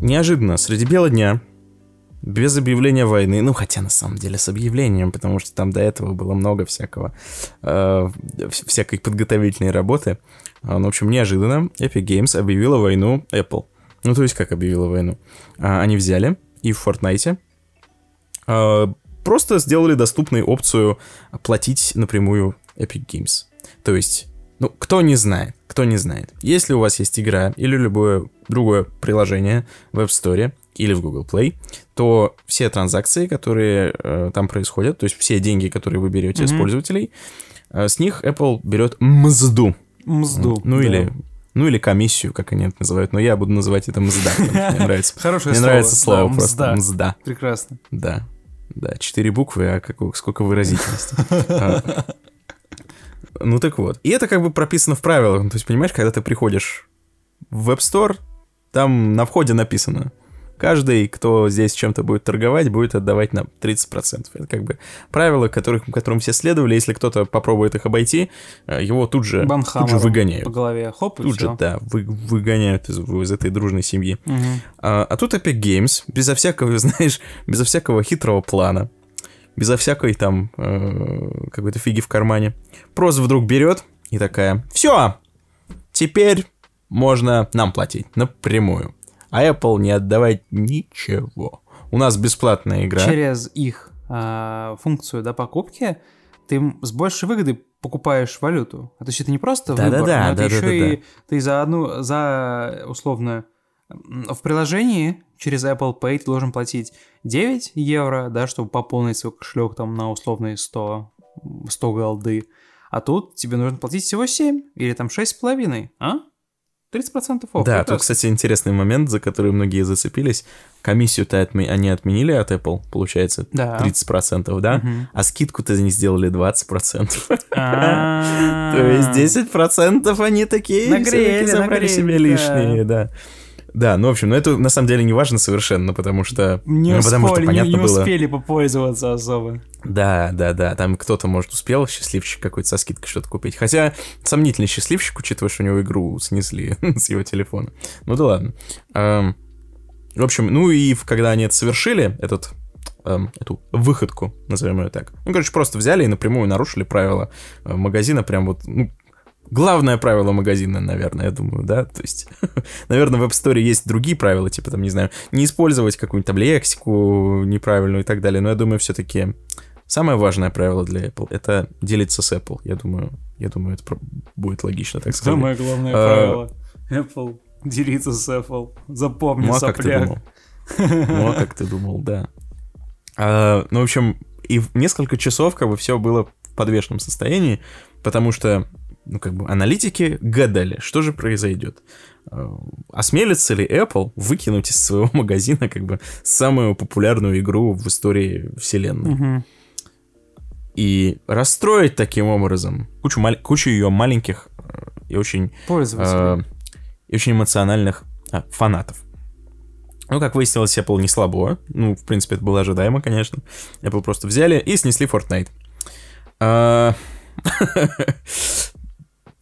S2: Неожиданно, среди бела дня, без объявления войны, ну хотя на самом деле с объявлением, потому что там до этого было много всякого, э, всякой подготовительной работы. Э, ну, в общем, неожиданно Epic Games объявила войну Apple. Ну, то есть как объявила войну? Э, они взяли и в Fortnite э, просто сделали доступной опцию платить напрямую Epic Games. То есть, ну, кто не знает, кто не знает. Если у вас есть игра или любое другое приложение в App Store, или в Google Play, то все транзакции, которые э, там происходят, то есть все деньги, которые вы берете mm-hmm. с пользователей, э, с них Apple берет мзду.
S1: Мзду.
S2: Ну да. или ну или комиссию, как они это называют, но я буду называть это мзда. Мне нравится.
S1: Хорошее
S2: Мне нравится слово просто мзда.
S1: Прекрасно.
S2: Да. Да, четыре буквы, а как, сколько выразительности. А. Ну так вот. И это как бы прописано в правилах. То есть, понимаешь, когда ты приходишь в App Store, там на входе написано каждый, кто здесь чем-то будет торговать, будет отдавать нам 30%. Это как бы правила, которых, которым все следовали. Если кто-то попробует их обойти, э, его тут же, тут же выгоняют.
S1: По голове, хоп,
S2: Тут же, да, вы, выгоняют из, из этой дружной семьи. Угу. А, а тут Epic Games, безо всякого, знаешь, безо всякого хитрого плана, безо всякой там э, какой-то фиги в кармане, просто вдруг берет и такая, все, теперь можно нам платить напрямую а Apple не отдавать ничего. У нас бесплатная игра.
S1: Через их э, функцию да, покупки ты с большей выгодой покупаешь валюту. А то есть это не просто да, выбор, да, да, но да, это да, еще да, и да. ты за одну, за условно в приложении через Apple Pay ты должен платить 9 евро, да, чтобы пополнить свой кошелек там на условные 100, 100 голды. А тут тебе нужно платить всего 7 или там 6,5, а? 30% офф.
S2: Да, тут, кстати, интересный момент, за который многие зацепились. Комиссию-то отме... они отменили от Apple, получается, да. 30%, да? Угу. А скидку-то они сделали 20%. То есть 10% они такие нагрели, забрали себе лишние, да. Да, ну, в общем, ну это на самом деле не важно совершенно, потому что...
S1: Не,
S2: ну,
S1: успели,
S2: потому что,
S1: понятно не, не было... успели попользоваться особо.
S2: Да, да, да, там кто-то, может, успел, счастливчик какой-то со скидкой что-то купить. Хотя сомнительный счастливчик, учитывая, что у него игру снесли с его телефона. Ну да ладно. Эм, в общем, ну и когда они это совершили, этот эм, эту выходку, назовем ее так. Ну, короче, просто взяли и напрямую нарушили правила э, магазина, прям вот, ну, главное правило магазина, наверное, я думаю, да, то есть, наверное, в App Store есть другие правила, типа, там, не знаю, не использовать какую-нибудь там лексику неправильную и так далее, но я думаю, все-таки самое важное правило для Apple — это делиться с Apple, я думаю, я думаю, это будет логично, так сказать.
S1: Самое главное а, правило — Apple делиться с Apple, запомни, ну, а
S2: как ты думал? Ну, а как ты думал, да. А, ну, в общем, и несколько часов как бы все было в подвешенном состоянии, потому что ну, как бы аналитики гадали, что же произойдет. Э, осмелится ли Apple выкинуть из своего магазина как бы самую популярную игру в истории вселенной? Угу. И расстроить таким образом кучу, мал- кучу ее маленьких э, и очень, э, и очень эмоциональных а, фанатов. Ну, как выяснилось, Apple не слабо. Ну, в принципе, это было ожидаемо, конечно. Apple просто взяли и снесли Fortnite.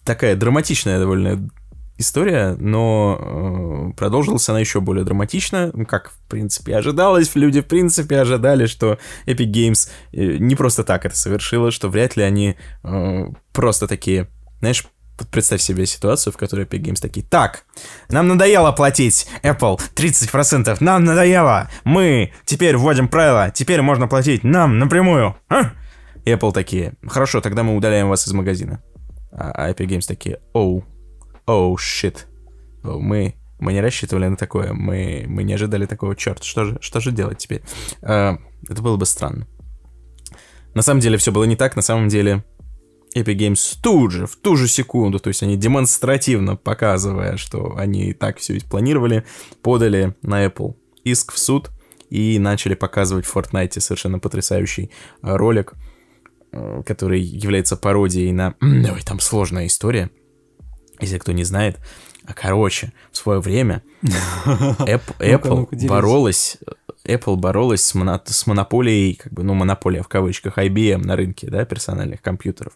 S2: Такая драматичная довольно история, но э, продолжилась она еще более драматично, как, в принципе, ожидалось. Люди, в принципе, ожидали, что Epic Games э, не просто так это совершила, что вряд ли они э, просто такие, знаешь, представь себе ситуацию, в которой Epic Games такие, так, нам надоело платить Apple 30%, нам надоело, мы теперь вводим правила, теперь можно платить нам напрямую. А? Apple такие, хорошо, тогда мы удаляем вас из магазина. А Epic Games такие, оу, оу, щит. Мы, мы не рассчитывали на такое, мы, мы не ожидали такого, черт, что же, что же делать теперь? А, это было бы странно. На самом деле все было не так, на самом деле Epic Games тут же, в ту же секунду, то есть они демонстративно показывая, что они так все ведь планировали, подали на Apple иск в суд и начали показывать в Fortnite совершенно потрясающий ролик, который является пародией на... Ой, там сложная история, если кто не знает. А короче, в свое время Apple, Apple боролась, Apple боролась с, моно, с монополией, как бы, ну, монополия в кавычках, IBM на рынке, да, персональных компьютеров.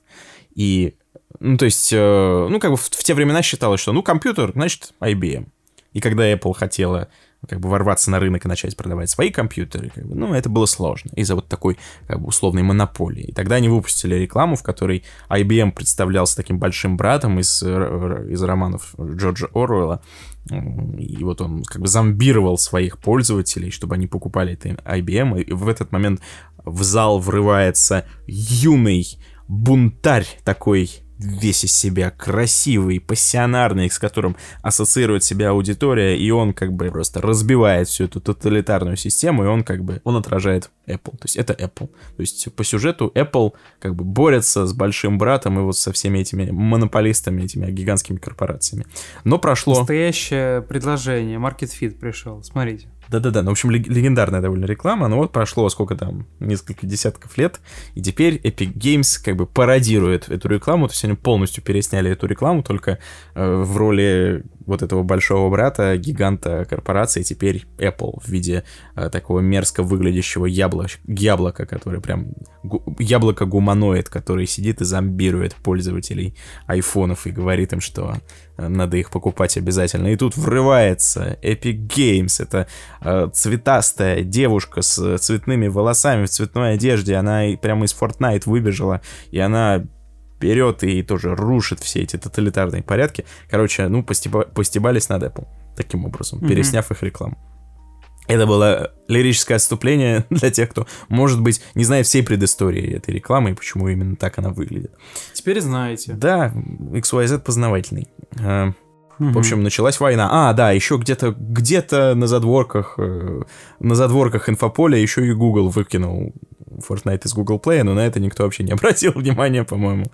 S2: И, ну, то есть, э, ну, как бы в, в те времена считалось, что, ну, компьютер, значит, IBM. И когда Apple хотела как бы ворваться на рынок и начать продавать свои компьютеры, как бы, ну, это было сложно из-за вот такой, как бы, условной монополии. И тогда они выпустили рекламу, в которой IBM представлялся таким большим братом из, из романов Джорджа Оруэлла, и вот он как бы зомбировал своих пользователей, чтобы они покупали это IBM, и в этот момент в зал врывается юный бунтарь такой весь из себя красивый, пассионарный, с которым ассоциирует себя аудитория, и он как бы просто разбивает всю эту тоталитарную систему, и он как бы, он отражает Apple. То есть это Apple. То есть по сюжету Apple как бы борется с большим братом и вот со всеми этими монополистами, этими гигантскими корпорациями. Но прошло...
S1: Настоящее предложение. Market Fit пришел. Смотрите.
S2: Да-да-да, ну, в общем, легендарная довольно реклама, но вот прошло сколько там, несколько десятков лет, и теперь Epic Games как бы пародирует эту рекламу, то есть они полностью пересняли эту рекламу, только э, в роли вот этого большого брата, гиганта корпорации, теперь Apple в виде э, такого мерзко выглядящего ябло, яблока, который прям... Гу, яблоко-гуманоид, который сидит и зомбирует пользователей айфонов и говорит им, что надо их покупать обязательно. И тут врывается Epic Games. Это э, цветастая девушка с цветными волосами в цветной одежде. Она прямо из Fortnite выбежала, и она берет и тоже рушит все эти тоталитарные порядки. Короче, ну, постеба постебались над Apple таким образом, mm-hmm. пересняв их рекламу. Это было лирическое отступление для тех, кто, может быть, не знает всей предыстории этой рекламы и почему именно так она выглядит.
S1: Теперь знаете.
S2: Да, XYZ познавательный. В общем, началась война. А, да, еще где-то где-то на задворках, э, на задворках инфополя еще и Google выкинул Fortnite из Google Play, но на это никто вообще не обратил внимания, по-моему.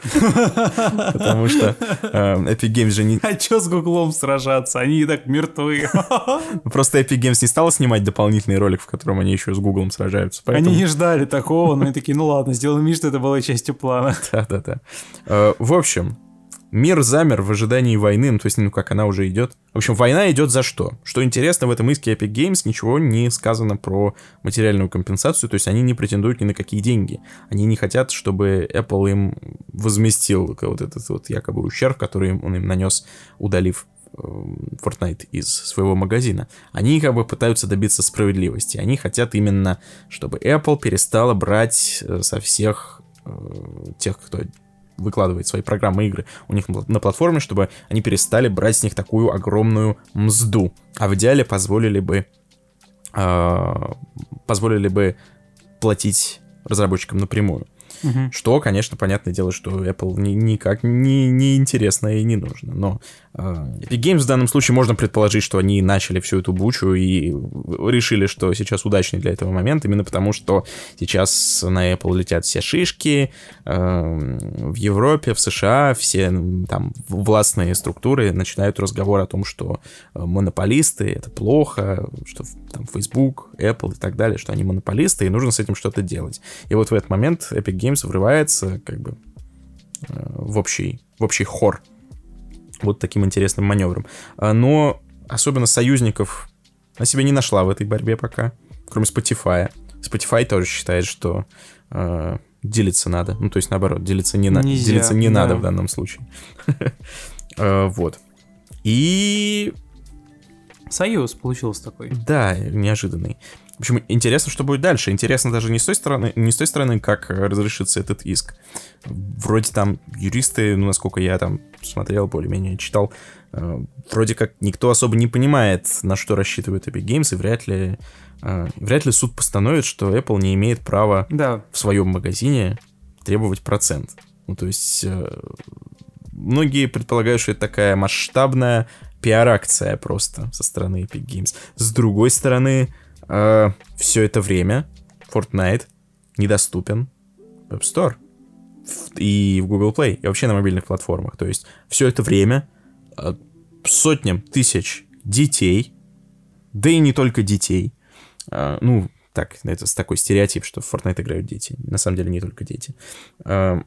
S2: Потому что э, Epic Games же не...
S1: А что с Гуглом сражаться? Они и так мертвы.
S2: Просто Epic Games не стала снимать дополнительный ролик, в котором они еще с Гуглом сражаются.
S1: Они не ждали такого, но они такие, ну ладно, сделаем вид, что это была частью плана.
S2: Да-да-да. Э, в общем, Мир замер в ожидании войны, ну, то есть, ну, как она уже идет. В общем, война идет за что? Что интересно, в этом иске Epic Games ничего не сказано про материальную компенсацию, то есть они не претендуют ни на какие деньги. Они не хотят, чтобы Apple им возместил вот этот вот якобы ущерб, который он им нанес, удалив эм, Fortnite из своего магазина. Они как бы пытаются добиться справедливости. Они хотят именно, чтобы Apple перестала брать э, со всех э, тех, кто выкладывает свои программы игры у них на платформе, чтобы они перестали брать с них такую огромную мзду. А в идеале позволили бы э, позволили бы платить разработчикам напрямую. Угу. Что, конечно, понятное дело, что Apple ни, никак не, не интересно и не нужно. Но э, Epic Games в данном случае можно предположить, что они начали всю эту бучу и решили, что сейчас удачный для этого момент, именно потому что сейчас на Apple летят все шишки, э, в Европе, в США все там властные структуры начинают разговор о том, что э, монополисты — это плохо, что там Facebook, Apple и так далее, что они монополисты, и нужно с этим что-то делать. И вот в этот момент Epic Games врывается как бы э, в общий, в общий хор вот таким интересным маневром. А, но особенно союзников на себе не нашла в этой борьбе пока, кроме Spotify. Spotify тоже считает, что э, делиться надо. Ну, то есть, наоборот, делиться не, на... делиться не да. надо в данном случае. э, вот. И...
S1: Союз получился такой.
S2: Да, неожиданный. В общем, интересно, что будет дальше. Интересно даже не с той стороны, не с той стороны, как разрешится этот иск. Вроде там юристы, ну, насколько я там смотрел, более-менее читал, э, вроде как никто особо не понимает, на что рассчитывает Epic Games, и вряд ли, э, вряд ли суд постановит, что Apple не имеет права
S1: да.
S2: в своем магазине требовать процент. Ну, то есть, э, многие предполагают, что это такая масштабная пиар-акция просто со стороны Epic Games. С другой стороны, э, все это время Fortnite недоступен в App Store и в Google Play, и вообще на мобильных платформах. То есть все это время э, сотням тысяч детей, да и не только детей, э, ну, так, это такой стереотип, что в Fortnite играют дети. На самом деле не только дети. Э,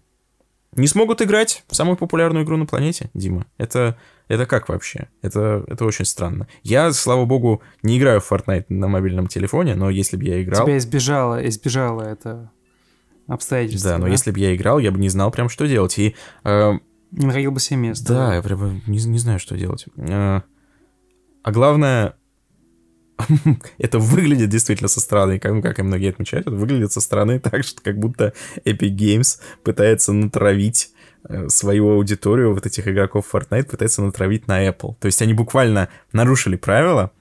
S2: не смогут играть в самую популярную игру на планете, Дима. Это это как вообще? Это, это очень странно. Я, слава богу, не играю в Fortnite на мобильном телефоне, но если бы я играл...
S1: Тебя избежало, избежало это обстоятельство.
S2: Да, но да? если бы я играл, я бы не знал прям, что делать. И... Э,
S1: не находил бы себе место.
S2: Да, да, я прям не, не знаю, что делать. Э, а главное, это выглядит действительно со стороны, как, как и многие отмечают, это выглядит со стороны так, что как будто Epic Games пытается натравить э, свою аудиторию, вот этих игроков Fortnite, пытается натравить на Apple. То есть они буквально нарушили правила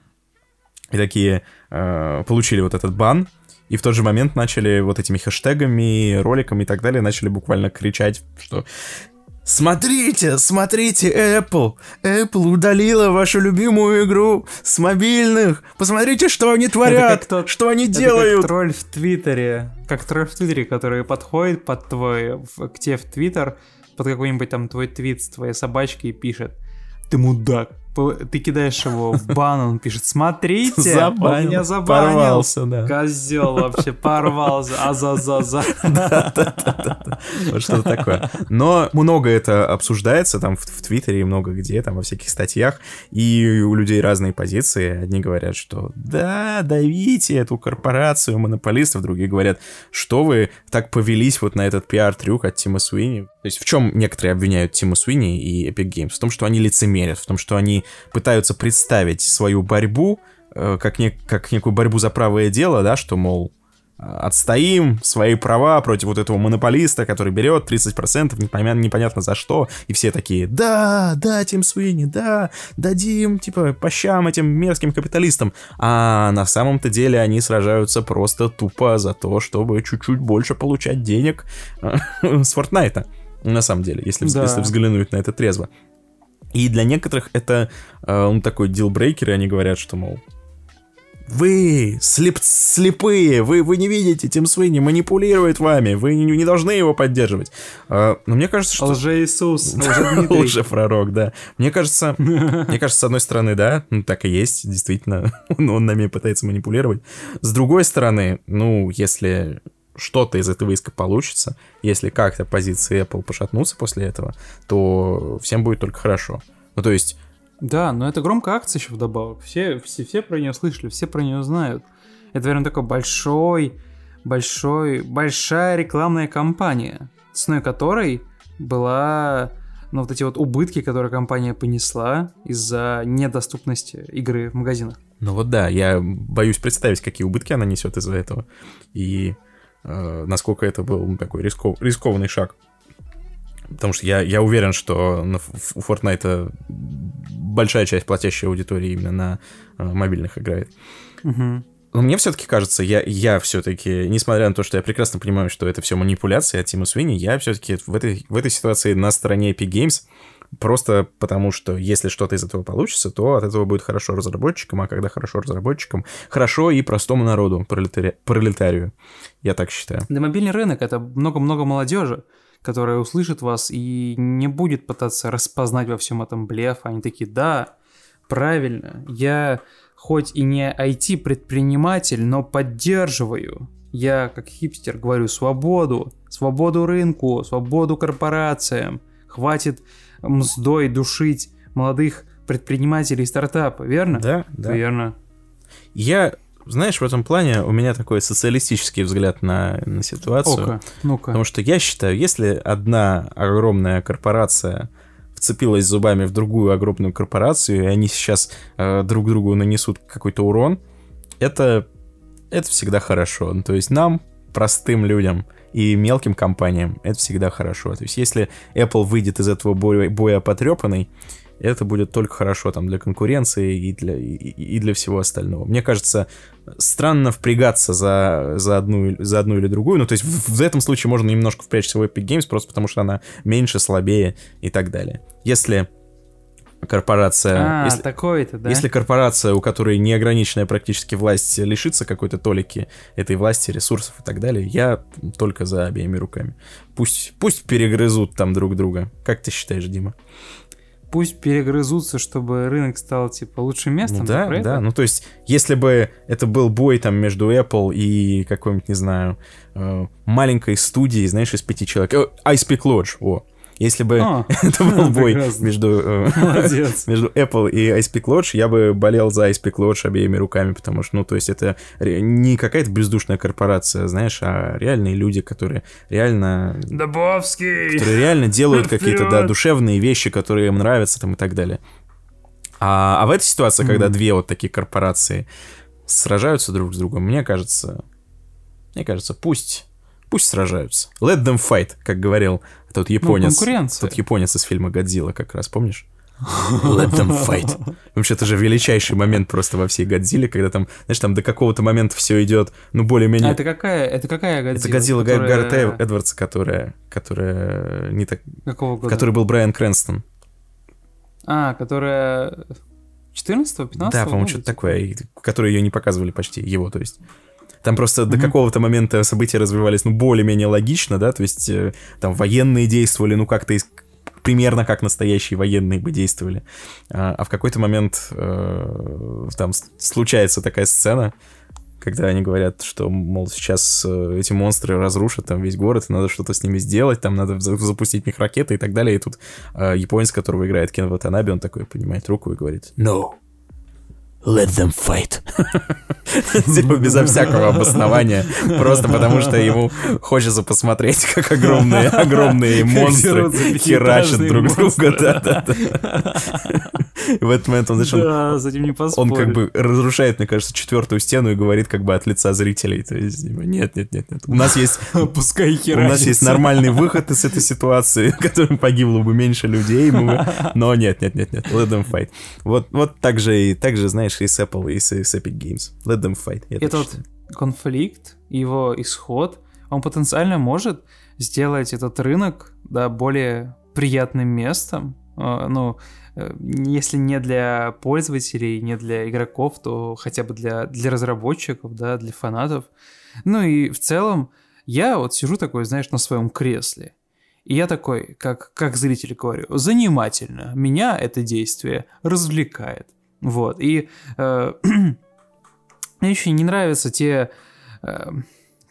S2: и такие э, получили вот этот бан, и в тот же момент начали вот этими хэштегами, роликами и так далее, начали буквально кричать, что Смотрите, смотрите, Apple! Apple удалила вашу любимую игру с мобильных. Посмотрите, что они творят, тот, что они
S1: это
S2: делают.
S1: как тролль в Твиттере, как тролль в Твиттере, который подходит под твой, к тебе в Твиттер, под какой-нибудь там твой твит с твоей собачкой и пишет, ты мудак, ты кидаешь его в бан, он пишет, смотрите, забанил, он меня забанил. Порвался, да. Козел вообще, порвался, а за за за.
S2: Вот что-то такое. Но много это обсуждается там в, Твиттере и много где, там во всяких статьях, и у людей разные позиции. Одни говорят, что да, давите эту корпорацию монополистов, другие говорят, что вы так повелись вот на этот пиар-трюк от Тима Суини. То есть в чем некоторые обвиняют Тима Суини и Epic Games? В том, что они лицемерят, в том, что они пытаются представить свою борьбу э, как, не, как некую борьбу за правое дело, да, что, мол, отстоим свои права против вот этого монополиста, который берет 30%, непонятно, непонятно за что, и все такие, да, да, Тим Суини, да, дадим, типа, по щам этим мерзким капиталистам. А на самом-то деле они сражаются просто тупо за то, чтобы чуть-чуть больше получать денег э, с Фортнайта. На самом деле, если, да. если взглянуть на это трезво. И для некоторых это э, он такой дилбрейкер, и они говорят, что, мол, вы слеп, слепые, вы, вы не видите, Тим Суини манипулирует вами, вы не, не должны его поддерживать. А, но мне кажется, что...
S1: Лже-Иисус,
S2: Лже-пророк, да. Мне кажется, мне кажется, с одной стороны, да, ну так и есть, действительно, он нами пытается манипулировать. С другой стороны, ну, если что-то из этого иска получится, если как-то позиции Apple пошатнутся после этого, то всем будет только хорошо. Ну, то есть...
S1: Да, но это громкая акция еще вдобавок. Все, все, все про нее слышали, все про нее знают. Это, наверное, такой большой, большой, большая рекламная кампания, ценой которой была ну, вот эти вот убытки, которые компания понесла из-за недоступности игры в магазинах.
S2: Ну вот да, я боюсь представить, какие убытки она несет из-за этого. И насколько это был такой рисков, рискованный шаг. Потому что я, я уверен, что у Fortnite большая часть платящей аудитории именно на э, мобильных играет. Угу. Но мне все-таки кажется, я, я все-таки, несмотря на то, что я прекрасно понимаю, что это все манипуляция от Тима Свини, я все-таки в этой, в этой ситуации на стороне Epic Games, Просто потому, что если что-то из этого получится, то от этого будет хорошо разработчикам, а когда хорошо разработчикам, хорошо и простому народу, пролетари... пролетарию. Я так считаю.
S1: Да мобильный рынок — это много-много молодежи, которая услышит вас и не будет пытаться распознать во всем этом блеф. Они такие, да, правильно, я хоть и не IT-предприниматель, но поддерживаю. Я, как хипстер, говорю свободу, свободу рынку, свободу корпорациям. Хватит мздой душить молодых предпринимателей стартапа, верно?
S2: Да, да.
S1: Верно.
S2: Я, знаешь, в этом плане у меня такой социалистический взгляд на, на ситуацию.
S1: Ока, ну-ка.
S2: Потому что я считаю, если одна огромная корпорация вцепилась зубами в другую огромную корпорацию, и они сейчас э, друг другу нанесут какой-то урон, это, это всегда хорошо. Ну, то есть нам, простым людям, и мелким компаниям это всегда хорошо. То есть если Apple выйдет из этого боя, боя потрепанной, это будет только хорошо там для конкуренции и для, и, и для всего остального. Мне кажется, странно впрягаться за, за, одну, за одну или другую. Ну, то есть в, в этом случае можно немножко впрячься в Epic Games, просто потому что она меньше, слабее и так далее. Если корпорация...
S1: А,
S2: если,
S1: такой-то, да?
S2: Если корпорация, у которой неограниченная практически власть, лишится какой-то толики этой власти, ресурсов и так далее, я только за обеими руками. Пусть, пусть перегрызут там друг друга. Как ты считаешь, Дима?
S1: Пусть перегрызутся, чтобы рынок стал, типа, лучшим местом.
S2: Ну, да, да. Ну, то есть, если бы это был бой там между Apple и какой-нибудь, не знаю, э, маленькой студией, знаешь, из пяти человек. Э, Ice Peak Lodge, о, если бы а, это был бой между, э, между Apple и Ice Lodge, я бы болел за Ice Lodge обеими руками, потому что, ну, то есть это не какая-то бездушная корпорация, знаешь, а реальные люди, которые реально...
S1: Добовский!
S2: Которые реально делают какие-то, да, душевные вещи, которые им нравятся там и так далее. А, а в этой ситуации, когда две вот такие корпорации сражаются друг с другом, мне кажется, мне кажется, пусть, пусть сражаются. Let them fight, как говорил тот ну, японец. Ну, тот японец из фильма «Годзилла» как раз, помнишь? Let them fight. Вообще, это же величайший момент просто во всей Годзилле, когда там, знаешь, там до какого-то момента все идет, ну, более-менее... А
S1: это какая, это какая Годзилла?
S2: Это Годзилла которая... Гаррета Эдвардса, которая, которая не так... Какого года? Который был Брайан Крэнстон.
S1: А, которая... 14-го, 15
S2: Да, по-моему, что-то такое, которое ее не показывали почти, его, то есть. Там просто mm-hmm. до какого-то момента события развивались, ну, более-менее логично, да, то есть э, там военные действовали, ну, как-то из примерно как настоящие военные бы действовали. А, а в какой-то момент э, там случается такая сцена, когда они говорят, что, мол, сейчас э, эти монстры разрушат там весь город, и надо что-то с ними сделать, там надо запустить них ракеты и так далее. И тут э, японец, которого играет Кен Ватанаби, он такой поднимает руку и говорит «No, let them fight. Типа безо всякого обоснования. Просто потому, что ему хочется посмотреть, как огромные, огромные монстры херачат друг друга. Да, да, да. В этот момент он, знаешь,
S1: да, с этим не
S2: он как бы разрушает, мне кажется, четвертую стену и говорит как бы от лица зрителей. То есть, типа, нет, нет, нет, нет. У нас есть...
S1: Пускай
S2: У нас есть нормальный выход из этой ситуации, в котором погибло бы меньше людей, но нет, нет, нет, нет. Let them fight. Вот, вот так же, и так же, знаешь, и с Apple, и с, с Epic Games. Let them fight.
S1: Этот конфликт, его исход, он потенциально может сделать этот рынок да, более приятным местом. А, ну, если не для пользователей, не для игроков, то хотя бы для, для разработчиков, да, для фанатов. Ну и в целом, я вот сижу такой, знаешь, на своем кресле. И я такой, как, как зритель говорю, занимательно. Меня это действие развлекает. Вот. И э, мне еще не нравятся те, э,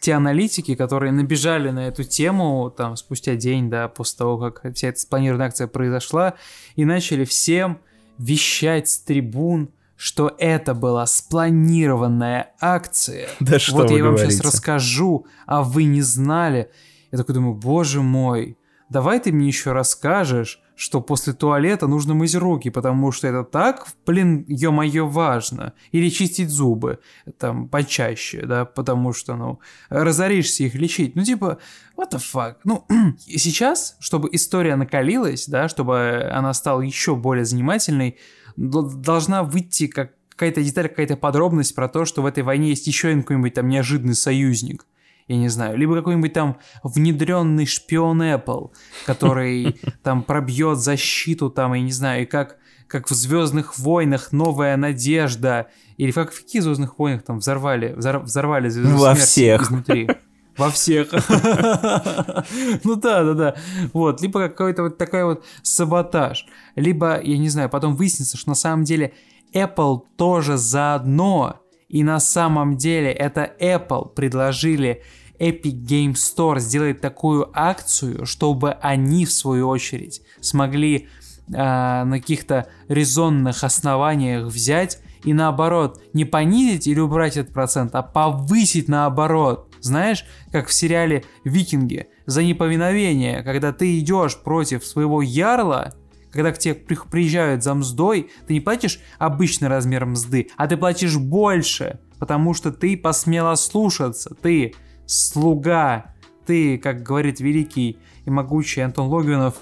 S1: те аналитики, которые набежали на эту тему там спустя день, да, после того, как вся эта спланированная акция произошла, и начали всем вещать с трибун, что это была спланированная акция.
S2: Да что
S1: Вот я
S2: вам
S1: говорите? сейчас расскажу, а вы не знали. Я такой думаю, боже мой, давай ты мне еще расскажешь, что после туалета нужно мыть руки, потому что это так, блин, ё-моё, важно. Или чистить зубы, там, почаще, да, потому что, ну, разоришься их лечить. Ну, типа, what the fuck? Ну, сейчас, чтобы история накалилась, да, чтобы она стала еще более занимательной, должна выйти как какая-то деталь, какая-то подробность про то, что в этой войне есть еще какой-нибудь там неожиданный союзник я не знаю, либо какой-нибудь там внедренный шпион Apple, который там пробьет защиту там, я не знаю, и как, как в Звездных войнах новая надежда, или как в каких Звездных войнах там взорвали, взорвали звезду
S2: Во всех.
S1: изнутри. Во всех. Ну да, да, да. Вот, либо какой-то вот такой вот саботаж. Либо, я не знаю, потом выяснится, что на самом деле Apple тоже заодно и на самом деле это Apple предложили Epic Game Store сделать такую акцию, чтобы они, в свою очередь, смогли э, на каких-то резонных основаниях взять и наоборот не понизить или убрать этот процент, а повысить наоборот. Знаешь, как в сериале «Викинги» за неповиновение, когда ты идешь против своего ярла, когда к тебе приезжают за мздой, ты не платишь обычный размер мзды, а ты платишь больше, потому что ты посмела слушаться, ты слуга, ты, как говорит великий и могучий Антон Логвинов,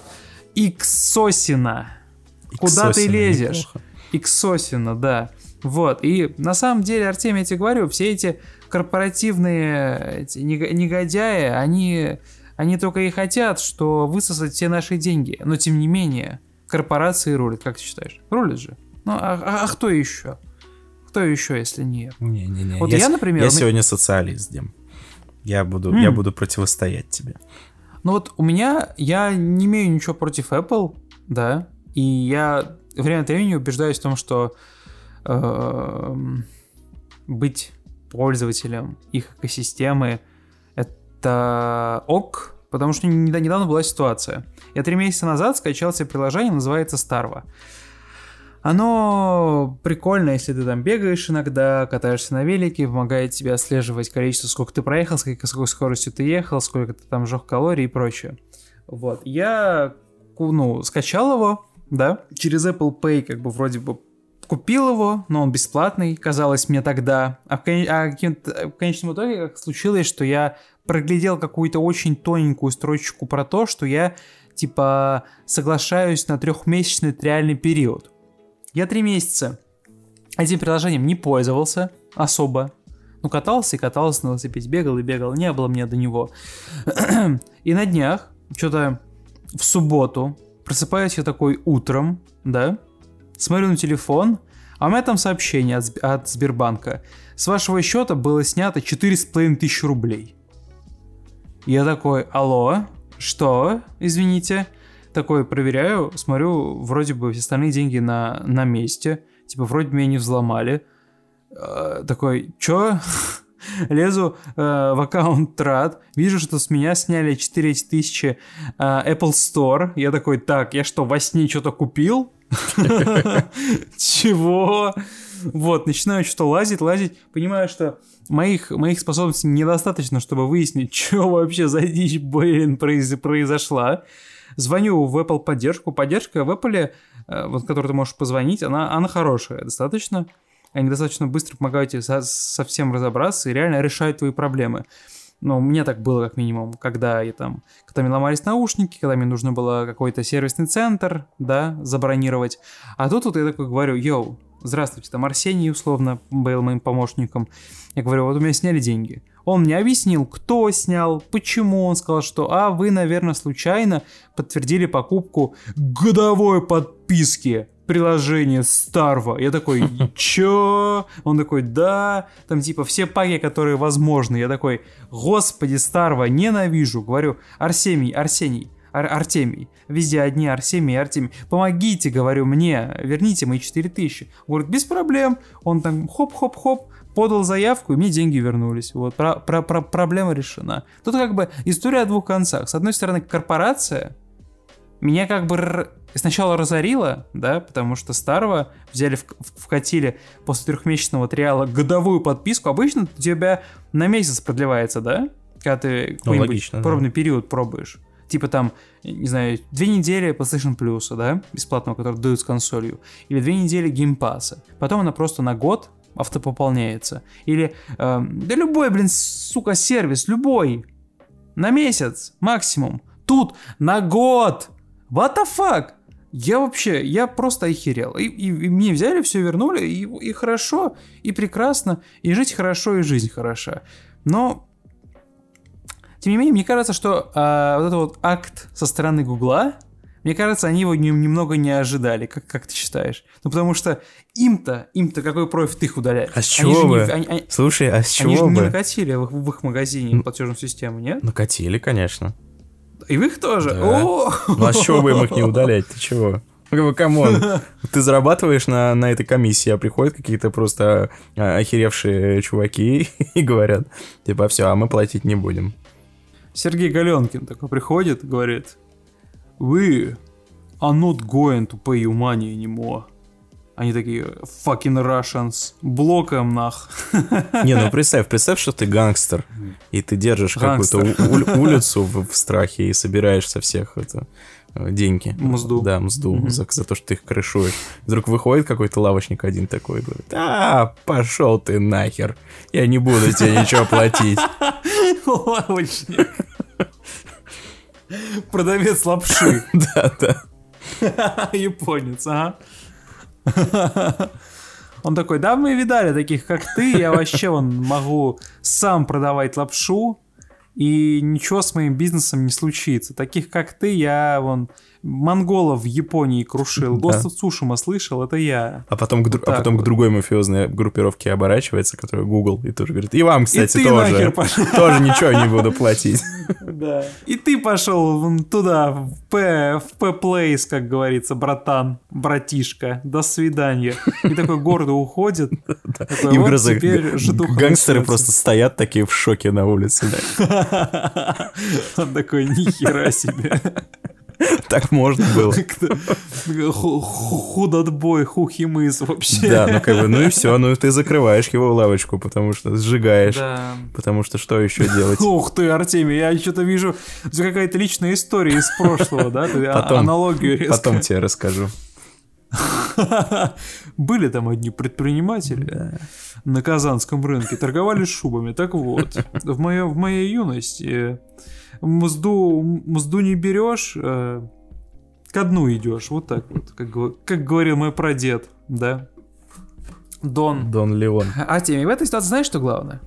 S1: Иксосина. Куда ты лезешь? Неплохо. Иксосина, да. Вот, и на самом деле, Артемий, я тебе говорю, все эти корпоративные эти негодяи, они, они только и хотят, что высосать все наши деньги. Но тем не менее, корпорации рулят, как ты считаешь? Рулят же. Ну, а, а, а кто еще? Кто еще, если нет?
S2: Не-не-не.
S1: Вот я, я, например...
S2: Я сегодня социалист, Дим. Я буду, mm. я буду противостоять тебе.
S1: Ну вот у меня, я не имею ничего против Apple, да, и я время от времени убеждаюсь в том, что э, быть пользователем их экосистемы это ок, потому что недавно была ситуация. Я три месяца назад скачал себе приложение, называется Starva. Оно прикольно, если ты там бегаешь иногда, катаешься на велике, помогает тебе отслеживать количество, сколько ты проехал, с какой, скоростью ты ехал, сколько ты там жег калорий и прочее. Вот. Я, ну, скачал его, да, через Apple Pay как бы вроде бы купил его, но он бесплатный, казалось мне тогда. А в, кон... а в конечном итоге как случилось, что я проглядел какую-то очень тоненькую строчку про то, что я, типа, соглашаюсь на трехмесячный реальный период. Я три месяца этим приложением не пользовался особо. Ну, катался и катался на велосипеде, бегал и бегал, не было мне до него. и на днях, что-то в субботу, просыпаюсь я такой утром, да, смотрю на телефон, а у меня там сообщение от, от Сбербанка. С вашего счета было снято 4,5 тысячи рублей. Я такой, алло, что, извините? Такой проверяю, смотрю, вроде бы все остальные деньги на, на месте. Типа, вроде меня не взломали. Э, такой, чё? Лезу э, в аккаунт Трад, вижу, что с меня сняли 4000 э, Apple Store. Я такой, так, я что, во сне что-то купил? Чего? Вот, начинаю что-то лазить, лазить, понимаю, что моих, моих способностей недостаточно, чтобы выяснить, что вообще за дичь, блин, произошла. Звоню в Apple поддержку. Поддержка в Apple, э, вот, которой ты можешь позвонить, она, она хорошая достаточно. Они достаточно быстро помогают тебе со, со всем разобраться и реально решают твои проблемы. Ну, мне так было, как минимум, когда я там, когда мне ломались наушники, когда мне нужно было какой-то сервисный центр, да, забронировать. А тут вот я такой говорю, йоу, здравствуйте, там Арсений условно был моим помощником. Я говорю, вот у меня сняли деньги. Он мне объяснил, кто снял, почему. Он сказал, что, а, вы, наверное, случайно подтвердили покупку годовой подписки приложение Старва. Я такой, чё? Он такой, да. Там типа все паки, которые возможны. Я такой, господи, Старва, ненавижу. Говорю, Арсений, Арсений, Ар Артемий. Везде одни Арсемий Артемий. Помогите, говорю, мне, верните мои 4000. Он говорит, без проблем. Он там хоп-хоп-хоп, подал заявку, и мне деньги вернулись. Вот, про про про проблема решена. Тут как бы история о двух концах. С одной стороны, корпорация меня как бы сначала разорило, да, потому что старого взяли, в, вкатили после трехмесячного триала годовую подписку. Обычно у тебя на месяц продлевается, да? Когда ты ну, логично, пробный да. период пробуешь. Типа там, не знаю, две недели PlayStation Plus, да, бесплатного, который дают с консолью. Или две недели Game Pass. Потом она просто на год автопополняется. Или, э, да любой, блин, сука, сервис, любой. На месяц максимум. Тут на год. What the fuck? Я вообще, я просто охерел. И, и, и мне взяли, все вернули, и, и хорошо, и прекрасно, и жить хорошо, и жизнь хороша. Но, тем не менее, мне кажется, что а, вот этот вот акт со стороны Гугла, мне кажется, они его не, немного не ожидали, как, как ты считаешь? Ну, потому что им-то, им-то какой профит их удалять?
S2: А с чего бы? Не, они, они,
S1: Слушай,
S2: а с чего они
S1: же
S2: бы?
S1: не накатили в, в их магазине платежную систему, нет?
S2: Накатили, конечно.
S1: И вы их тоже?
S2: Да. О! Ну а с чего бы им их не удалять? Ты чего? Ну, come on, ты зарабатываешь на, на этой комиссии, а приходят какие-то просто а, охеревшие чуваки и говорят, типа, все, а мы платить не будем.
S1: Сергей Галенкин такой приходит говорит, вы are not going to pay you money anymore. Они такие, fucking Russians, блоком нах.
S2: Не, ну представь, представь, что ты гангстер, и ты держишь какую-то улицу в, в страхе и собираешь со всех это деньги.
S1: Мзду.
S2: Да, мзду, mm-hmm. за, за то, что ты их крышуешь. Вдруг выходит какой-то лавочник один такой и говорит, а, пошел ты нахер, я не буду тебе ничего платить.
S1: Лавочник. Продавец лапши.
S2: Да, да.
S1: Японец, ага. Он такой, да, мы видали таких, как ты, я вообще вон могу сам продавать лапшу, и ничего с моим бизнесом не случится. Таких, как ты, я вон монголов в Японии крушил. Да. Of Tsushima слышал, это я.
S2: А потом, вот к, а потом вот. к другой мафиозной группировке оборачивается, которая Google, и тоже говорит, и вам, кстати, и тоже. Тоже ничего не буду платить.
S1: Да. И ты пошел туда, в П, в П-Place, как говорится, братан, братишка, до свидания. И такой гордо уходит.
S2: И вот гангстеры просто стоят такие в шоке на улице.
S1: Он такой, нихера себе.
S2: Так можно было.
S1: Худотбой, хухимыс вообще.
S2: Да, ну как бы, ну и все, ну ты закрываешь его лавочку, потому что сжигаешь. Да. Потому что что еще делать?
S1: Ух ты, Артемий, я что-то вижу, какая-то личная история из прошлого, да? Ты потом, аналогию
S2: резко. Потом тебе расскажу.
S1: Были там одни предприниматели на казанском рынке, торговали шубами. Так вот, в, моё, в моей юности мзду, мзду не берешь, э, ко дну идешь. Вот так вот, как, как говорил мой прадед, да. Дон.
S2: Дон Леон.
S1: А теме в этой ситуации знаешь, что главное?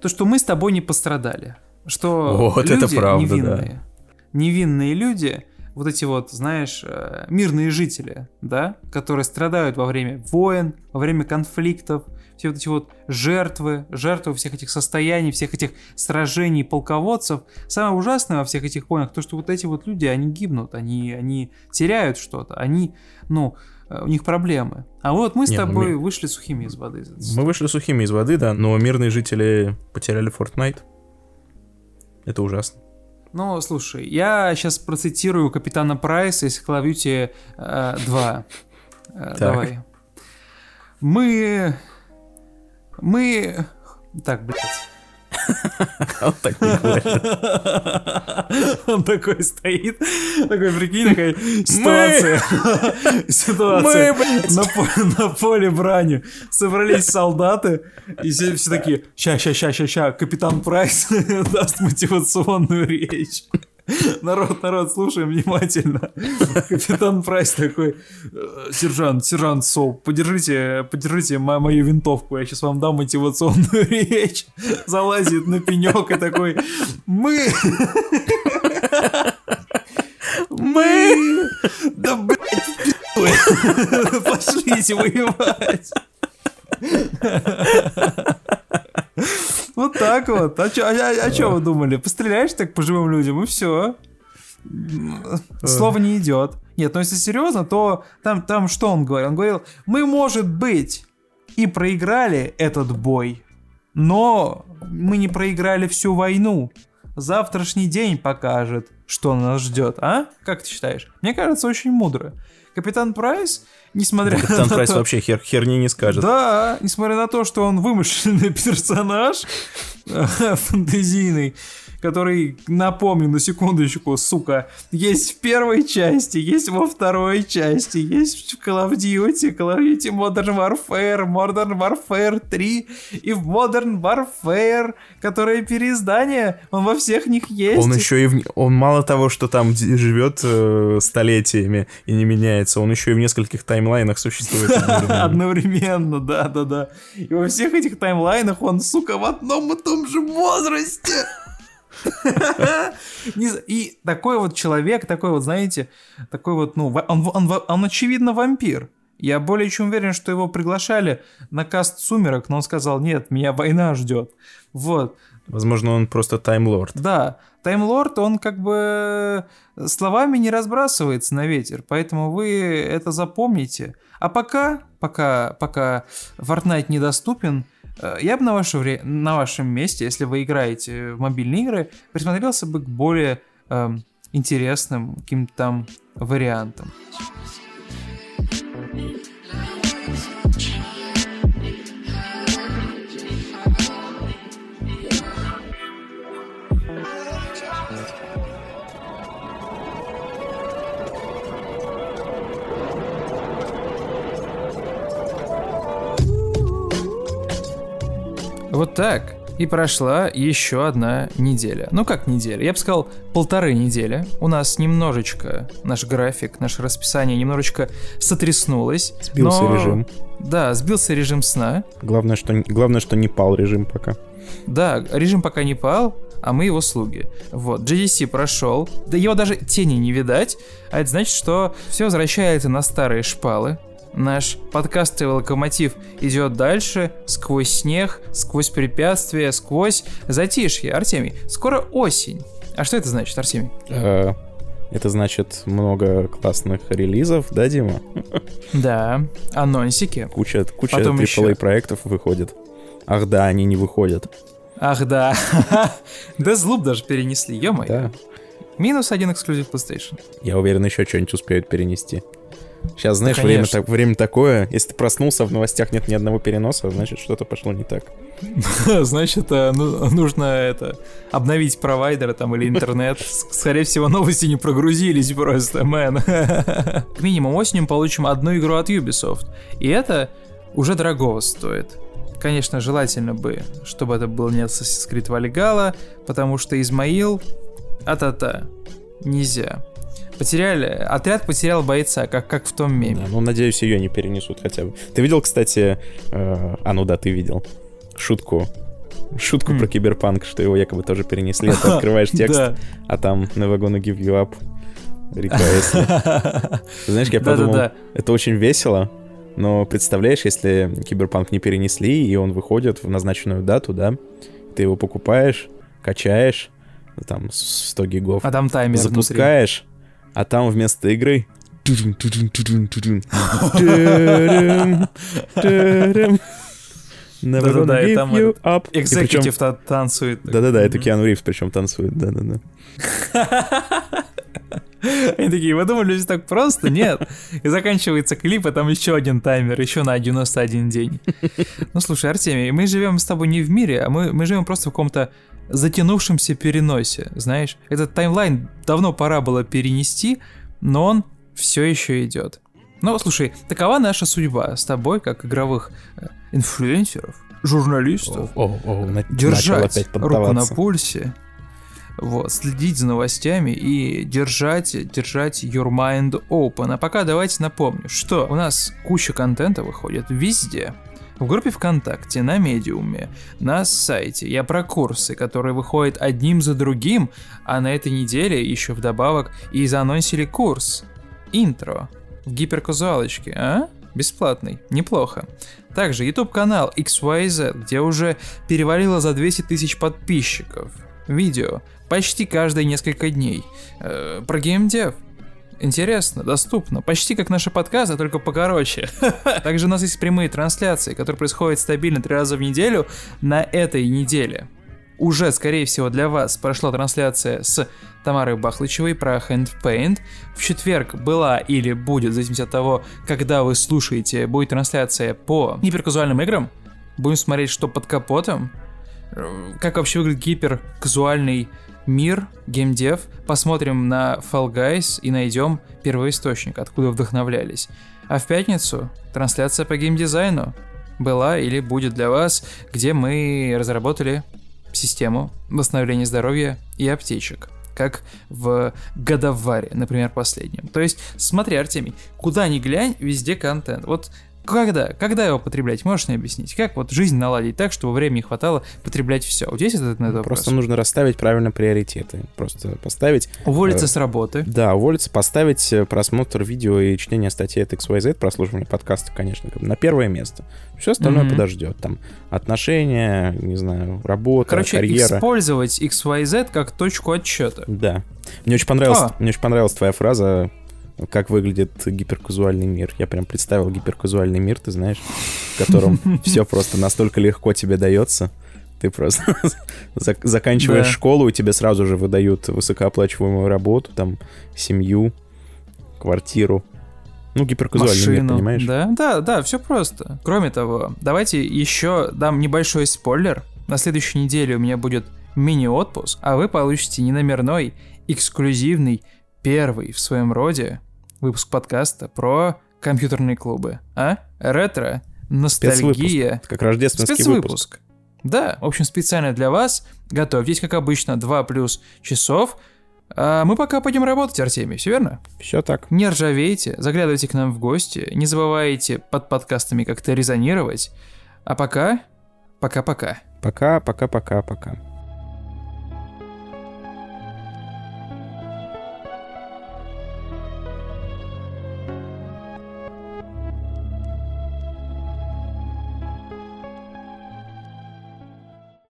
S1: То, что мы с тобой не пострадали. Что вот люди это правда, невинные, да. невинные люди, вот эти вот, знаешь, э, мирные жители, да, которые страдают во время войн, во время конфликтов, все вот эти вот жертвы, жертвы всех этих состояний, всех этих сражений полководцев. Самое ужасное во всех этих войнах, то, что вот эти вот люди, они гибнут, они, они теряют что-то, они, ну, э, у них проблемы. А вот мы с Не, ну, тобой ну, вышли сухими из воды.
S2: Мы вышли сухими из воды, да, но мирные жители потеряли Fortnite. Это ужасно.
S1: Ну, слушай, я сейчас процитирую капитана Прайса из Call of Duty э, 2. Э, давай. Мы... Мы... Так, блядь.
S2: Он так не говорит.
S1: Он такой стоит, такой, прикинь, такая ситуация. Ситуация. На поле брани собрались солдаты, и все такие, ща, ща, ща, ща, ща, капитан Прайс даст мотивационную речь. Народ, народ, слушаем внимательно. Капитан Прайс такой, «Э, сержант, сержант Сол, подержите, подержите мою винтовку, я сейчас вам дам мотивационную речь. Залазит на пенек и такой, мы... Мы... Да, блядь, пошлите воевать. Вот так вот. А что а, а, а вы думали? Постреляешь так по живым людям, и все. Слово не идет. Нет, но если серьезно, то там, там что он говорил? Он говорил, мы, может быть, и проиграли этот бой, но мы не проиграли всю войну. Завтрашний день покажет, что нас ждет, а? Как ты считаешь? Мне кажется, очень мудро. Капитан Прайс несмотря да,
S2: Капитан на Прайс то... вообще хер, херни не скажет.
S1: Да, несмотря на то, что он вымышленный персонаж, фантазийный, который, напомню на секундочку, сука, есть в первой части, есть во второй части, есть в Call of Duty, Call of Duty Modern Warfare, Modern Warfare 3 и в Modern Warfare, которое переиздание, он во всех них есть.
S2: Он еще и в... он мало того, что там живет э, столетиями и не меняется, он еще и в нескольких таймлайнах существует
S1: одновременно. Да-да-да. И во всех этих таймлайнах он, сука, в одном и том же возрасте. И такой вот человек, такой вот, знаете, такой вот, ну, он, он, он очевидно вампир. Я более чем уверен, что его приглашали на каст «Сумерок», но он сказал, нет, меня война ждет. Вот.
S2: Возможно, он просто таймлорд.
S1: Да, таймлорд, он как бы словами не разбрасывается на ветер, поэтому вы это запомните. А пока, пока, пока Fortnite недоступен, Э, я бы на, ваше вре... на вашем месте, если вы играете в мобильные игры, присмотрелся бы к более э, интересным каким-то там вариантам. Вот так. И прошла еще одна неделя. Ну как неделя? Я бы сказал, полторы недели. У нас немножечко наш график, наше расписание немножечко сотряснулось.
S2: Сбился но... режим.
S1: Да, сбился режим сна.
S2: Главное, что, главное, что не пал режим пока.
S1: Да, режим пока не пал, а мы его слуги. Вот, GDC прошел, да его даже тени не видать, а это значит, что все возвращается на старые шпалы, Наш подкастовый локомотив идет дальше, сквозь снег, сквозь препятствия, сквозь затишье. Артемий, скоро осень. А что это значит, Артемий?
S2: Э, это значит много классных релизов, да, Дима?
S1: Да, анонсики.
S2: Куча, куча AAA еще... проектов выходит. Ах да, они не выходят.
S1: Ах да. Deathloop даже перенесли, ё-моё. Да. Минус один эксклюзив PlayStation.
S2: Я уверен, еще что-нибудь успеют перенести. Сейчас, знаешь, время, так, время такое. Если ты проснулся, в новостях нет ни одного переноса, значит, что-то пошло не так.
S1: Значит, э, ну, нужно это обновить провайдера там или интернет. Скорее всего, новости не прогрузились просто, мэн. К минимум осенью мы получим одну игру от Ubisoft. И это уже дорогого стоит. Конечно, желательно бы, чтобы это был не Assassin's Creed Valhalla, потому что Измаил... А-та-та. Нельзя. Потеряли, отряд потерял бойца, как, как в том меме.
S2: Да, ну, надеюсь, ее не перенесут хотя бы. Ты видел, кстати, э, а ну да, ты видел, шутку шутку mm. про киберпанк, что его якобы тоже перенесли. Ты открываешь текст, а там Never gonna give you up. Знаешь, я подумал, это очень весело, но представляешь, если киберпанк не перенесли, и он выходит в назначенную дату, да, ты его покупаешь, качаешь, там 100 гигов.
S1: А там таймер
S2: Запускаешь, а там вместо игры
S1: Да-да-да, и там экзекутив танцует.
S2: Да-да-да, это Киану Ривз причем танцует, да-да-да.
S1: Они такие, вы думали, все так просто? Нет. И заканчивается клип, а там еще один таймер, еще на 91 день. Ну, слушай, Артемий, мы живем с тобой не в мире, а мы, мы живем просто в каком-то затянувшемся переносе, знаешь. Этот таймлайн давно пора было перенести, но он все еще идет. Ну, слушай, такова наша судьба с тобой, как игровых э, инфлюенсеров, журналистов. О, о, о, на, держать руку на пульсе, вот, следить за новостями и держать, держать your mind open. А пока давайте напомню, что у нас куча контента выходит везде. В группе ВКонтакте, на Медиуме, на сайте. Я про курсы, которые выходят одним за другим, а на этой неделе еще вдобавок и заанонсили курс. Интро. В гиперказуалочке, а? Бесплатный. Неплохо. Также YouTube канал XYZ, где уже перевалило за 200 тысяч подписчиков. Видео почти каждые несколько дней. Э, про геймдев. Интересно, доступно. Почти как наши подкасты, только покороче. Также у нас есть прямые трансляции, которые происходят стабильно три раза в неделю на этой неделе. Уже, скорее всего, для вас прошла трансляция с Тамарой Бахлычевой про Hand Paint. В четверг была или будет, в зависимости от того, когда вы слушаете, будет трансляция по гиперказуальным играм. Будем смотреть, что под капотом. Э, как вообще выглядит гиперказуальный мир, геймдев, посмотрим на Fall Guys и найдем первоисточник, откуда вдохновлялись. А в пятницу трансляция по геймдизайну была или будет для вас, где мы разработали систему восстановления здоровья и аптечек как в Годоваре, например, последнем. То есть, смотри, Артемий, куда ни глянь, везде контент. Вот когда? Когда его потреблять? Можешь мне объяснить? Как вот жизнь наладить так, чтобы времени хватало потреблять все? У тебя есть этот на
S2: этот Просто нужно расставить правильно приоритеты. Просто поставить...
S1: Уволиться э, с работы.
S2: Да, уволиться, поставить э, просмотр видео и чтение статей от XYZ, прослушивание подкаста, конечно, на первое место. Все остальное mm-hmm. подождет. Там отношения, не знаю, работа,
S1: Короче,
S2: карьера.
S1: использовать XYZ как точку отсчета.
S2: Да. Мне очень понравилась, а. мне очень понравилась твоя фраза как выглядит гиперказуальный мир. Я прям представил гиперказуальный мир, ты знаешь, в котором все просто настолько легко тебе дается. Ты просто заканчиваешь да. школу, и тебе сразу же выдают высокооплачиваемую работу, там, семью, квартиру. Ну, гиперказуальный Машину. мир, понимаешь?
S1: Да, да, да, все просто. Кроме того, давайте еще дам небольшой спойлер. На следующей неделе у меня будет мини-отпуск, а вы получите неномерной, эксклюзивный, первый в своем роде выпуск подкаста про компьютерные клубы. А? Ретро, ностальгия.
S2: Как рождественский Спецвыпуск. выпуск.
S1: Да, в общем, специально для вас. Готовьтесь, как обычно, 2 плюс часов. А мы пока пойдем работать, Артемий, все верно?
S2: Все так.
S1: Не ржавейте, заглядывайте к нам в гости, не забывайте под подкастами как-то резонировать. А пока, пока-пока.
S2: Пока, пока, пока, пока.